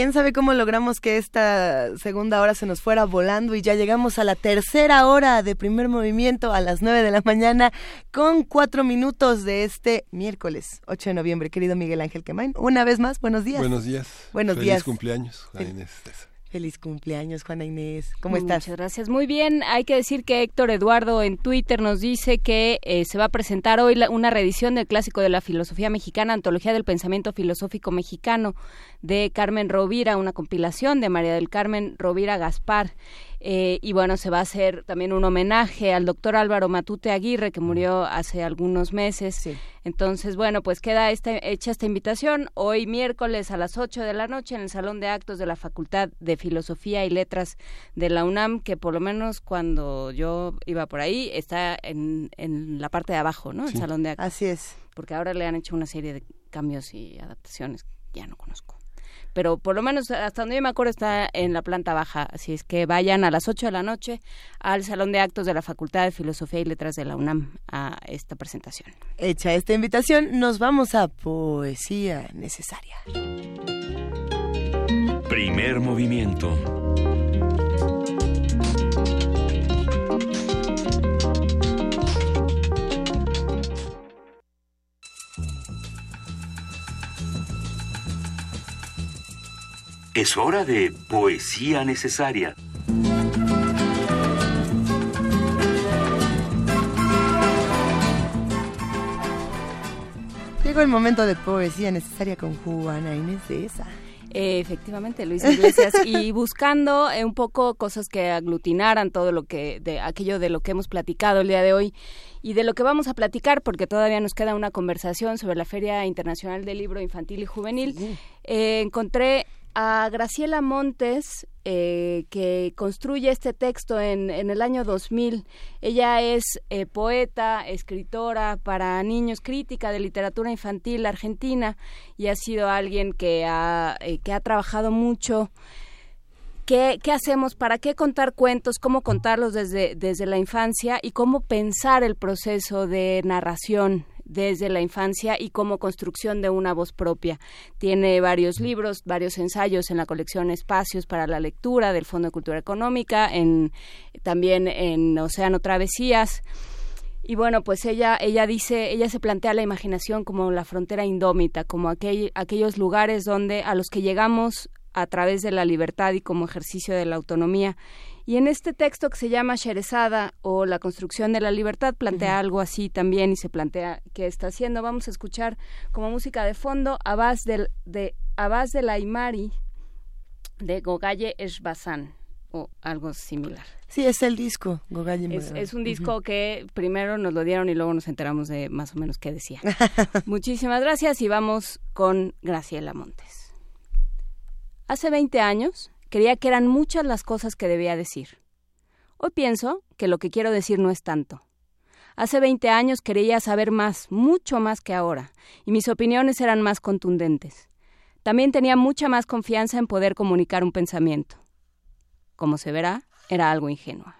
¿Quién sabe cómo logramos que esta segunda hora se nos fuera volando y ya llegamos a la tercera hora de primer movimiento a las nueve de la mañana con cuatro minutos de este miércoles 8 de noviembre, querido Miguel Ángel Quemain? Una vez más, buenos días. Buenos días. Buenos Feliz días. cumpleaños, Juana Fel- Inés. Feliz cumpleaños, Juana Inés. ¿Cómo Muchas estás? gracias. Muy bien. Hay que decir que Héctor Eduardo en Twitter nos dice que eh, se va a presentar hoy la- una reedición del clásico de la filosofía mexicana, Antología del Pensamiento Filosófico Mexicano, de Carmen Rovira, una compilación de María del Carmen Rovira Gaspar. Eh, y bueno, se va a hacer también un homenaje al doctor Álvaro Matute Aguirre, que murió hace algunos meses. Entonces, bueno, pues queda esta, hecha esta invitación hoy miércoles a las 8 de la noche en el Salón de Actos de la Facultad de Filosofía y Letras de la UNAM, que por lo menos cuando yo iba por ahí está en, en la parte de abajo, ¿no? El. Salón de Actos. Así es. Porque ahora le han hecho una serie de cambios y adaptaciones que ya no conozco. Pero por lo menos hasta donde yo me acuerdo está en la planta baja, así es que vayan a las 8 de la noche al Salón de Actos de la Facultad de Filosofía y Letras de la UNAM a esta presentación. Hecha esta invitación, nos vamos a Poesía Necesaria. Primer movimiento. Es hora de poesía necesaria. Llegó el momento de Poesía Necesaria con Juana Inés de esa. Eh, efectivamente, Luis Iglesias, y buscando eh, un poco cosas que aglutinaran todo lo que, de aquello de lo que hemos platicado el día de hoy y de lo que vamos a platicar, porque todavía nos queda una conversación sobre la Feria Internacional del Libro Infantil y Juvenil. Eh, encontré a Graciela Montes, eh, que construye este texto en, en, el año 2000. Ella es eh, poeta, escritora para niños, crítica de literatura infantil argentina y ha sido alguien que ha, eh, que ha trabajado mucho. ¿Qué, ¿Qué, hacemos? ¿Para qué contar cuentos? ¿Cómo contarlos desde, desde la infancia? Y cómo pensar el proceso de narración desde la infancia y como construcción de una voz propia. Tiene varios libros, varios ensayos en la colección Espacios para la Lectura del Fondo de Cultura Económica, en, también en Océano Travesías. Y bueno, pues ella, ella dice, ella se plantea la imaginación como la frontera indómita, como aquel, aquellos lugares donde a los que llegamos a través de la libertad y como ejercicio de la autonomía y en este texto que se llama Sherezada o La construcción de la libertad plantea algo así también y se plantea qué está haciendo. Vamos a escuchar como música de fondo Abbas del, de Abbas de la Imari de Gogaye Eshbazan o algo similar. Sí, es el disco, Gogaye es, es, un disco uh -huh. que primero nos lo dieron y luego nos enteramos de más o menos qué decía. Muchísimas gracias y vamos con Graciela Montes. Hace 20 años Creía que eran muchas las cosas que debía decir. Hoy pienso que lo que quiero decir no es tanto. Hace 20 años quería saber más, mucho más que ahora, y mis opiniones eran más contundentes. También tenía mucha más confianza en poder comunicar un pensamiento. Como se verá, era algo ingenua.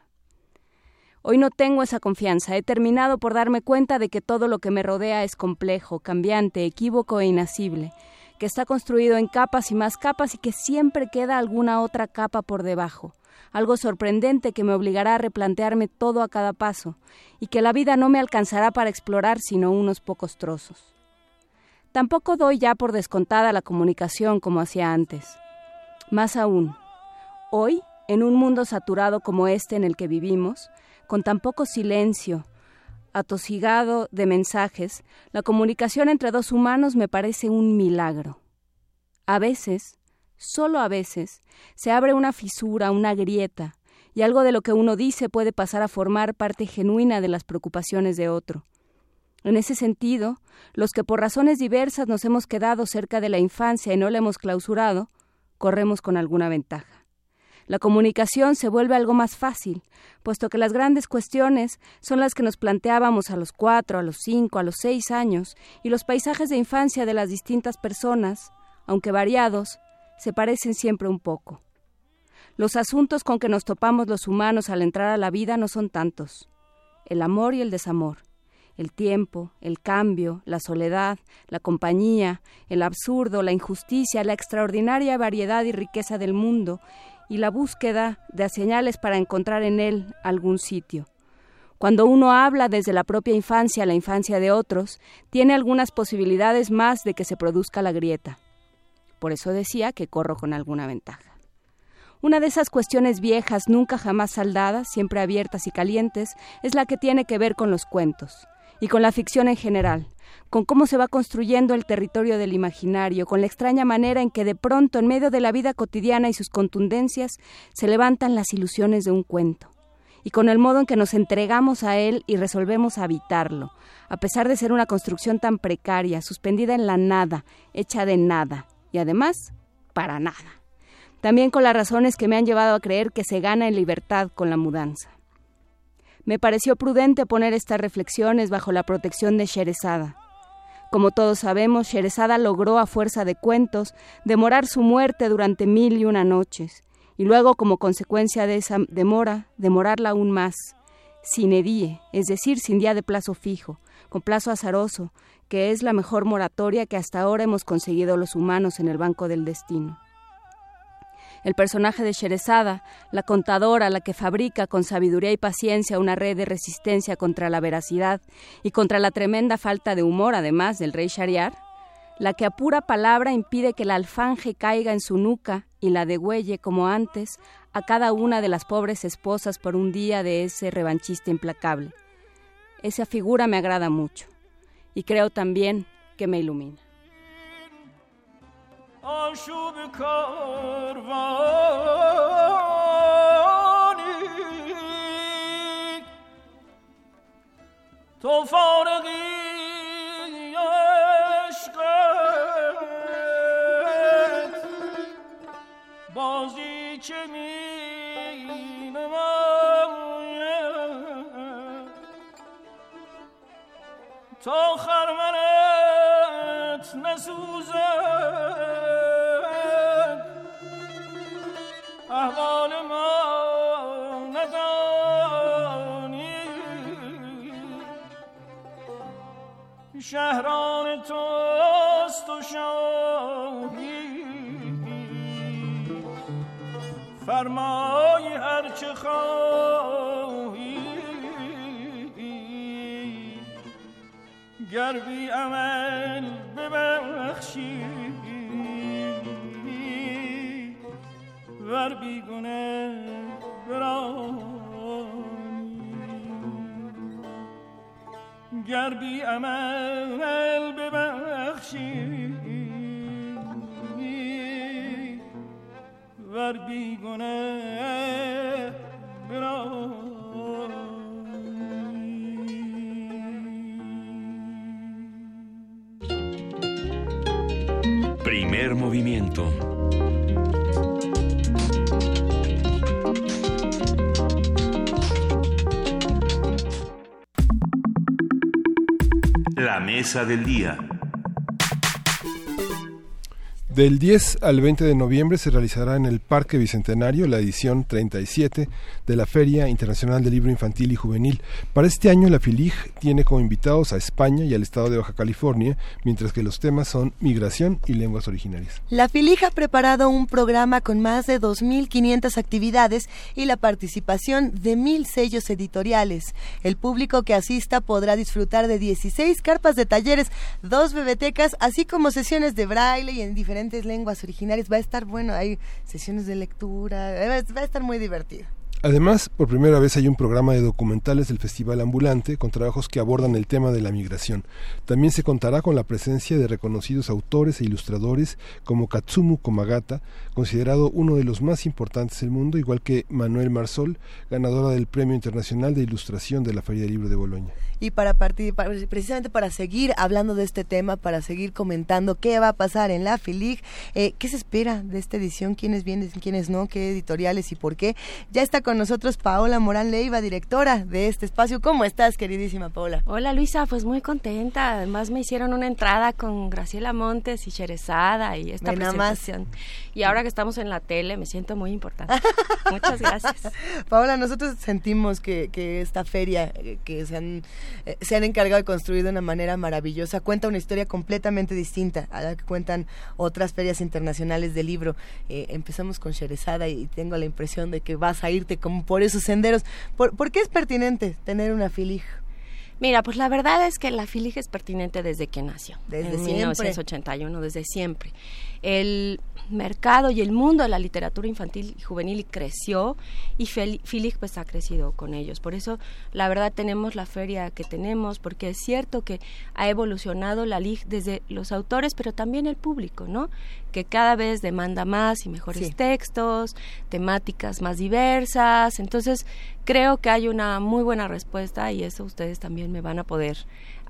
Hoy no tengo esa confianza. He terminado por darme cuenta de que todo lo que me rodea es complejo, cambiante, equívoco e inasible, que está construido en capas y más capas y que siempre queda alguna otra capa por debajo, algo sorprendente que me obligará a replantearme todo a cada paso, y que la vida no me alcanzará para explorar sino unos pocos trozos. Tampoco doy ya por descontada la comunicación como hacía antes. Más aún, hoy, en un mundo saturado como este en el que vivimos, con tan poco silencio, atosigado de mensajes, la comunicación entre dos humanos me parece un milagro. A veces, solo a veces, se abre una fisura, una grieta, y algo de lo que uno dice puede pasar a formar parte genuina de las preocupaciones de otro. En ese sentido, los que por razones diversas nos hemos quedado cerca de la infancia y no la hemos clausurado, corremos con alguna ventaja. La comunicación se vuelve algo más fácil, puesto que las grandes cuestiones son las que nos planteábamos a los cuatro, a los cinco, a los seis años, y los paisajes de infancia de las distintas personas, aunque variados, se parecen siempre un poco. Los asuntos con que nos topamos los humanos al entrar a la vida no son tantos. El amor y el desamor, el tiempo, el cambio, la soledad, la compañía, el absurdo, la injusticia, la extraordinaria variedad y riqueza del mundo, y la búsqueda de señales para encontrar en él algún sitio. Cuando uno habla desde la propia infancia a la infancia de otros, tiene algunas posibilidades más de que se produzca la grieta. Por eso decía que corro con alguna ventaja. Una de esas cuestiones viejas, nunca jamás saldadas, siempre abiertas y calientes, es la que tiene que ver con los cuentos y con la ficción en general, con cómo se va construyendo el territorio del imaginario, con la extraña manera en que de pronto, en medio de la vida cotidiana y sus contundencias, se levantan las ilusiones de un cuento, y con el modo en que nos entregamos a él y resolvemos habitarlo, a pesar de ser una construcción tan precaria, suspendida en la nada, hecha de nada, y además, para nada. También con las razones que me han llevado a creer que se gana en libertad con la mudanza. Me pareció prudente poner estas reflexiones bajo la protección de Sherezada. Como todos sabemos, Sherezada logró a fuerza de cuentos demorar su muerte durante mil y una noches, y luego, como consecuencia de esa demora, demorarla aún más, sin edie, es decir, sin día de plazo fijo, con plazo azaroso, que es la mejor moratoria que hasta ahora hemos conseguido los humanos en el banco del destino. El personaje de Sherezada, la contadora, la que fabrica con sabiduría y paciencia una red de resistencia contra la veracidad y contra la tremenda falta de humor, además del rey Shariar, la que a pura palabra impide que la alfanje caiga en su nuca y la degüelle, como antes, a cada una de las pobres esposas por un día de ese revanchista implacable. Esa figura me agrada mucho y creo también que me ilumina. آشوب کاروانی. تو فارغی عشقت بازی چه می تا خرمنت نسوزد. احوال ما ندانی. شهران توست و شاهی. فرمای هر چه خواهی. گر بی عمل ببخشی. ور بی گنه برانی گر بی عمل ببخشی ور بی گنه Primer movimiento. Mesa del día. Del 10 al 20 de noviembre se realizará en el Parque Bicentenario la edición 37 de la Feria Internacional del Libro Infantil y Juvenil. Para este año la FILIG tiene como invitados a España y al estado de Baja California, mientras que los temas son migración y lenguas originarias. La FILIG ha preparado un programa con más de 2.500 actividades y la participación de mil sellos editoriales. El público que asista podrá disfrutar de 16 carpas de talleres, dos bibliotecas, así como sesiones de braille y en diferentes lenguas originarias. Va a estar bueno, hay sesiones de lectura, va a estar muy divertido. Además, por primera vez hay un programa de documentales del Festival Ambulante con trabajos que abordan el tema de la migración. También se contará con la presencia de reconocidos autores e ilustradores como Katsumu Komagata, considerado uno de los más importantes del mundo, igual que Manuel Marsol, ganadora del Premio Internacional de Ilustración de la Feria del Libro de Boloña. Y para participar, precisamente para seguir hablando de este tema, para seguir comentando qué va a pasar en la FILIG, eh, qué se espera de esta edición, quiénes vienen, quiénes no, qué editoriales y por qué, ya está con nosotros Paola Morán Leiva, directora de este espacio. ¿Cómo estás, queridísima Paola? Hola Luisa, pues muy contenta. Además me hicieron una entrada con Graciela Montes y Cherezada y esta Ve nada más. presentación. Y ahora que estamos en la tele me siento muy importante. Muchas gracias. Paola, nosotros sentimos que, que esta feria eh, que se han, eh, se han encargado de construir de una manera maravillosa cuenta una historia completamente distinta a la que cuentan otras ferias internacionales de libro. Eh, empezamos con Sherezada y tengo la impresión de que vas a irte como por esos senderos. ¿Por, por qué es pertinente tener una filig? Mira, pues la verdad es que la FILIG es pertinente desde que nació. Desde en siempre. 1981, desde siempre. El mercado y el mundo de la literatura infantil y juvenil creció y FILIG pues ha crecido con ellos. Por eso la verdad tenemos la feria que tenemos, porque es cierto que ha evolucionado la LIG desde los autores, pero también el público, ¿no? Que cada vez demanda más y mejores Sí. textos, temáticas más diversas. Entonces creo que hay una muy buena respuesta y eso ustedes también me van a poder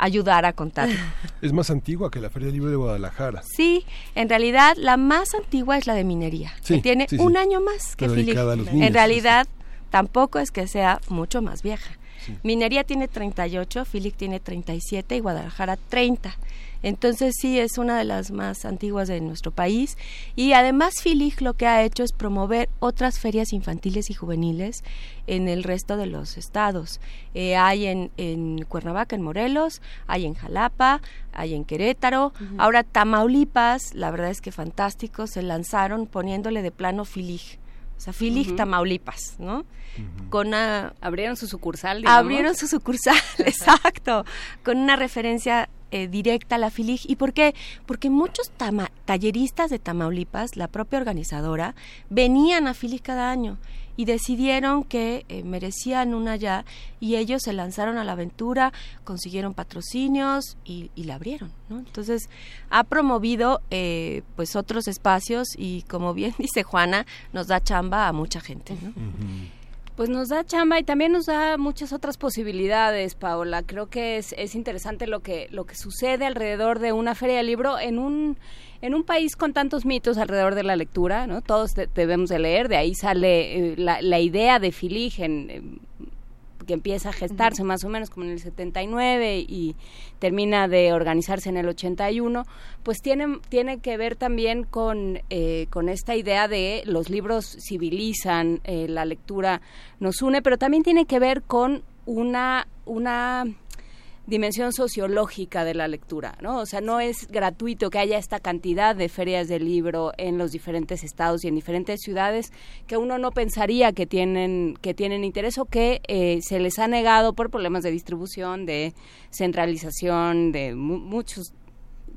ayudar a contar. Es más antigua que la Feria del Libro de Guadalajara. Sí, en realidad la más antigua es la de minería, Sí, que tiene sí, sí. un año más que niños, En realidad tampoco es que sea mucho más vieja. Minería tiene 38, Philip tiene 37 y Guadalajara 30. Entonces sí es una de las más antiguas de nuestro país y además Filig lo que ha hecho es promover otras ferias infantiles y juveniles en el resto de los estados. Eh, hay en, en Cuernavaca, en Morelos, hay en Jalapa, hay en Querétaro. Ahora Tamaulipas, la verdad es que fantástico, se lanzaron poniéndole de plano Filig. O sea, Filig Ujú. Tamaulipas, ¿no? Con una... Abrieron su sucursal, digamos. Abrieron su sucursal, exacto, con una referencia eh, directa a la FILIG. ¿Y por qué? Porque muchos talleristas de Tamaulipas, la propia organizadora, venían a FILIG cada año y decidieron que eh, merecían una ya y ellos se lanzaron a la aventura, consiguieron patrocinios y, la abrieron. Entonces ha promovido eh, pues otros espacios y como bien dice Juana, nos da chamba a mucha gente. ¿no? Pues nos da chamba y también nos da muchas otras posibilidades, Paola. Creo que es, es interesante lo que, lo que sucede alrededor de una feria de libro en un, en un país con tantos mitos alrededor de la lectura, ¿no? Todos debemos de leer, de ahí sale eh, la, la, idea de Filig en, que empieza a gestarse más o menos como en el 79 y termina de organizarse en el 81, pues tiene, tiene que ver también con, eh, con esta idea de los libros civilizan, eh, la lectura nos une, pero también tiene que ver con una, una dimensión sociológica de la lectura, ¿no? O sea, no es gratuito que haya esta cantidad de ferias de libro en los diferentes estados y en diferentes ciudades que uno no pensaría que tienen que tienen interés o que eh, se les ha negado por problemas de distribución, de centralización, de muchos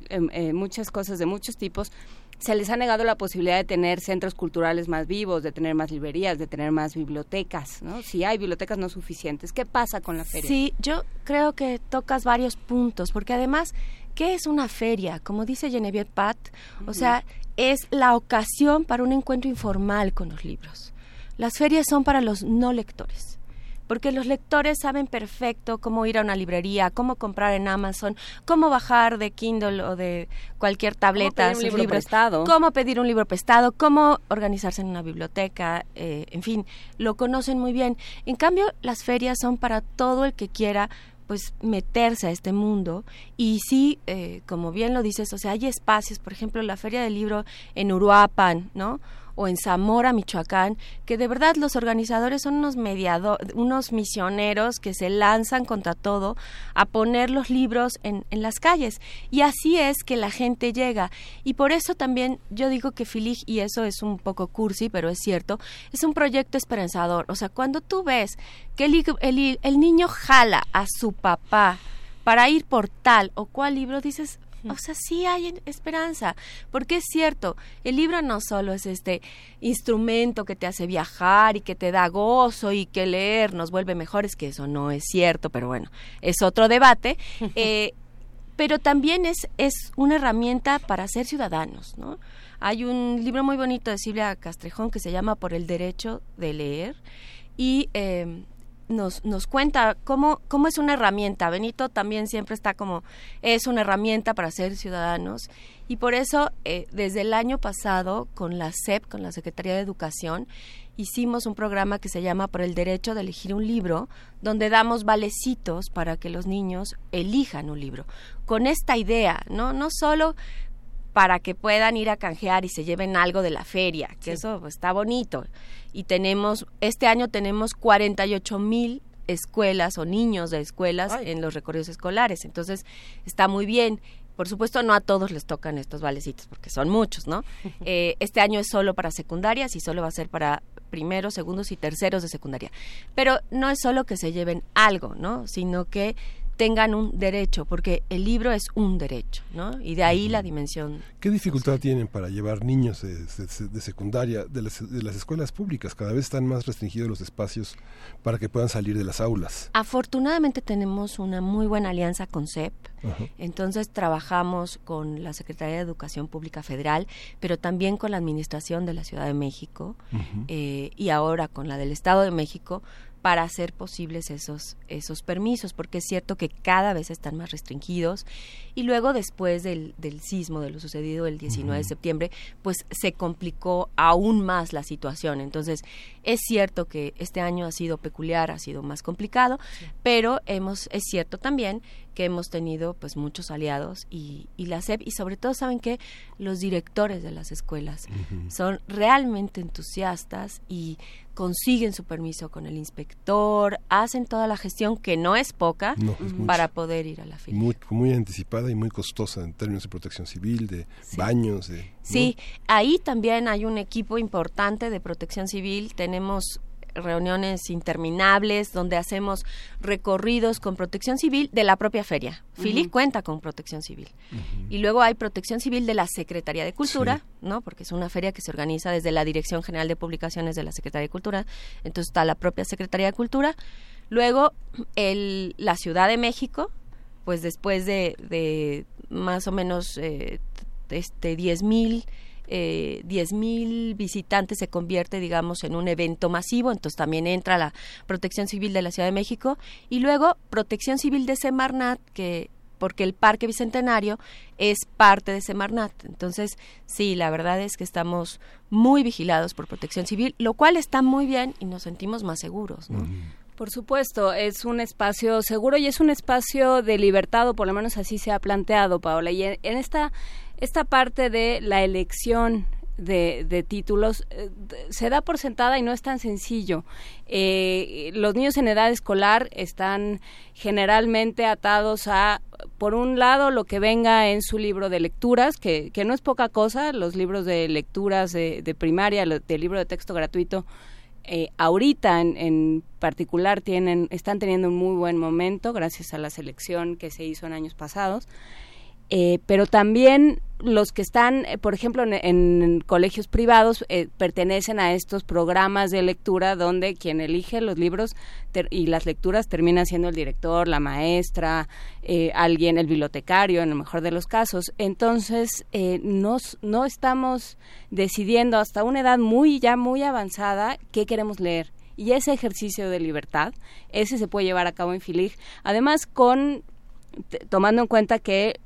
em, eh, muchas cosas de muchos tipos se les ha negado la posibilidad de tener centros culturales más vivos, de tener más librerías, de tener más bibliotecas, ¿no? Si hay bibliotecas no suficientes, ¿qué pasa con la feria? Sí, yo creo que tocas varios puntos, porque además, ¿qué es una feria? Como dice Genevieve Pat, o sea, es la ocasión para un encuentro informal con los libros. Las ferias son para los no lectores porque los lectores saben perfecto cómo ir a una librería, cómo comprar en Amazon, cómo bajar de Kindle o de cualquier tableta cómo pedir un libro prestado, cómo pedir un libro prestado, cómo organizarse en una biblioteca, eh, en fin, lo conocen muy bien. En cambio, las ferias son para todo el que quiera pues meterse a este mundo y sí, eh, como bien lo dices, o sea, hay espacios, por ejemplo, la Feria del Libro en Uruapan, ¿no? O en Zamora, Michoacán, que de verdad los organizadores son unos mediadores, unos misioneros que se lanzan contra todo a poner los libros en, en, las calles. Y así es que la gente llega. Y por eso también yo digo que Filig, y eso es un poco cursi, pero es cierto, es un proyecto esperanzador. O sea, cuando tú ves que el, el, el niño jala a su papá para ir por tal o cual libro, dices, o sea, sí hay esperanza, porque es cierto, el libro no solo es este instrumento que te hace viajar y que te da gozo y que leer nos vuelve mejores, que eso no es cierto, pero bueno, es otro debate. Eh, pero también es, es una herramienta para ser ciudadanos, ¿no? Hay un libro muy bonito de Silvia Castrejón que se llama Por el Derecho de Leer y eh, nos, nos cuenta cómo, cómo es una herramienta. Benito también siempre está como, es una herramienta para ser ciudadanos. Y por eso, eh, desde el año pasado, con la SEP, con la Secretaría de Educación, hicimos un programa que se llama Por el Derecho de Elegir un Libro, donde damos valecitos para que los niños elijan un libro. Con esta idea, ¿no? No solo para que puedan ir a canjear y se lleven algo de la feria, que eso pues, está bonito. Y tenemos, este año tenemos 48 mil escuelas o niños de escuelas en los recorridos escolares, entonces está muy bien. Por supuesto, no a todos les tocan estos valecitos, porque son muchos, ¿no? Eh, este año es solo para secundarias y solo va a ser para primeros, segundos y terceros de secundaria. Pero no es solo que se lleven algo, ¿no? Sino que tengan un derecho, porque el libro es un derecho, ¿no? Y de ahí la dimensión. ¿Qué dificultad tienen para llevar niños de, secundaria de las, de las, escuelas públicas? Cada vez están más restringidos los espacios para que puedan salir de las aulas. Afortunadamente tenemos una muy buena alianza con CEP, entonces trabajamos con la Secretaría de Educación Pública Federal, pero también con la Administración de la Ciudad de México eh, y ahora con la del Estado de México para hacer posibles esos, esos permisos, porque es cierto que cada vez están más restringidos. Y luego después del, del sismo, de lo sucedido el 19 de septiembre, pues se complicó aún más la situación. Entonces, es cierto que este año ha sido peculiar, ha sido más complicado, pero hemos, es cierto también que hemos tenido pues muchos aliados y, y la SEP y sobre todo saben que los directores de las escuelas son realmente entusiastas y consiguen su permiso con el inspector, hacen toda la gestión que no es poca para poder ir a la fila. Muy, muy anticipada y muy costosa en términos de protección civil, de baños, de... Sí, ahí también hay un equipo importante de protección civil, tenemos reuniones interminables donde hacemos recorridos con protección civil de la propia feria. Fili Ujú. cuenta con protección civil. Y luego hay protección civil de la Secretaría de Cultura, ¿no? Porque es una feria que se organiza desde la Dirección General de Publicaciones de la Secretaría de Cultura. Entonces está la propia Secretaría de Cultura. Luego el, la Ciudad de México, pues después de, de más o menos eh, este 10 mil eh, 10.000 visitantes se convierte, digamos, en un evento masivo, entonces también entra la Protección Civil de la Ciudad de México y luego Protección Civil de Semarnat, que porque el Parque Bicentenario es parte de Semarnat. Entonces, sí, la verdad es que estamos muy vigilados por Protección Civil, lo cual está muy bien y nos sentimos más seguros, ¿no? Por supuesto, es un espacio seguro y es un espacio de libertad, o por lo menos así se ha planteado, Paola. Y en, en esta, esta parte de la elección de, de títulos eh, se da por sentada y no es tan sencillo. Eh, los niños en edad escolar están generalmente atados a, por un lado, lo que venga en su libro de lecturas, que, que no es poca cosa, los libros de lecturas de, de primaria, del libro de texto gratuito, eh, ahorita en, en particular tienen están teniendo un muy buen momento gracias a la selección que se hizo en años pasados Eh, pero también los que están eh, por ejemplo en, en colegios privados eh, pertenecen a estos programas de lectura donde quien elige los libros y las lecturas termina siendo el director la maestra eh, alguien el bibliotecario en el mejor de los casos. Entonces eh, nos- no estamos decidiendo hasta una edad muy ya muy avanzada qué queremos leer. Y ese ejercicio de libertad ese se puede llevar a cabo en Filig. Además con tomando en cuenta que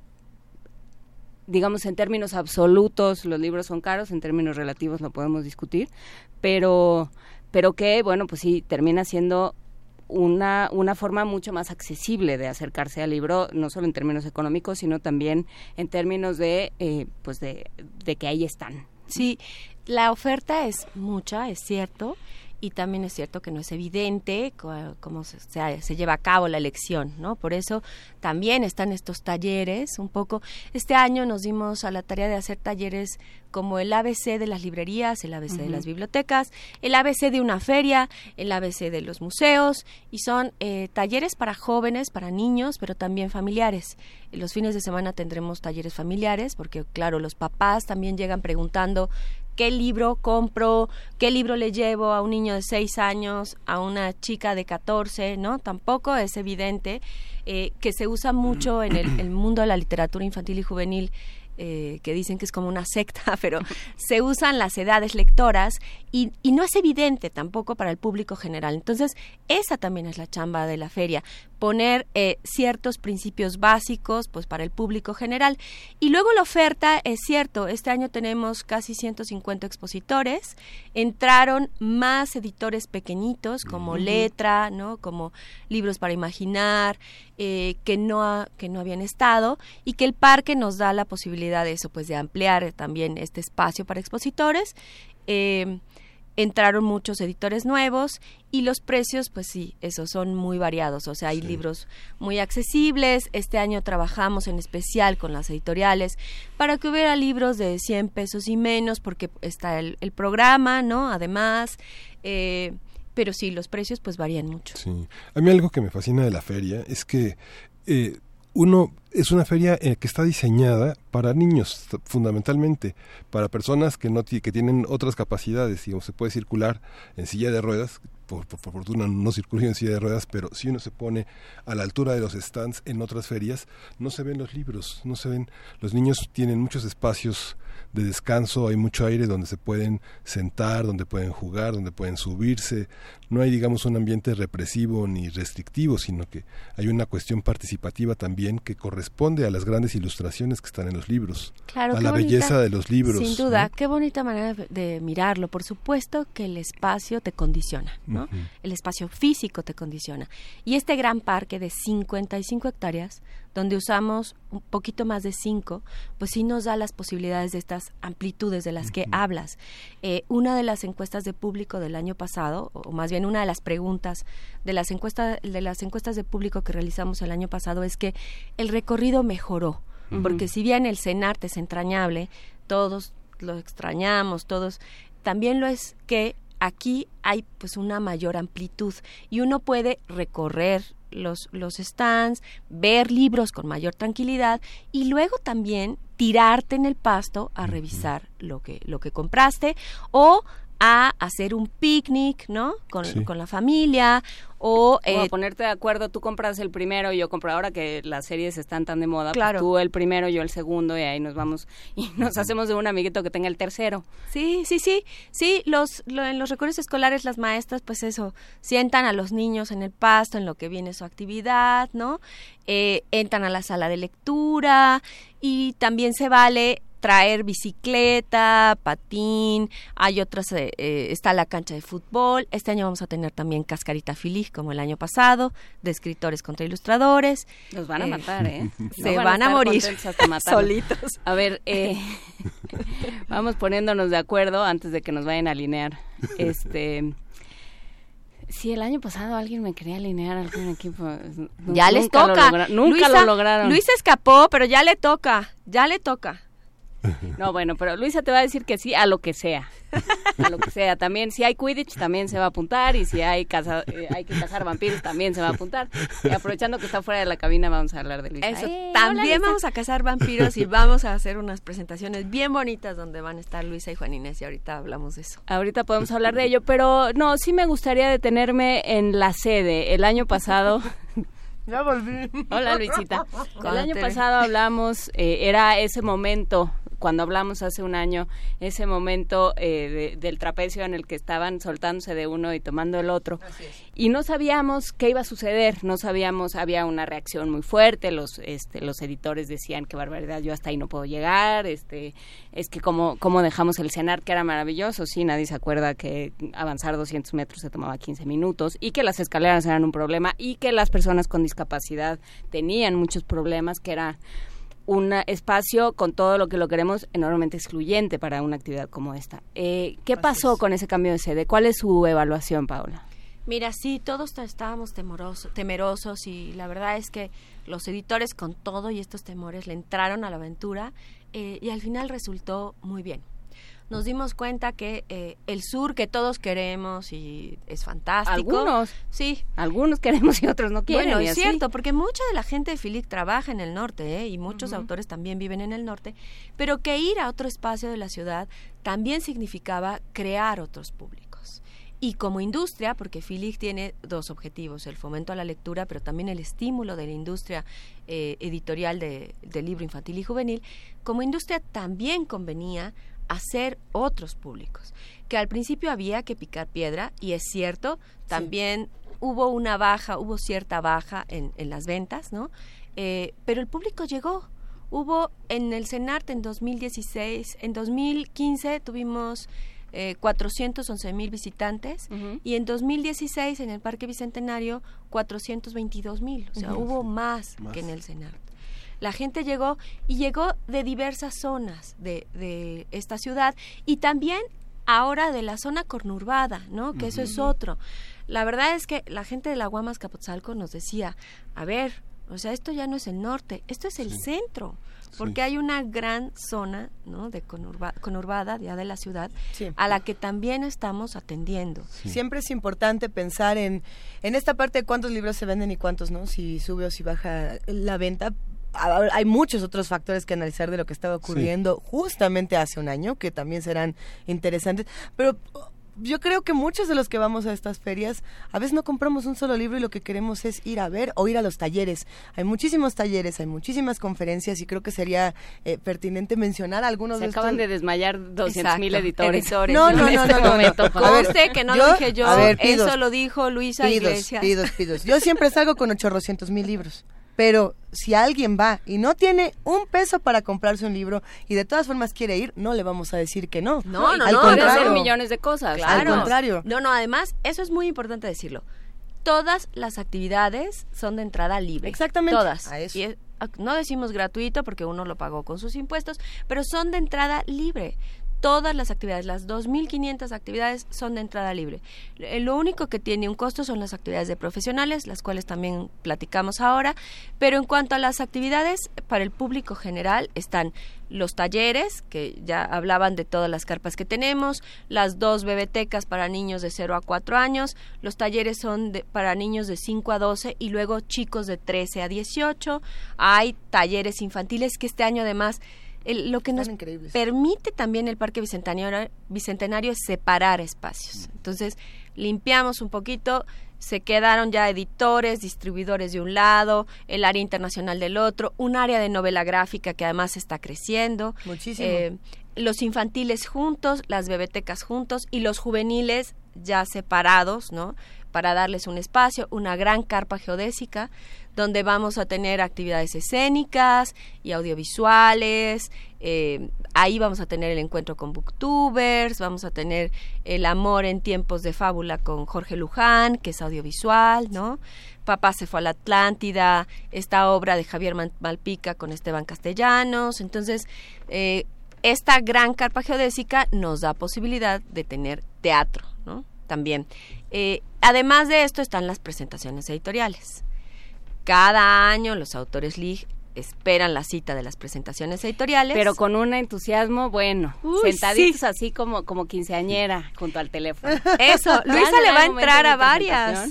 digamos en términos absolutos los libros son caros en términos relativos lo podemos discutir pero pero que bueno pues sí termina siendo una, una forma mucho más accesible de acercarse al libro, no solo en términos económicos, sino también en términos de, eh, pues de, de que ahí están. Sí, la oferta es mucha, es cierto, y también es cierto que no es evidente cómo se, se- se lleva a cabo la elección, ¿no? Por eso también están estos talleres, un poco. Este año nos dimos a la tarea de hacer talleres como el ABC de las librerías, el ABC de Ujú. las bibliotecas, el ABC de una feria, el ABC de los museos, y son eh, talleres para jóvenes, para niños, pero también familiares. Los fines de semana tendremos talleres familiares, porque claro, los papás también llegan preguntando qué libro compro, qué libro le llevo a un niño de 6 años, a una chica de 14, ¿no? Tampoco es evidente eh, que se usa mucho en el, mundo de la literatura infantil y juvenil. eh, que dicen que es como una secta, pero se usan las edades lectoras y, y no es evidente tampoco para el público general. Entonces, esa también es la chamba de la feria, poner eh, ciertos principios básicos pues para el público general. Y luego la oferta, es cierto, este año tenemos casi 150 expositores, entraron más editores pequeñitos como. Letra, ¿no? como Libros para Imaginar, eh, que, no ha- que no habían estado y que el parque nos da la posibilidad de eso, pues de ampliar también este espacio para expositores. Eh, entraron muchos editores nuevos y los precios, pues sí, esos son muy variados. O sea, hay libros muy accesibles. Este año trabajamos en especial con las editoriales para que hubiera libros de 100 pesos y menos, porque está el, el programa, ¿no? Además, eh, pero sí, los precios pues varían mucho. Sí. A mí algo que me fascina de la feria es que eh, uno es una feria eh, que está diseñada para niños fundamentalmente, para personas que no que tienen otras capacidades, digamos, se puede circular en silla de ruedas, por fortuna no circulo en silla de ruedas, pero si uno se pone a la altura de los stands en otras ferias, no se ven los libros, no se ven, los niños tienen muchos espacios de descanso, hay mucho aire donde se pueden sentar, donde pueden jugar, donde pueden subirse. No hay, digamos, un ambiente represivo ni restrictivo, sino que hay una cuestión participativa también que corresponde a las grandes ilustraciones que están en los libros, Claro, a la bonita- belleza de los libros. Sin duda, ¿no? qué bonita manera de- mirarlo. Por supuesto que el espacio te condiciona, ¿no? El espacio físico te condiciona. Y este gran parque de 55 hectáreas, donde usamos un poquito más de 5, pues sí nos da las posibilidades de estas amplitudes de las que hablas. Eh, una de las encuestas de público del año pasado, o más bien una de las preguntas de las encuestas de las encuestas de público que realizamos el año pasado es que el recorrido mejoró, porque si bien el cenarte es entrañable, todos lo extrañamos, todos también lo es que aquí hay pues una mayor amplitud y uno puede recorrer los, los stands, ver libros con mayor tranquilidad y luego también tirarte en el pasto a revisar lo que, lo que compraste o a hacer un picnic, ¿no? Con, Sí. con la familia o, O a eh, ponerte de acuerdo, tú compras el primero y yo compro ahora que las series están tan de moda, pues Claro. tú el primero, yo el segundo y ahí nos vamos y nos hacemos de un amiguito que tenga el tercero. Sí, sí, sí, sí, los, lo- en los recorridos escolares las maestras, pues eso, sientan a los niños en el pasto, en lo que viene su actividad, ¿no? Eh, entran a la sala de lectura y también se vale traer bicicleta, patín, hay otras, eh, eh, está la cancha de fútbol, este año vamos a tener también cascarita feliz como el año pasado, de escritores contra ilustradores. Los van a matar, ¿eh? Se No van, a, morir solitos. A ver, eh, vamos poniéndonos de acuerdo antes de que nos vayan a alinear. Este, si el año pasado alguien me quería alinear a algún equipo, Ya les nunca lo toca. logra- nunca Luisa- lo lograron. Luisa escapó, pero ya le toca, ya le toca. No, bueno, pero Luisa te va a decir que sí a lo que sea. A lo que sea. También, si hay Quidditch, también se va a apuntar. Y si hay, caza- eh, hay que cazar vampiros, también se va a apuntar. Y aprovechando que está fuera de la cabina, vamos a hablar de Luisa. Eso, también vamos a cazar vampiros y vamos a hacer unas presentaciones bien bonitas donde van a estar Luisa y Juan Inés y ahorita hablamos de eso. Ahorita podemos hablar de ello, pero no, sí me gustaría detenerme en la sede. El año pasado... Ya volví. Hola Luisita. El año pasado hablamos, eh, era ese momento, cuando hablamos hace un año, ese momento eh, de- del trapecio en el que estaban soltándose de uno y tomando el otro. Y no sabíamos qué iba a suceder, no sabíamos, había una reacción muy fuerte, los, este, los editores decían que barbaridad, yo hasta ahí no puedo llegar, este, es que como, como dejamos el cenar, que era maravilloso, sí, nadie se acuerda que avanzar 200 metros se tomaba 15 minutos y que las escaleras eran un problema y que las personas con discapacidad tenían muchos problemas, que era un espacio con todo lo que lo queremos enormemente excluyente para una actividad como esta. Eh, ¿Qué pasó con ese cambio de sede? ¿Cuál es su evaluación, Paula? Mira, sí, todos estábamos temerosos y la verdad es que los editores con todo y estos temores le entraron a la aventura eh, y al final resultó muy bien. Nos dimos cuenta que eh, el sur que todos queremos y es fantástico. Algunos. Sí. Algunos queremos y otros no quieren. Bueno, es así. cierto, porque mucha de la gente de Philip trabaja en el norte ¿eh? y muchos autores también viven en el norte, pero que ir a otro espacio de la ciudad también significaba crear otros públicos. Y como industria, porque Philip tiene dos objetivos, el fomento a la lectura, pero también el estímulo de la industria eh, editorial de- del libro infantil y juvenil, como industria también convenía hacer otros públicos, que al principio había que picar piedra, y es cierto, también hubo una baja, hubo cierta baja en, en las ventas, ¿no? Eh, pero el público llegó. Hubo en el CENART en 2016, en 2015 tuvimos eh, 411 mil visitantes y en 2016 en el Parque Bicentenario 422 mil, o sea, hubo más, Más. que en el CENART. La gente llegó y llegó de diversas zonas de, de esta ciudad y también ahora de la zona conurbada, ¿no? Que eso es otro. La verdad es que la gente de la Guamas Capotzalco nos decía, a ver, o sea, esto ya no es el norte, esto es el centro, porque hay una gran zona, ¿no? De conurba- conurbada, ya de la ciudad, a la que también estamos atendiendo. Siempre es importante pensar en, en esta parte de cuántos libros se venden y cuántos no, si sube o si baja la venta. Hay muchos otros factores que analizar de lo que estaba ocurriendo justamente hace un año, que también serán interesantes. Pero yo creo que muchos de los que vamos a estas ferias, a veces no compramos un solo libro y lo que queremos es ir a ver o ir a los talleres. Hay muchísimos talleres, hay muchísimas conferencias y creo que sería eh, pertinente mencionar algunos Se de acaban estos. de desmayar 200 mil editores. editores, No, en no, no, este no, no, momento. no. A ver, que no lo dije yo, a ver, pidos, eso lo dijo Luisa pidos, Iglesias. pidos, pidos. Yo siempre salgo con 800 mil libros. Pero si alguien va y no tiene un peso para comprarse un libro y de todas formas quiere ir, no le vamos a decir que no. No, no, Al no, Puede contrario. hacer millones de cosas. Claro. Al contrario. No, no, además, eso es muy importante decirlo. Todas las actividades son de entrada libre. Exactamente. Todas. A eso. Y es- no decimos gratuito porque uno lo pagó con sus impuestos, pero son de entrada libre. Todas las actividades, las 2.500 actividades son de entrada libre. Eh, Lo único que tiene un costo son las actividades de profesionales, las cuales también platicamos ahora, pero en cuanto a las actividades para el público general están los talleres, que ya hablaban de todas las carpas que tenemos, las dos bebetecas para niños de 0 a 4 años, los talleres son de- para niños de 5 a 12 y luego chicos de 13 a 18, hay talleres infantiles que este año además el- lo que nos permite también el Parque Bicentenario, Bicentenario es separar espacios. Entonces, limpiamos un poquito, se quedaron ya editores, distribuidores de un lado, el área internacional del otro, un área de novela gráfica que además está creciendo. Muchísimo. Eh, los infantiles juntos, las bebetecas juntos y los juveniles ya separados, ¿no? Para darles un espacio, una gran carpa geodésica donde vamos a tener actividades escénicas y audiovisuales. eh, ahí vamos a tener el encuentro con booktubers, vamos a tener el amor en tiempos de fábula con Jorge Luján, que es audiovisual, ¿no? Papá se fue a la Atlántida, esta obra de Javier Malpica con Esteban Castellanos. Entonces, eh, esta gran carpa geodésica nos da posibilidad de tener teatro, ¿no? También. Eh, además de esto están las presentaciones editoriales. Cada año los autores League esperan la cita de las presentaciones editoriales. Pero con un entusiasmo, bueno, Uy, sentaditos sí. así como, como quinceañera junto al teléfono. Eso, Luisa le va a entrar a varias.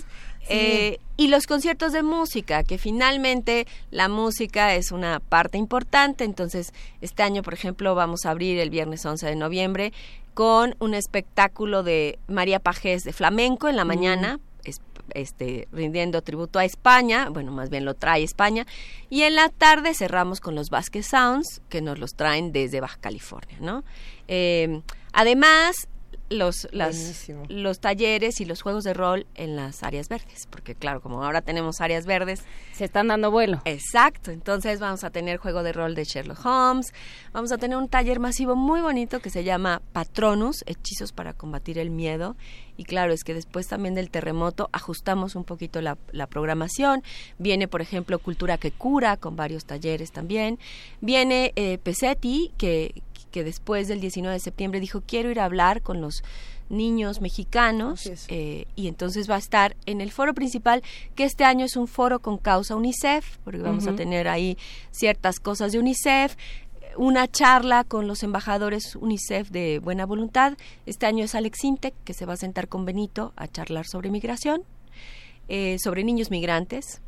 Eh, y los conciertos de música, que finalmente la música es una parte importante. Entonces, este año, por ejemplo, vamos a abrir el viernes 11 de noviembre con un espectáculo de María Pajés de flamenco en la mañana. Este, rindiendo tributo a España, bueno, más bien lo trae España, y en la tarde cerramos con los Vasquez Sounds, que nos los traen desde Baja California, ¿no? Eh, además, los, las- Buenísimo. los talleres y los juegos de rol en las áreas verdes, porque claro, como ahora tenemos áreas verdes, se están dando vuelo. Exacto, entonces vamos a tener juego de rol de Sherlock Holmes, vamos a tener un taller masivo muy bonito que se llama Patronus, hechizos para combatir el miedo, y claro, es que después también del terremoto ajustamos un poquito la, la programación, viene por ejemplo Cultura que Cura, con varios talleres también, viene eh, Pesetti, que, que después del 19 de septiembre dijo quiero ir a hablar con los niños mexicanos eh, y entonces va a estar en el foro principal que este año es un foro con causa UNICEF porque vamos a tener ahí ciertas cosas de UNICEF una charla con los embajadores UNICEF de buena voluntad. Este año es Alex Intec que se va a sentar con Benito a charlar sobre migración eh, sobre niños migrantes.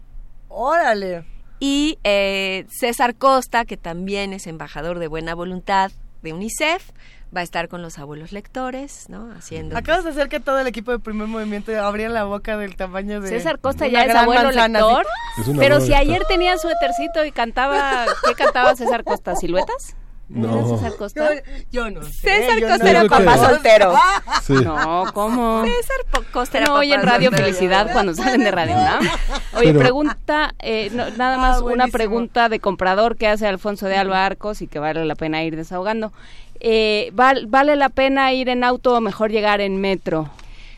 Órale. Y eh, César Costa, que también es embajador de buena voluntad de UNICEF, va a estar con los abuelos lectores, ¿no? Haciendo... Acabas de hacer que todo el equipo de primer movimiento abría la boca del tamaño de. César Costa ya es abuelo manzana, lector. Es Pero si lector. ayer tenía suétercito y cantaba, ¿qué cantaba César Costa? ¿Siluetas? No. ¿Era César Costa? Yo, yo no sé. César yo Costa no era papá soltero. Sí. No, ¿cómo? César Costa era No oyen papá Radio soltero. Felicidad cuando salen de Radio UNAM. Oye, Pero- pregunta, eh, no, nada Ah, más una pregunta de comprador que hace Alfonso de Alba Arcos y que vale la pena ir desahogando. Eh, val- ¿Vale la pena ir en auto o mejor llegar en metro?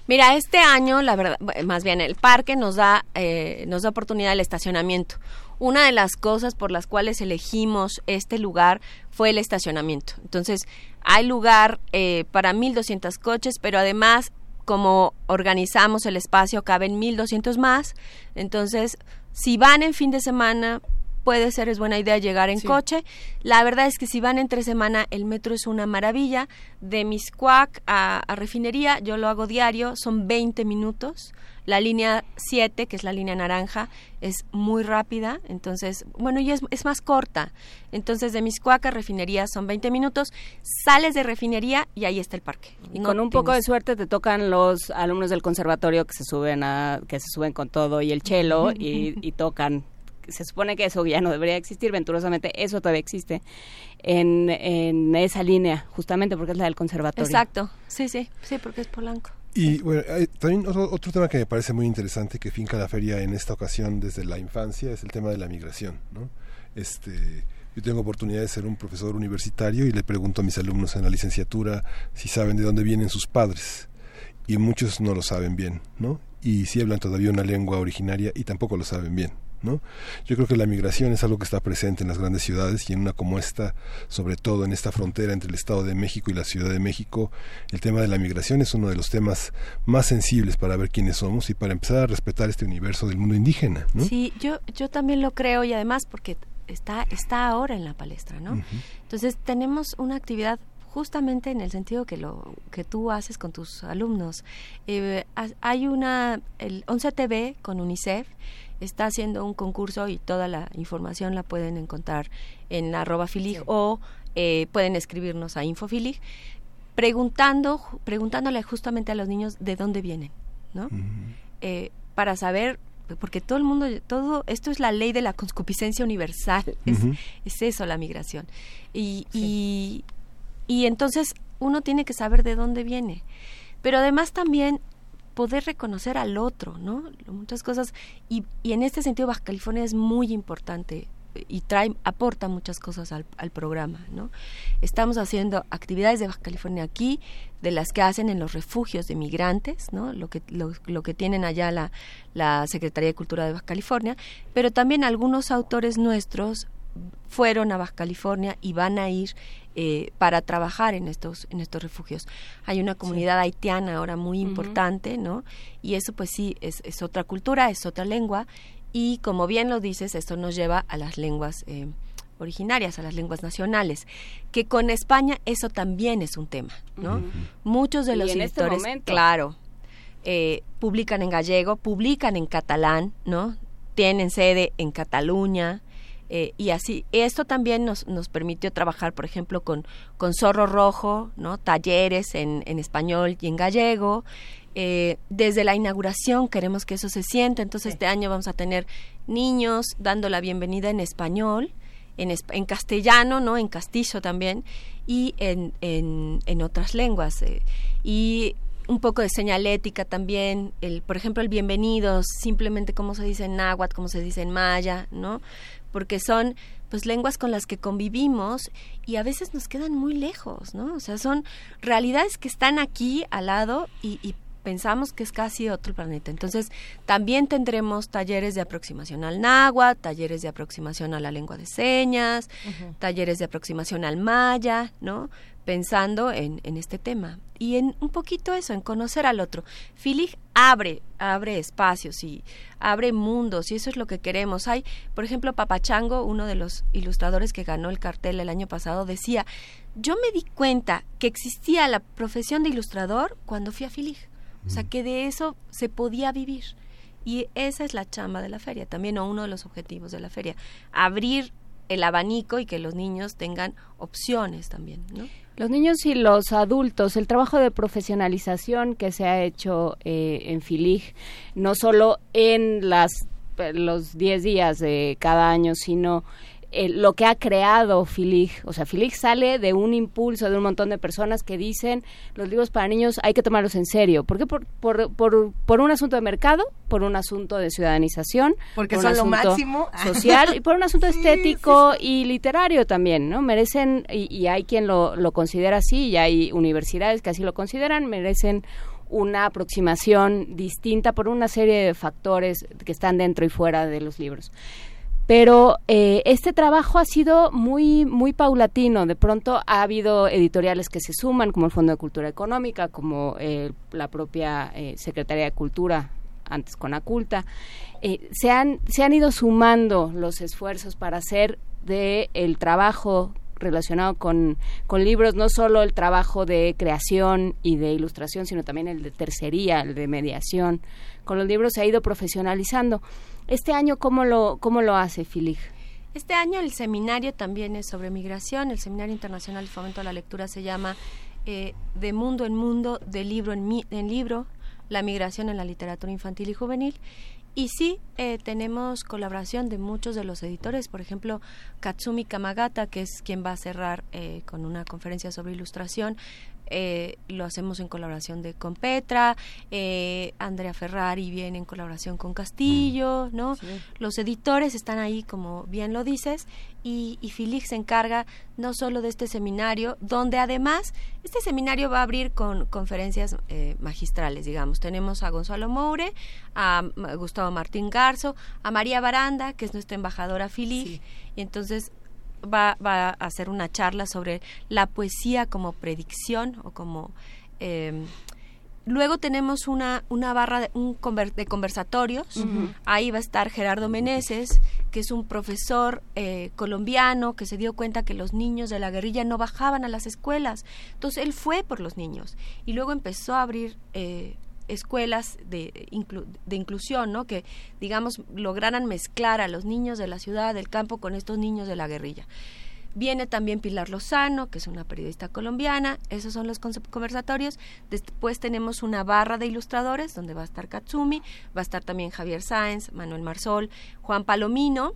Mira, este año, la verdad, más bien el parque nos da, eh, nos da oportunidad del estacionamiento. Una de las cosas por las cuales elegimos este lugar fue el estacionamiento. Entonces, hay lugar eh, para 1.200 coches, pero además, como organizamos el espacio, caben 1.200 más. Entonces, si van en fin de semana, puede ser, es buena idea llegar en Sí. coche. La verdad es que si van entre semana, el metro es una maravilla. De Miscuac a, a Refinería, yo lo hago diario, son 20 minutos. La línea 7, que es la línea naranja, es muy rápida, entonces, bueno, y es, es más corta. Entonces, de Miscuac a Refinería son 20 minutos, sales de Refinería y ahí está el parque. Y No con un poco de suerte te tocan los alumnos del conservatorio que se suben a, que se suben con todo y el chelo y, y tocan. Se supone que eso ya no debería existir, venturosamente eso todavía existe en, en esa línea, justamente porque es la del conservatorio. Exacto, sí, sí, sí, porque es Polanco. Y bueno, hay también otro, otro tema que me parece muy interesante que finca la feria en esta ocasión desde la infancia es el tema de la migración, ¿no? Este, yo tengo oportunidad de ser un profesor universitario y le pregunto a mis alumnos en la licenciatura si saben de dónde vienen sus padres y muchos no lo saben bien, ¿no? Y si hablan todavía una lengua originaria y tampoco lo saben bien, ¿no? Yo creo que la migración es algo que está presente en las grandes ciudades y en una como esta, sobre todo en esta frontera entre el Estado de México y la Ciudad de México, el tema de la migración es uno de los temas más sensibles para ver quiénes somos y para empezar a respetar este universo del mundo indígena, ¿no? Sí, yo, yo también lo creo y además porque está, está ahora en la palestra, ¿no? Entonces tenemos una actividad justamente en el sentido que lo que tú haces con tus alumnos. Eh, ha- hay una, el 11 TV con UNICEF está haciendo un concurso y toda la información la pueden encontrar en arroba filig o eh, pueden escribirnos a infofilig preguntando, preguntándole justamente a los niños de dónde vienen, ¿no? Eh, para saber porque todo el mundo, todo esto es la ley de la concupiscencia universal, es, eso la migración. Y, y, y entonces uno tiene que saber de dónde viene, pero además también poder reconocer al otro, ¿no? Muchas cosas, y, en este sentido Baja California es muy importante y trae, aporta muchas cosas al, al programa, ¿no? Estamos haciendo actividades de Baja California aquí, de las que hacen en los refugios de migrantes, ¿no? Lo que, lo, lo que tienen allá la, la Secretaría de Cultura de Baja California, pero también algunos autores nuestros fueron a Baja California y van a ir eh, para trabajar en estos en estos refugios. Hay una comunidad haitiana ahora muy importante, ¿no? Y eso pues sí es, es otra cultura, es otra lengua y como bien lo dices, esto nos lleva a las lenguas eh, originarias, a las lenguas nacionales, que con España eso también es un tema, ¿no? Muchos de Y los este editores, momento. claro, eh, publican en gallego, publican en catalán, ¿no? Tienen sede en Cataluña, eh, y así, esto también nos, nos permitió trabajar, por ejemplo, con, con Zorro Rojo, ¿no? Talleres en, en español y en gallego. Eh, desde la inauguración queremos que eso se sienta, entonces este año vamos a tener niños dando la bienvenida en español, en, en castellano, ¿no? En castillo también, y en, en, en otras lenguas. eh, y un poco de señalética también, el, por ejemplo, el bienvenidos, simplemente cómo se dice en náhuatl, cómo se dice en maya, ¿no? Porque son pues lenguas con las que convivimos y a veces nos quedan muy lejos, ¿no? O sea, son realidades que están aquí al lado y, y pensamos que es casi otro planeta. Entonces, también tendremos talleres de aproximación al náhuatl, talleres de aproximación a la lengua de señas, talleres de aproximación al maya, ¿no? Pensando en, en este tema. Y en un poquito eso, en conocer al otro. Filig abre, abre espacios y abre mundos y eso es lo que queremos. Hay, por ejemplo, Papachango, uno de los ilustradores que ganó el cartel el año pasado, decía, yo me di cuenta que existía la profesión de ilustrador cuando fui a Filig. O sea, que de eso se podía vivir. Y esa es la chamba de la feria, también o uno de los objetivos de la feria, abrir el abanico y que los niños tengan opciones también, ¿no? Los niños y los adultos, el trabajo de profesionalización que se ha hecho eh, en FILIG, no solo en las los 10 días de cada año, sino eh, lo que ha creado FILIG. O sea, FILIG sale de un impulso de un montón de personas que dicen los libros para niños hay que tomarlos en serio. ¿Por qué? Por, por, por, por un asunto de mercado, por un asunto de ciudadanización, Porque por un son lo asunto máximo. social y por un asunto estético y literario también, ¿no? Merecen, y, y hay quien lo, lo considera así, y hay universidades que así lo consideran, merecen una aproximación distinta por una serie de factores que están dentro y fuera de los libros. Pero eh, este trabajo ha sido muy, muy paulatino. De pronto ha habido editoriales que se suman, como el Fondo de Cultura Económica, como eh, la propia eh, Secretaría de Cultura, antes con Aculta. Eh, se, han, se han ido sumando los esfuerzos para hacer de el trabajo relacionado con, con libros, no solo el trabajo de creación y de ilustración, sino también el de tercería, el de mediación. Con los libros se ha ido profesionalizando. Este año, ¿cómo lo, cómo lo hace Filig? Este año el seminario también es sobre migración. El Seminario Internacional de Fomento a la Lectura se llama eh, De Mundo en Mundo, de Libro en, mi- en Libro, la migración en la literatura infantil y juvenil. Y sí, eh, tenemos colaboración de muchos de los editores, por ejemplo, Katsumi Kamagata, que es quien va a cerrar eh, con una conferencia sobre ilustración. Eh, lo hacemos en colaboración de con Petra, eh, Andrea Ferrari viene en colaboración con Castillo, ¿no? Los editores están ahí, como bien lo dices, y, y Filig se encarga no solo de este seminario, donde además este seminario va a abrir con conferencias eh, magistrales, digamos. Tenemos a Gonzalo Moure, a Gustavo Martín Garzo, a María Baranda, que es nuestra embajadora Filig, y entonces va, va a hacer una charla sobre la poesía como predicción o como... eh, Luego tenemos una, una barra de, un conver- de conversatorios. Ahí va a estar Gerardo Meneses, que es un profesor eh, colombiano que se dio cuenta que los niños de la guerrilla no bajaban a las escuelas. Entonces él fue por los niños y luego empezó a abrir eh, escuelas de, inclu- de inclusión, ¿no? que digamos lograran mezclar a los niños de la ciudad, del campo, con estos niños de la guerrilla. Viene también Pilar Lozano, que es una periodista colombiana. Esos son los conversatorios. Después tenemos una barra de ilustradores, donde va a estar Katsumi, va a estar también Javier Sáenz, Manuel Marsol, Juan Palomino.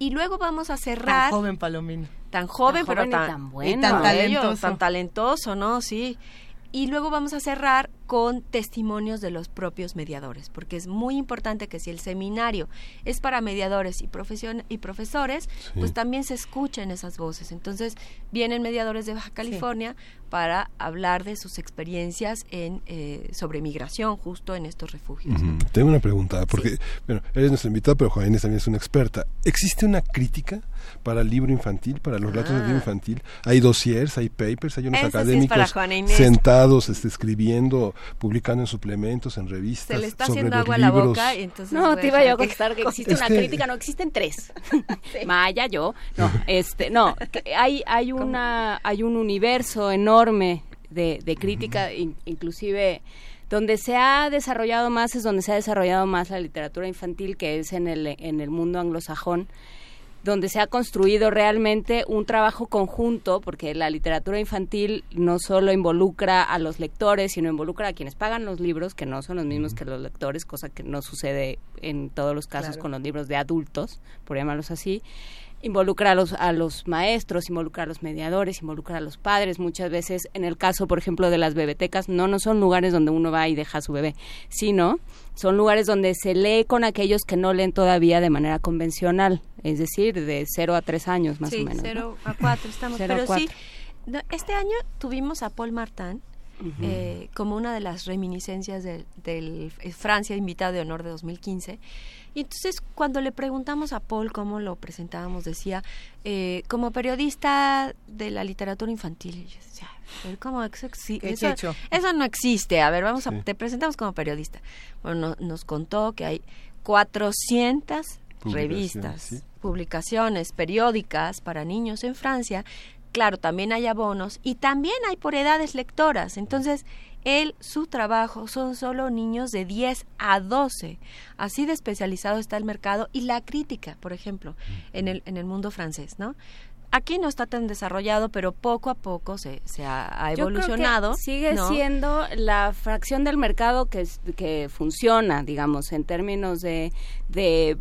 Y luego vamos a cerrar. Tan joven Palomino. Tan joven, Tan pero y tan, tan bueno. y tan talentoso. talentoso. Tan talentoso, ¿no? Sí. Y luego vamos a cerrar con testimonios de los propios mediadores, porque es muy importante que si el seminario es para mediadores y, profesion y profesores, Sí. pues también se escuchen esas voces. Entonces vienen mediadores de Baja California para hablar de sus experiencias en eh, sobre migración justo en estos refugios. Tengo una pregunta, porque bueno, eres nuestra invitada, pero Inés también es una experta. ¿Existe una crítica para el libro infantil, para los relatos del libro Ah. infantil? Hay dossiers, hay papers, hay unos Eso sí es académicos para Juana Inés. sentados este, escribiendo, publicando en suplementos, en revistas. Se le está sobre haciendo los agua a la libros. boca y entonces No, te iba yo a contestar que existe Es una que- crítica, no existen tres. Maya, yo, no, este, no, hay hay una hay un universo enorme de, de crítica, in- inclusive donde se ha desarrollado más es donde se ha desarrollado más la literatura infantil, que es en el en el mundo anglosajón donde se ha construido realmente un trabajo conjunto, porque la literatura infantil no solo involucra a los lectores, sino involucra a quienes pagan los libros, que no son los mismos que los lectores, cosa que no sucede en todos los casos Claro. con los libros de adultos, por llamarlos así. Involucra a los, a los maestros, involucra a los mediadores, involucra a los padres. Muchas veces, en el caso, por ejemplo, de las bebetecas, no, no son lugares donde uno va y deja a su bebé, sino son lugares donde se lee con aquellos que no leen todavía de manera convencional, es decir, de 0 a 3 años más sí, o menos. ¿no? 0 a 4 estamos. Pero sí, cuatro. no, este año tuvimos a Paul Martin eh, como una de las reminiscencias del, del eh, Francia invitado de honor de 2015. Y entonces cuando le preguntamos a Paul cómo lo presentábamos, decía, eh, como periodista de la literatura infantil, y yo decía, "Pero ¿cómo eso, exi- ¿Qué eso, hecho? eso no existe? A ver, vamos Sí. a, te presentamos como periodista. Bueno, no- nos contó que hay 400 Publicaciones, revistas, sí. publicaciones periódicas para niños en Francia. Claro, también hay abonos y también hay por edades lectoras. Entonces, él, su trabajo son solo niños de 10 a 12. Así de especializado está el mercado y la crítica, por ejemplo, en el, en el mundo francés, ¿no? Aquí no está tan desarrollado, pero poco a poco se, se ha, ha Yo creo que evolucionado. sigue ¿no? siendo la fracción del mercado que, que funciona, digamos, en términos de, de,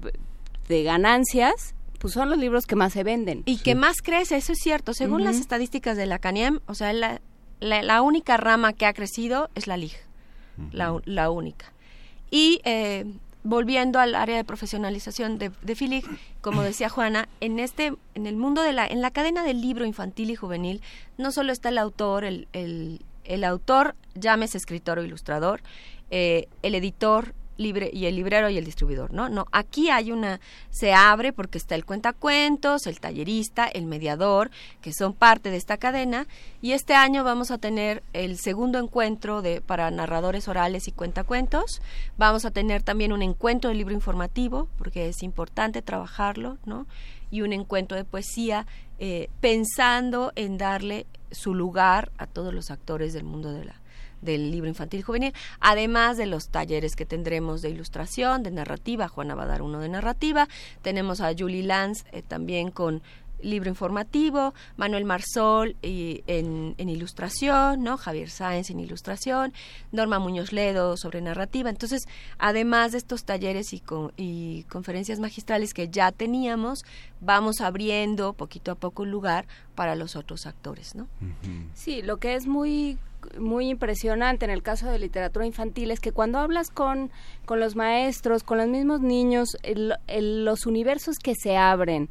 de ganancias, pues son los libros que más se venden. Y que más crece, eso es cierto. Según las estadísticas de la CANIEM, o sea, la, la, la única rama que ha crecido es la LIG, la, la única. Y eh, volviendo al área de profesionalización de, de FILIG, como decía Juana, en este, en el mundo de la, en la cadena del libro infantil y juvenil, no solo está el autor, el, el, el autor, llámese escritor o ilustrador, eh, el editor, libre y el librero y el distribuidor, ¿no? No, aquí hay una se abre porque está el cuentacuentos, el tallerista, el mediador, que son parte de esta cadena y este año vamos a tener el segundo encuentro de para narradores orales y cuentacuentos. Vamos a tener también un encuentro de libro informativo porque es importante trabajarlo, ¿no? Y un encuentro de poesía eh, pensando en darle su lugar a todos los actores del mundo de la del libro infantil y juvenil, además de los talleres que tendremos de ilustración, de narrativa, Juana va a dar uno de narrativa, tenemos a Julie Lance eh, también con libro informativo, Manuel Marsol y en, en ilustración, ¿no? Javier Sáenz en ilustración, Norma Muñoz Ledo sobre narrativa. Entonces, además de estos talleres y, con- y conferencias magistrales que ya teníamos, vamos abriendo poquito a poco lugar para los otros actores, ¿no? Sí, lo que es muy muy impresionante en el caso de literatura infantil es que cuando hablas con, con los maestros, con los mismos niños, el- los universos que se abren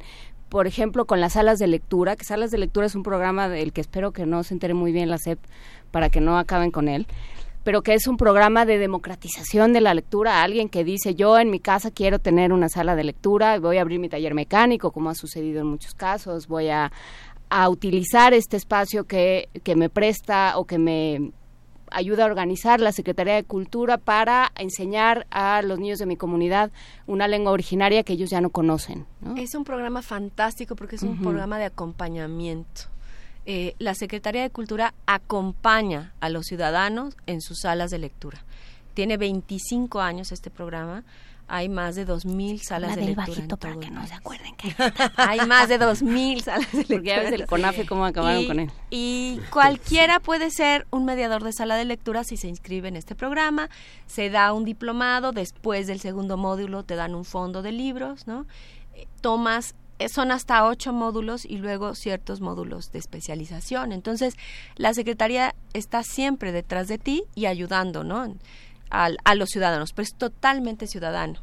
por ejemplo, con las salas de lectura, que salas de lectura es un programa del que espero que no se entere muy bien la SEP para que no acaben con él, pero que es un programa de democratización de la lectura. Alguien que dice, yo en mi casa quiero tener una sala de lectura, voy a abrir mi taller mecánico, como ha sucedido en muchos casos, voy a, a utilizar este espacio que, que me presta o que me ayuda a organizar la Secretaría de Cultura para enseñar a los niños de mi comunidad una lengua originaria que ellos ya no conocen. ¿no? Es un programa fantástico porque es un programa de acompañamiento. Eh, la Secretaría de Cultura acompaña a los ciudadanos en sus salas de lectura. Tiene 25 años este programa. Hay más de 2.000 salas de del lectura. bajito en para todo que no se acuerden que Hay más de 2.000 salas de lectura. Porque ya ves el CONAFE cómo acabaron Y- con él. Y cualquiera puede ser un mediador de sala de lectura si se inscribe en este programa. Se da un diplomado, después del segundo módulo te dan un fondo de libros, ¿no? Eh, Tomas, eh, son hasta ocho módulos y luego ciertos módulos de especialización. Entonces, la Secretaría está siempre detrás de ti y ayudando, ¿no? Al- a los ciudadanos, pero es totalmente ciudadano.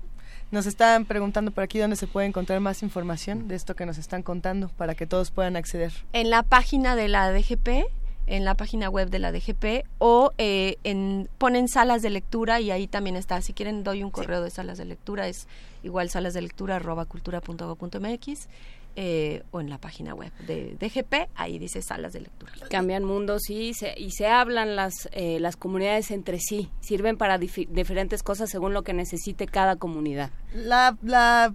Nos están preguntando por aquí dónde se puede encontrar más información de esto que nos están contando para que todos puedan acceder. en la página de la DGP, en la página web de la DGP o eh, en ponen salas de lectura y ahí también está. Si quieren doy un correo de salas de lectura es igual salas de lectura arroba cultura mx, eh, o en la página web de DGP ahí dice salas de lectura. cambian mundos y se, y se hablan las, eh, las comunidades entre sí, sirven para diferentes cosas según lo que necesite cada comunidad. La, la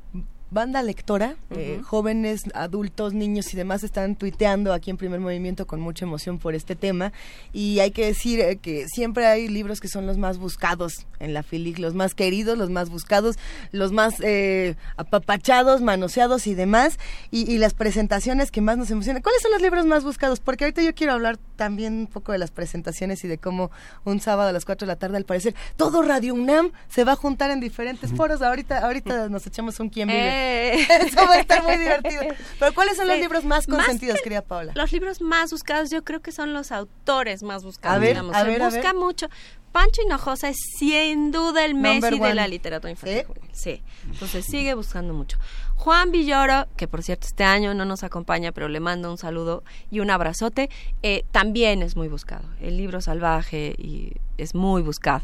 banda lectora, eh, jóvenes, adultos, niños y demás están tuiteando aquí en Primer Movimiento con mucha emoción por este tema y hay que decir eh, que siempre hay libros que son los más buscados en la FILIC, los más queridos, los más buscados, los más eh, apapachados, manoseados y demás y, y las presentaciones que más nos emocionan. ¿Cuáles son los libros más buscados? Porque ahorita yo quiero hablar también un poco de las presentaciones y de cómo un sábado a las 4 de la tarde al parecer todo Radio UNAM se va a juntar en diferentes foros. Ahorita, ahorita nos echamos un quién vive. Eh. Eso va a estar muy divertido. Pero ¿cuáles son los libros más Más consentidos, que querida Paula? Los libros más buscados yo creo que son los autores más buscados. A ver, digamos. a Se ver, a busca ver. mucho. Pancho Hinojosa es sin duda el Number Messi de la literatura infantil. juvenil. Sí, entonces sigue buscando mucho. Juan Villoro, que por cierto este año no nos acompaña, pero le mando un saludo y un abrazote, eh, también es muy buscado. El libro salvaje y es muy buscado.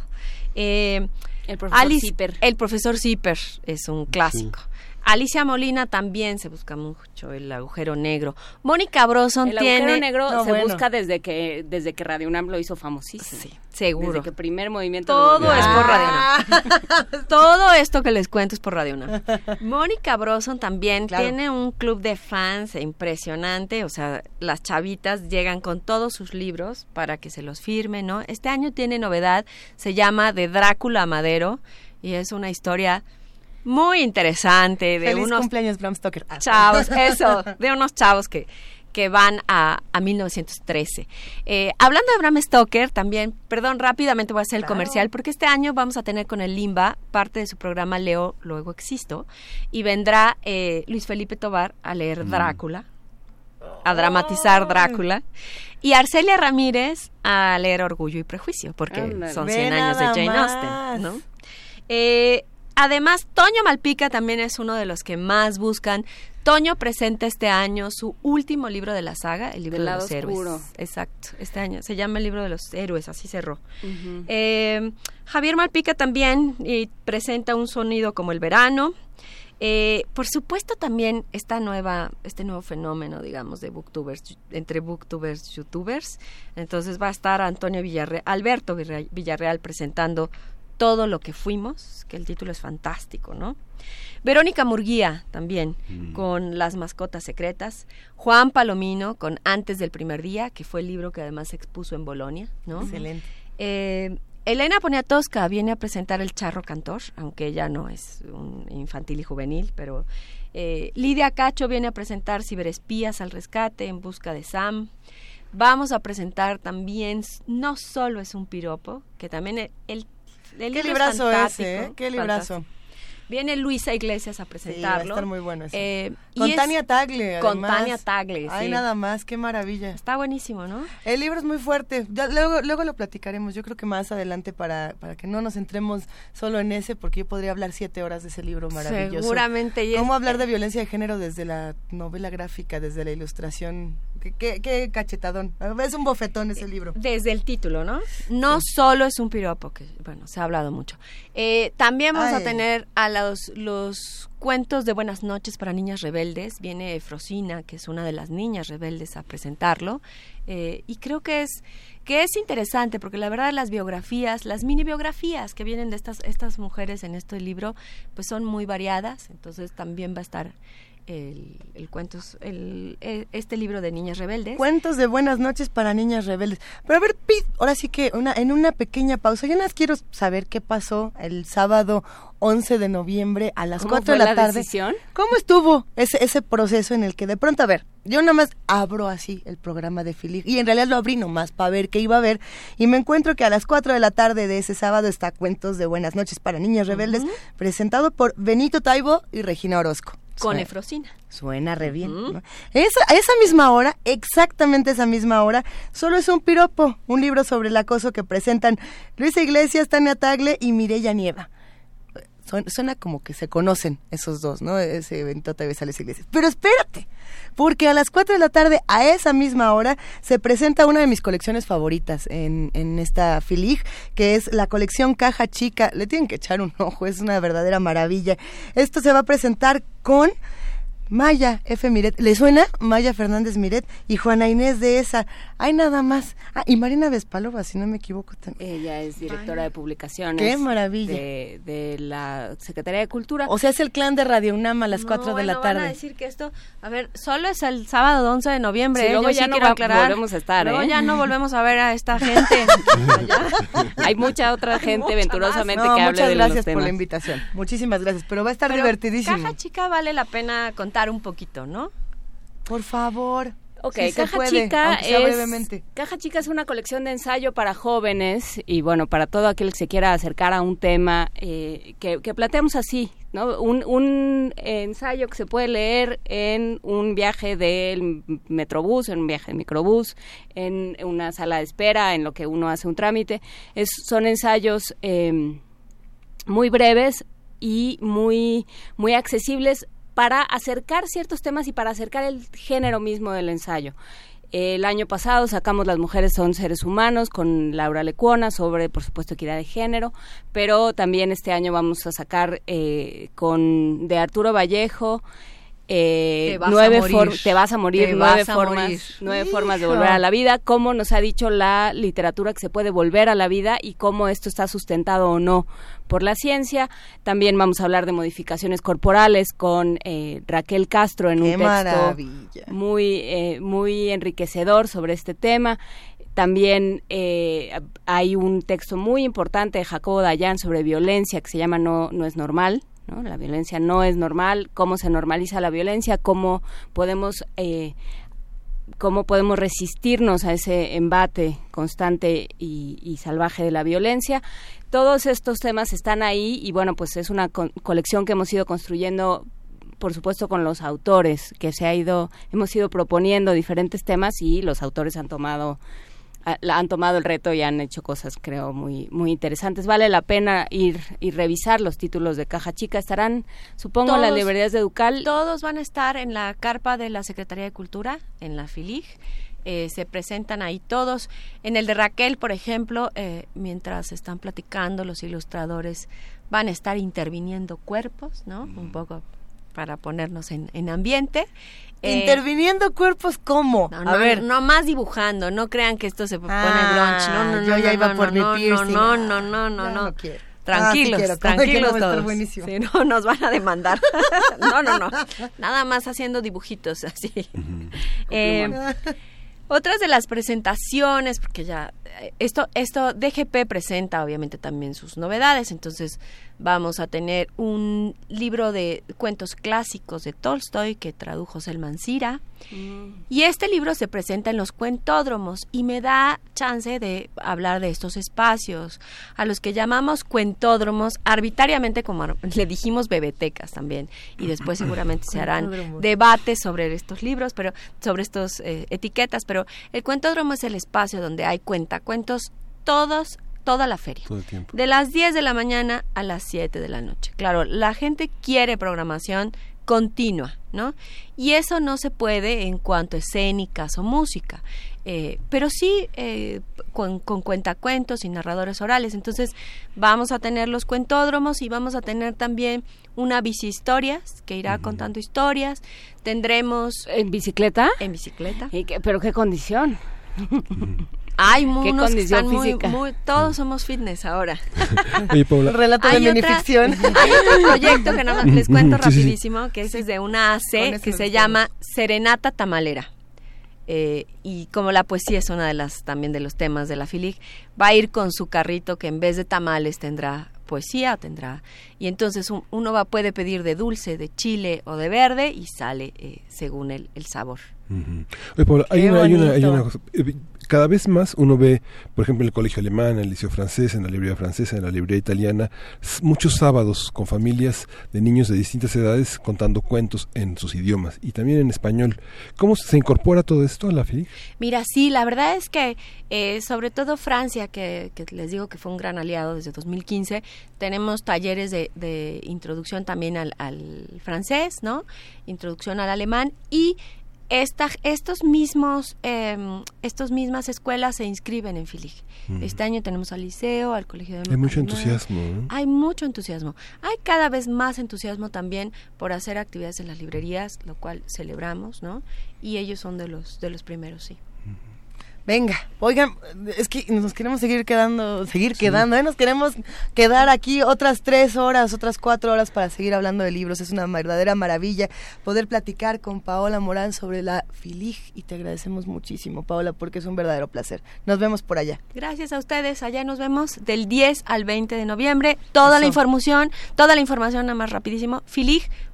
Eh, El profesor Alice- Zipper. El profesor Zipper es un clásico. Alicia Molina también se busca mucho el agujero negro. Mónica Broson El tiene agujero negro No, se bueno. busca desde que desde que Radio UNAM lo hizo famosísimo. Sí, seguro. Desde que primer movimiento Todo es por Radio Ah. UNAM. Todo esto que les cuento es por Radio UNAM. Mónica Broson también Claro. tiene un club de fans impresionante. O sea, las chavitas llegan con todos sus libros para que se los firmen, ¿no? Este año tiene novedad, se llama De Drácula a Madero y es una historia muy interesante de Feliz unos cumpleaños, Bram Stoker. Ah. chavos, eso, de unos chavos que, que van a, a 1913. Eh, hablando de Bram Stoker, también, perdón, rápidamente voy a hacer el Claro. comercial, porque este año vamos a tener con el Limba parte de su programa Leo, luego existo, y vendrá eh, Luis Felipe Tobar a leer Drácula, a dramatizar Drácula, y Arcelia Ramírez a leer Orgullo y Prejuicio, porque son Ve 100 años de Jane más. Austen, ¿no? Eh, además, Toño Malpica también es uno de los que más buscan. Toño presenta este año su último libro de la saga, el libro de los héroes. oscuro. Exacto, este año. Se llama el libro de los héroes, así cerró. Eh, Javier Malpica también y presenta un sonido como el verano. Eh, por supuesto también esta nueva, este nuevo fenómeno, digamos, de booktubers, entre booktubers, youtubers. Entonces va a estar Antonio Villarreal, Alberto Villarreal presentando todo lo que fuimos, que el título es fantástico, ¿no? Verónica Murguía también con Las mascotas secretas, Juan Palomino con Antes del primer día, que fue el libro que además se expuso en Bolonia, ¿no? Excelente. Eh, Elena Poniatowska viene a presentar El Charro Cantor, aunque ella no es un infantil y juvenil, pero eh, Lidia Cacho viene a presentar Ciberespías al rescate en busca de Sam. Vamos a presentar también No solo es un piropo, que también el, el Qué libro es librazo ese, ¿eh? Qué librazo. fantástico. Viene Luisa Iglesias a presentarlo. va a estar muy bueno eso. Eh, Con es- Tania Tagle, Con. Tania Tagle, Ay, sí. nada más, qué maravilla. Está buenísimo, ¿no? El libro es muy fuerte. Ya, luego, luego lo platicaremos. Yo creo que más adelante para, para que no nos centremos solo en ese, porque yo podría hablar siete horas de ese libro maravilloso. Seguramente, y es- ¿Cómo hablar de violencia de género desde la novela gráfica, desde la ilustración? Qué, qué- qué cachetadón. Es un bofetón ese libro. Desde el título, ¿no? No solo es un piropo, que bueno, se ha hablado mucho. Eh, también vamos a tener a los, los cuentos de Buenas noches para niñas rebeldes. Viene Frosina, que es una de las niñas rebeldes, a presentarlo. Eh, y creo que es que es interesante porque la verdad las biografías, las mini biografías que vienen de estas estas mujeres en este libro, pues son muy variadas. Entonces también va a estar el, el cuentos, el, el- este libro de niñas rebeldes. Cuentos de buenas noches para niñas rebeldes. Pero a ver, Pete, ahora sí que una, en una pequeña pausa, yo nada más quiero saber qué pasó el sábado 11 de noviembre a las ¿Cómo 4 fue de la, la tarde. decisión? ¿Cómo estuvo ese, ese proceso en el que de pronto, a ver, yo nada más abro así el programa de Filig y en realidad lo abrí nomás para ver qué iba a ver y me encuentro que a las 4 de la tarde de ese sábado está Cuentos de Buenas noches para niñas rebeldes, presentado por Benito Taibo y Regina Orozco. Con Suena- Efrosina. Suena re bien. ¿no? Esa, a esa misma hora, exactamente esa misma hora, solo es un piropo, un libro sobre el acoso que presentan Luisa Iglesias, Tania Tagle y Mireya Nieva. Suena, suena como que se conocen esos dos, ¿no? Ese evento TV Sales Iglesias. Pero espérate, porque a las 4 de la tarde, a esa misma hora, se presenta una de mis colecciones favoritas en, en esta Filig, que es la colección Caja Chica. Le tienen que echar un ojo, es una verdadera maravilla. Esto se va a presentar con Maya F. Miret. ¿Le suena? Maya Fernández Miret y Juana Inés de esa. Hay nada más. Ah, y Marina Vespalova, si no me equivoco también. Ella es directora de publicaciones. Qué maravilla. De, de la Secretaría de Cultura. O sea, es el clan de Radio UNAM a las No, 4 de la bueno, van a tarde. decir que esto, a ver, solo es el sábado 11 de noviembre. Sí, ¿eh? luego Yo ya sí no quiero va- aclarar. volvemos a estar, Luego ¿eh? ya no volvemos a ver a esta gente. Hay mucha otra gente mucha venturosamente No, que hable muchas de los gracias por la temas. invitación. Muchísimas gracias. Pero va a estar Pero divertidísimo. Caja Chica vale la pena contar un poquito, ¿no? Por favor. Ok, Caja puede, Chica es brevemente. Caja Chica es una colección de ensayo para jóvenes y bueno para todo aquel que se quiera acercar a un tema eh, que, que planteamos así, ¿no? Un, un ensayo que se puede leer en un viaje del metrobús, en un viaje de microbús, en una sala de espera, en lo que uno hace un trámite. Es, son ensayos eh, muy breves y muy muy accesibles para acercar ciertos temas y para acercar el género mismo del ensayo. El año pasado sacamos Las mujeres son seres humanos con Laura Lecuona sobre, por supuesto, equidad de género, pero también este año vamos a sacar eh, con de Arturo Vallejo eh, Te vas nueve morir. for- te vas a morir, Te nueve formas, morir. nueve formas de volver a la vida, cómo nos ha dicho la literatura que se puede volver a la vida y cómo esto está sustentado o no por la ciencia. También vamos a hablar de modificaciones corporales con eh, Raquel Castro en un texto maravilla. muy eh, muy enriquecedor sobre este tema. También eh, hay un texto muy importante de Jacobo Dayan sobre violencia que se llama No, no es normal. ¿No? La violencia no es normal, cómo se normaliza la violencia, cómo podemos eh, cómo podemos resistirnos a ese embate constante y, salvaje de la violencia. Todos estos temas están ahí y bueno, pues es una co- colección que hemos ido construyendo por supuesto con los autores que se ha ido hemos ido proponiendo diferentes temas y los autores han tomado han tomado el reto y han hecho cosas creo muy muy interesantes vale la pena ir y revisar los títulos de caja chica estarán supongo en las librerías de Ducal Todos van a estar en la carpa de la Secretaría de Cultura, en la FILIG. Eh, se presentan ahí todos. En el de Raquel, por ejemplo, eh, mientras están platicando, los ilustradores van a estar interviniendo cuerpos, ¿no? Un poco para ponernos en, en ambiente. Eh, Interviniendo cuerpos, ¿cómo? no, a no, ver. no más dibujando, no crean que esto se pone Ah, grunge. No, no, no, yo ya no, iba no, por mi no, piercing. No, no, no, no, no. quiero. Tranquilos, Ah, sí tranquilos a todos. buenísimo. Sí, no, nos van a demandar. no, no, no. Nada más haciendo dibujitos así. Eh, otras de las presentaciones, porque ya esto, esto DGP presenta obviamente también sus novedades, entonces vamos a tener un libro de cuentos clásicos de Tolstoy que tradujo Selman Sira y este libro se presenta en los cuentódromos y me da chance de hablar de estos espacios a los que llamamos cuentódromos arbitrariamente como le dijimos bebetecas también. Y después seguramente se harán debates sobre estos libros, pero sobre estos eh, etiquetas, pero el cuentódromo es el espacio donde hay cuentacuentos todos toda la feria. Todo el tiempo. De las 10 de la mañana a las 7 de la noche. Claro, la gente quiere programación continua, ¿no? Y eso no se puede en cuanto a escénicas o música. Eh, pero sí eh, con, con cuentacuentos y narradores orales. Entonces vamos a tener los cuentódromos y vamos a tener también una bicihistorias que irá contando historias. Tendremos... ¿En bicicleta? En bicicleta. ¿Y qué- ¿Pero qué condición? Hay ¿Qué unos que están muy, física? muy- todos somos fitness ahora. Oye, Paula. Relato de Hay otra- minificción. Hay otro proyecto que nada más les cuento Sí, sí, sí. rapidísimo, que ese es de una AC que se llama Serenata Tamalera. Eh, y como la poesía es una de las también de los temas de la FILIG, va a ir con su carrito que en vez de tamales tendrá poesía, tendrá y entonces un- uno va puede pedir de dulce, de chile o de verde y sale eh, según el, el sabor. Oye, Paula, hay una, hay, una, hay bonito. una cosa. Cada vez más uno ve, por ejemplo, en el colegio alemán, en el liceo francés, en la librería francesa, en la librería italiana, muchos sábados con familias de niños de distintas edades contando cuentos en sus idiomas y también en español. ¿Cómo se incorpora todo esto a la FILIG? Mira, sí, la verdad es que eh, sobre todo Francia, que, que les digo que fue un gran aliado desde 2015, tenemos talleres de, de introducción también al, al francés, ¿no? Introducción al alemán y esta, estos mismos, eh, estos mismas escuelas se inscriben en FILIG. Este año tenemos al liceo, al colegio de Hay mucho entusiasmo. ¿no? Hay mucho entusiasmo. Hay cada vez más entusiasmo también por hacer actividades en las librerías, lo cual celebramos, ¿no? Y ellos son de los de los primeros, sí. Venga, oigan, es que nos queremos seguir quedando, seguir quedando, ¿eh? nos queremos quedar aquí otras tres horas, otras cuatro horas para seguir hablando de libros. Es una verdadera maravilla poder platicar con Paola Morán sobre la FILIG y te agradecemos muchísimo, Paola, porque es un verdadero placer. Nos vemos por allá. Gracias a ustedes. Allá nos vemos del 10 al 20 de noviembre. Toda la información, toda la información nada más rapidísimo,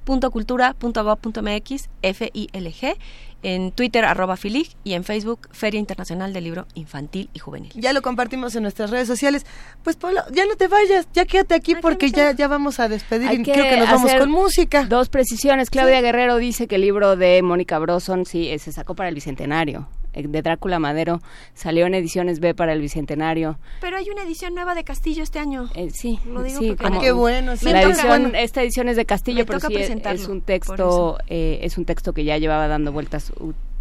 filig.cultura.gov.mx, F-I-L-G, en Twitter arroba filig y en Facebook Feria Internacional del Libro Infantil y Juvenil. Ya lo compartimos en nuestras redes sociales. Pues Paola, ya no te vayas, ya quédate aquí porque ya, ya vamos a despedir Hay y creo que nos vamos con música. Dos precisiones. Claudia Guerrero dice que el libro de Mónica Broson sí se sacó para el Bicentenario. Eh, De Drácula Madero salió en ediciones B para el Bicentenario. Pero hay una edición nueva de Castillo este año. Eh, sí, Lo digo sí, porque- como- Ah, qué bueno, sí. La Me toca- edición, bueno, esta edición es de Castillo, me pero sí es- es un texto, eh, es un texto que ya llevaba dando vueltas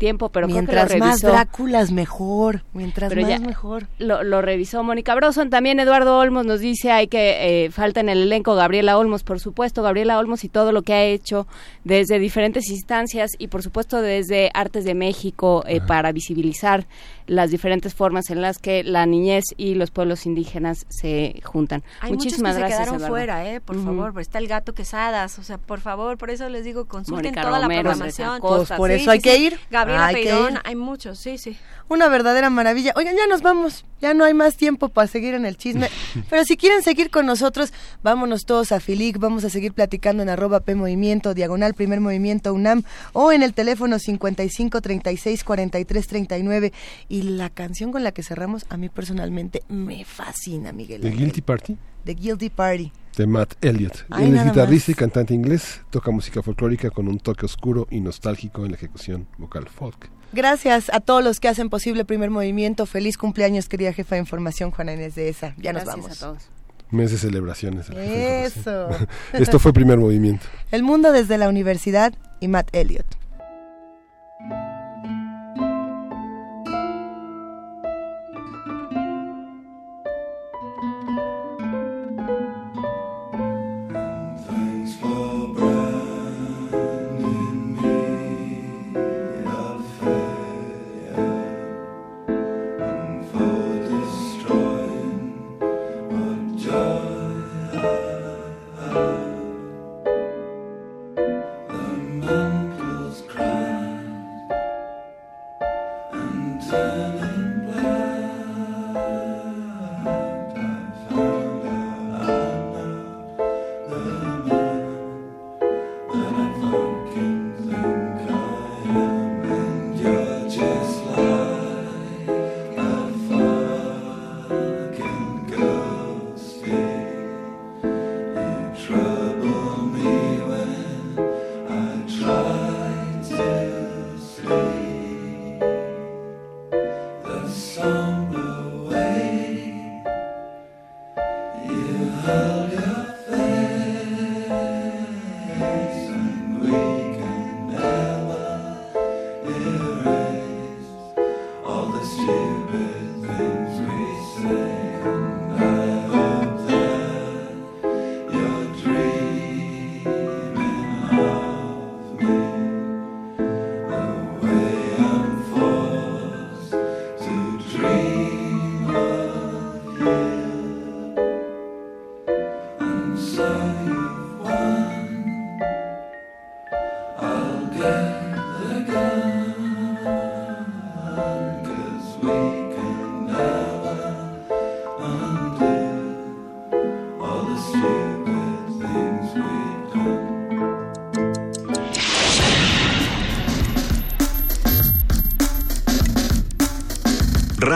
tiempo, pero Mientras creo que lo más. Dráculas mejor, mientras Pero más ya- mejor. Lo, lo revisó Mónica Broson. También Eduardo Olmos nos dice hay que eh, falta en el elenco Gabriela Olmos, por supuesto, Gabriela Olmos y todo lo que ha hecho desde diferentes instancias y por supuesto desde Artes de México eh, para visibilizar las diferentes formas en las que la niñez y los pueblos indígenas se juntan. Hay Muchísimas muchos que gracias. se quedaron Eduardo. fuera, eh, por favor, está el gato Quesadas, o sea, por favor, por eso les digo, consulten toda Romero, la programación. Pues por Sí, eso hay sí, que ir. Gabriela Hay que Peirón, ir. hay muchos, sí, sí. Una verdadera maravilla. Oigan, ya nos vamos. Ya no hay más tiempo para seguir en el chisme. Pero si quieren seguir con nosotros, vámonos todos a Filic. Vamos a seguir platicando en arroba P Movimiento, diagonal Primer Movimiento UNAM o en el teléfono 55 36 43 39. Y la canción con la que cerramos, a mí personalmente me fascina, Miguel. The. Guilty Party The Guilty Party. De Matt Elliott. Ay, Él es guitarrista más. y cantante inglés, toca música folclórica con un toque oscuro y nostálgico en la ejecución vocal folk. Gracias a todos los que hacen posible Primer Movimiento. Feliz cumpleaños, querida jefa de información, Juana Inés de esa. Ya nos Gracias vamos. a todos. Mes de celebraciones. de la jefa de Eso. Esto fue primer movimiento. El mundo desde la universidad y Matt Elliott.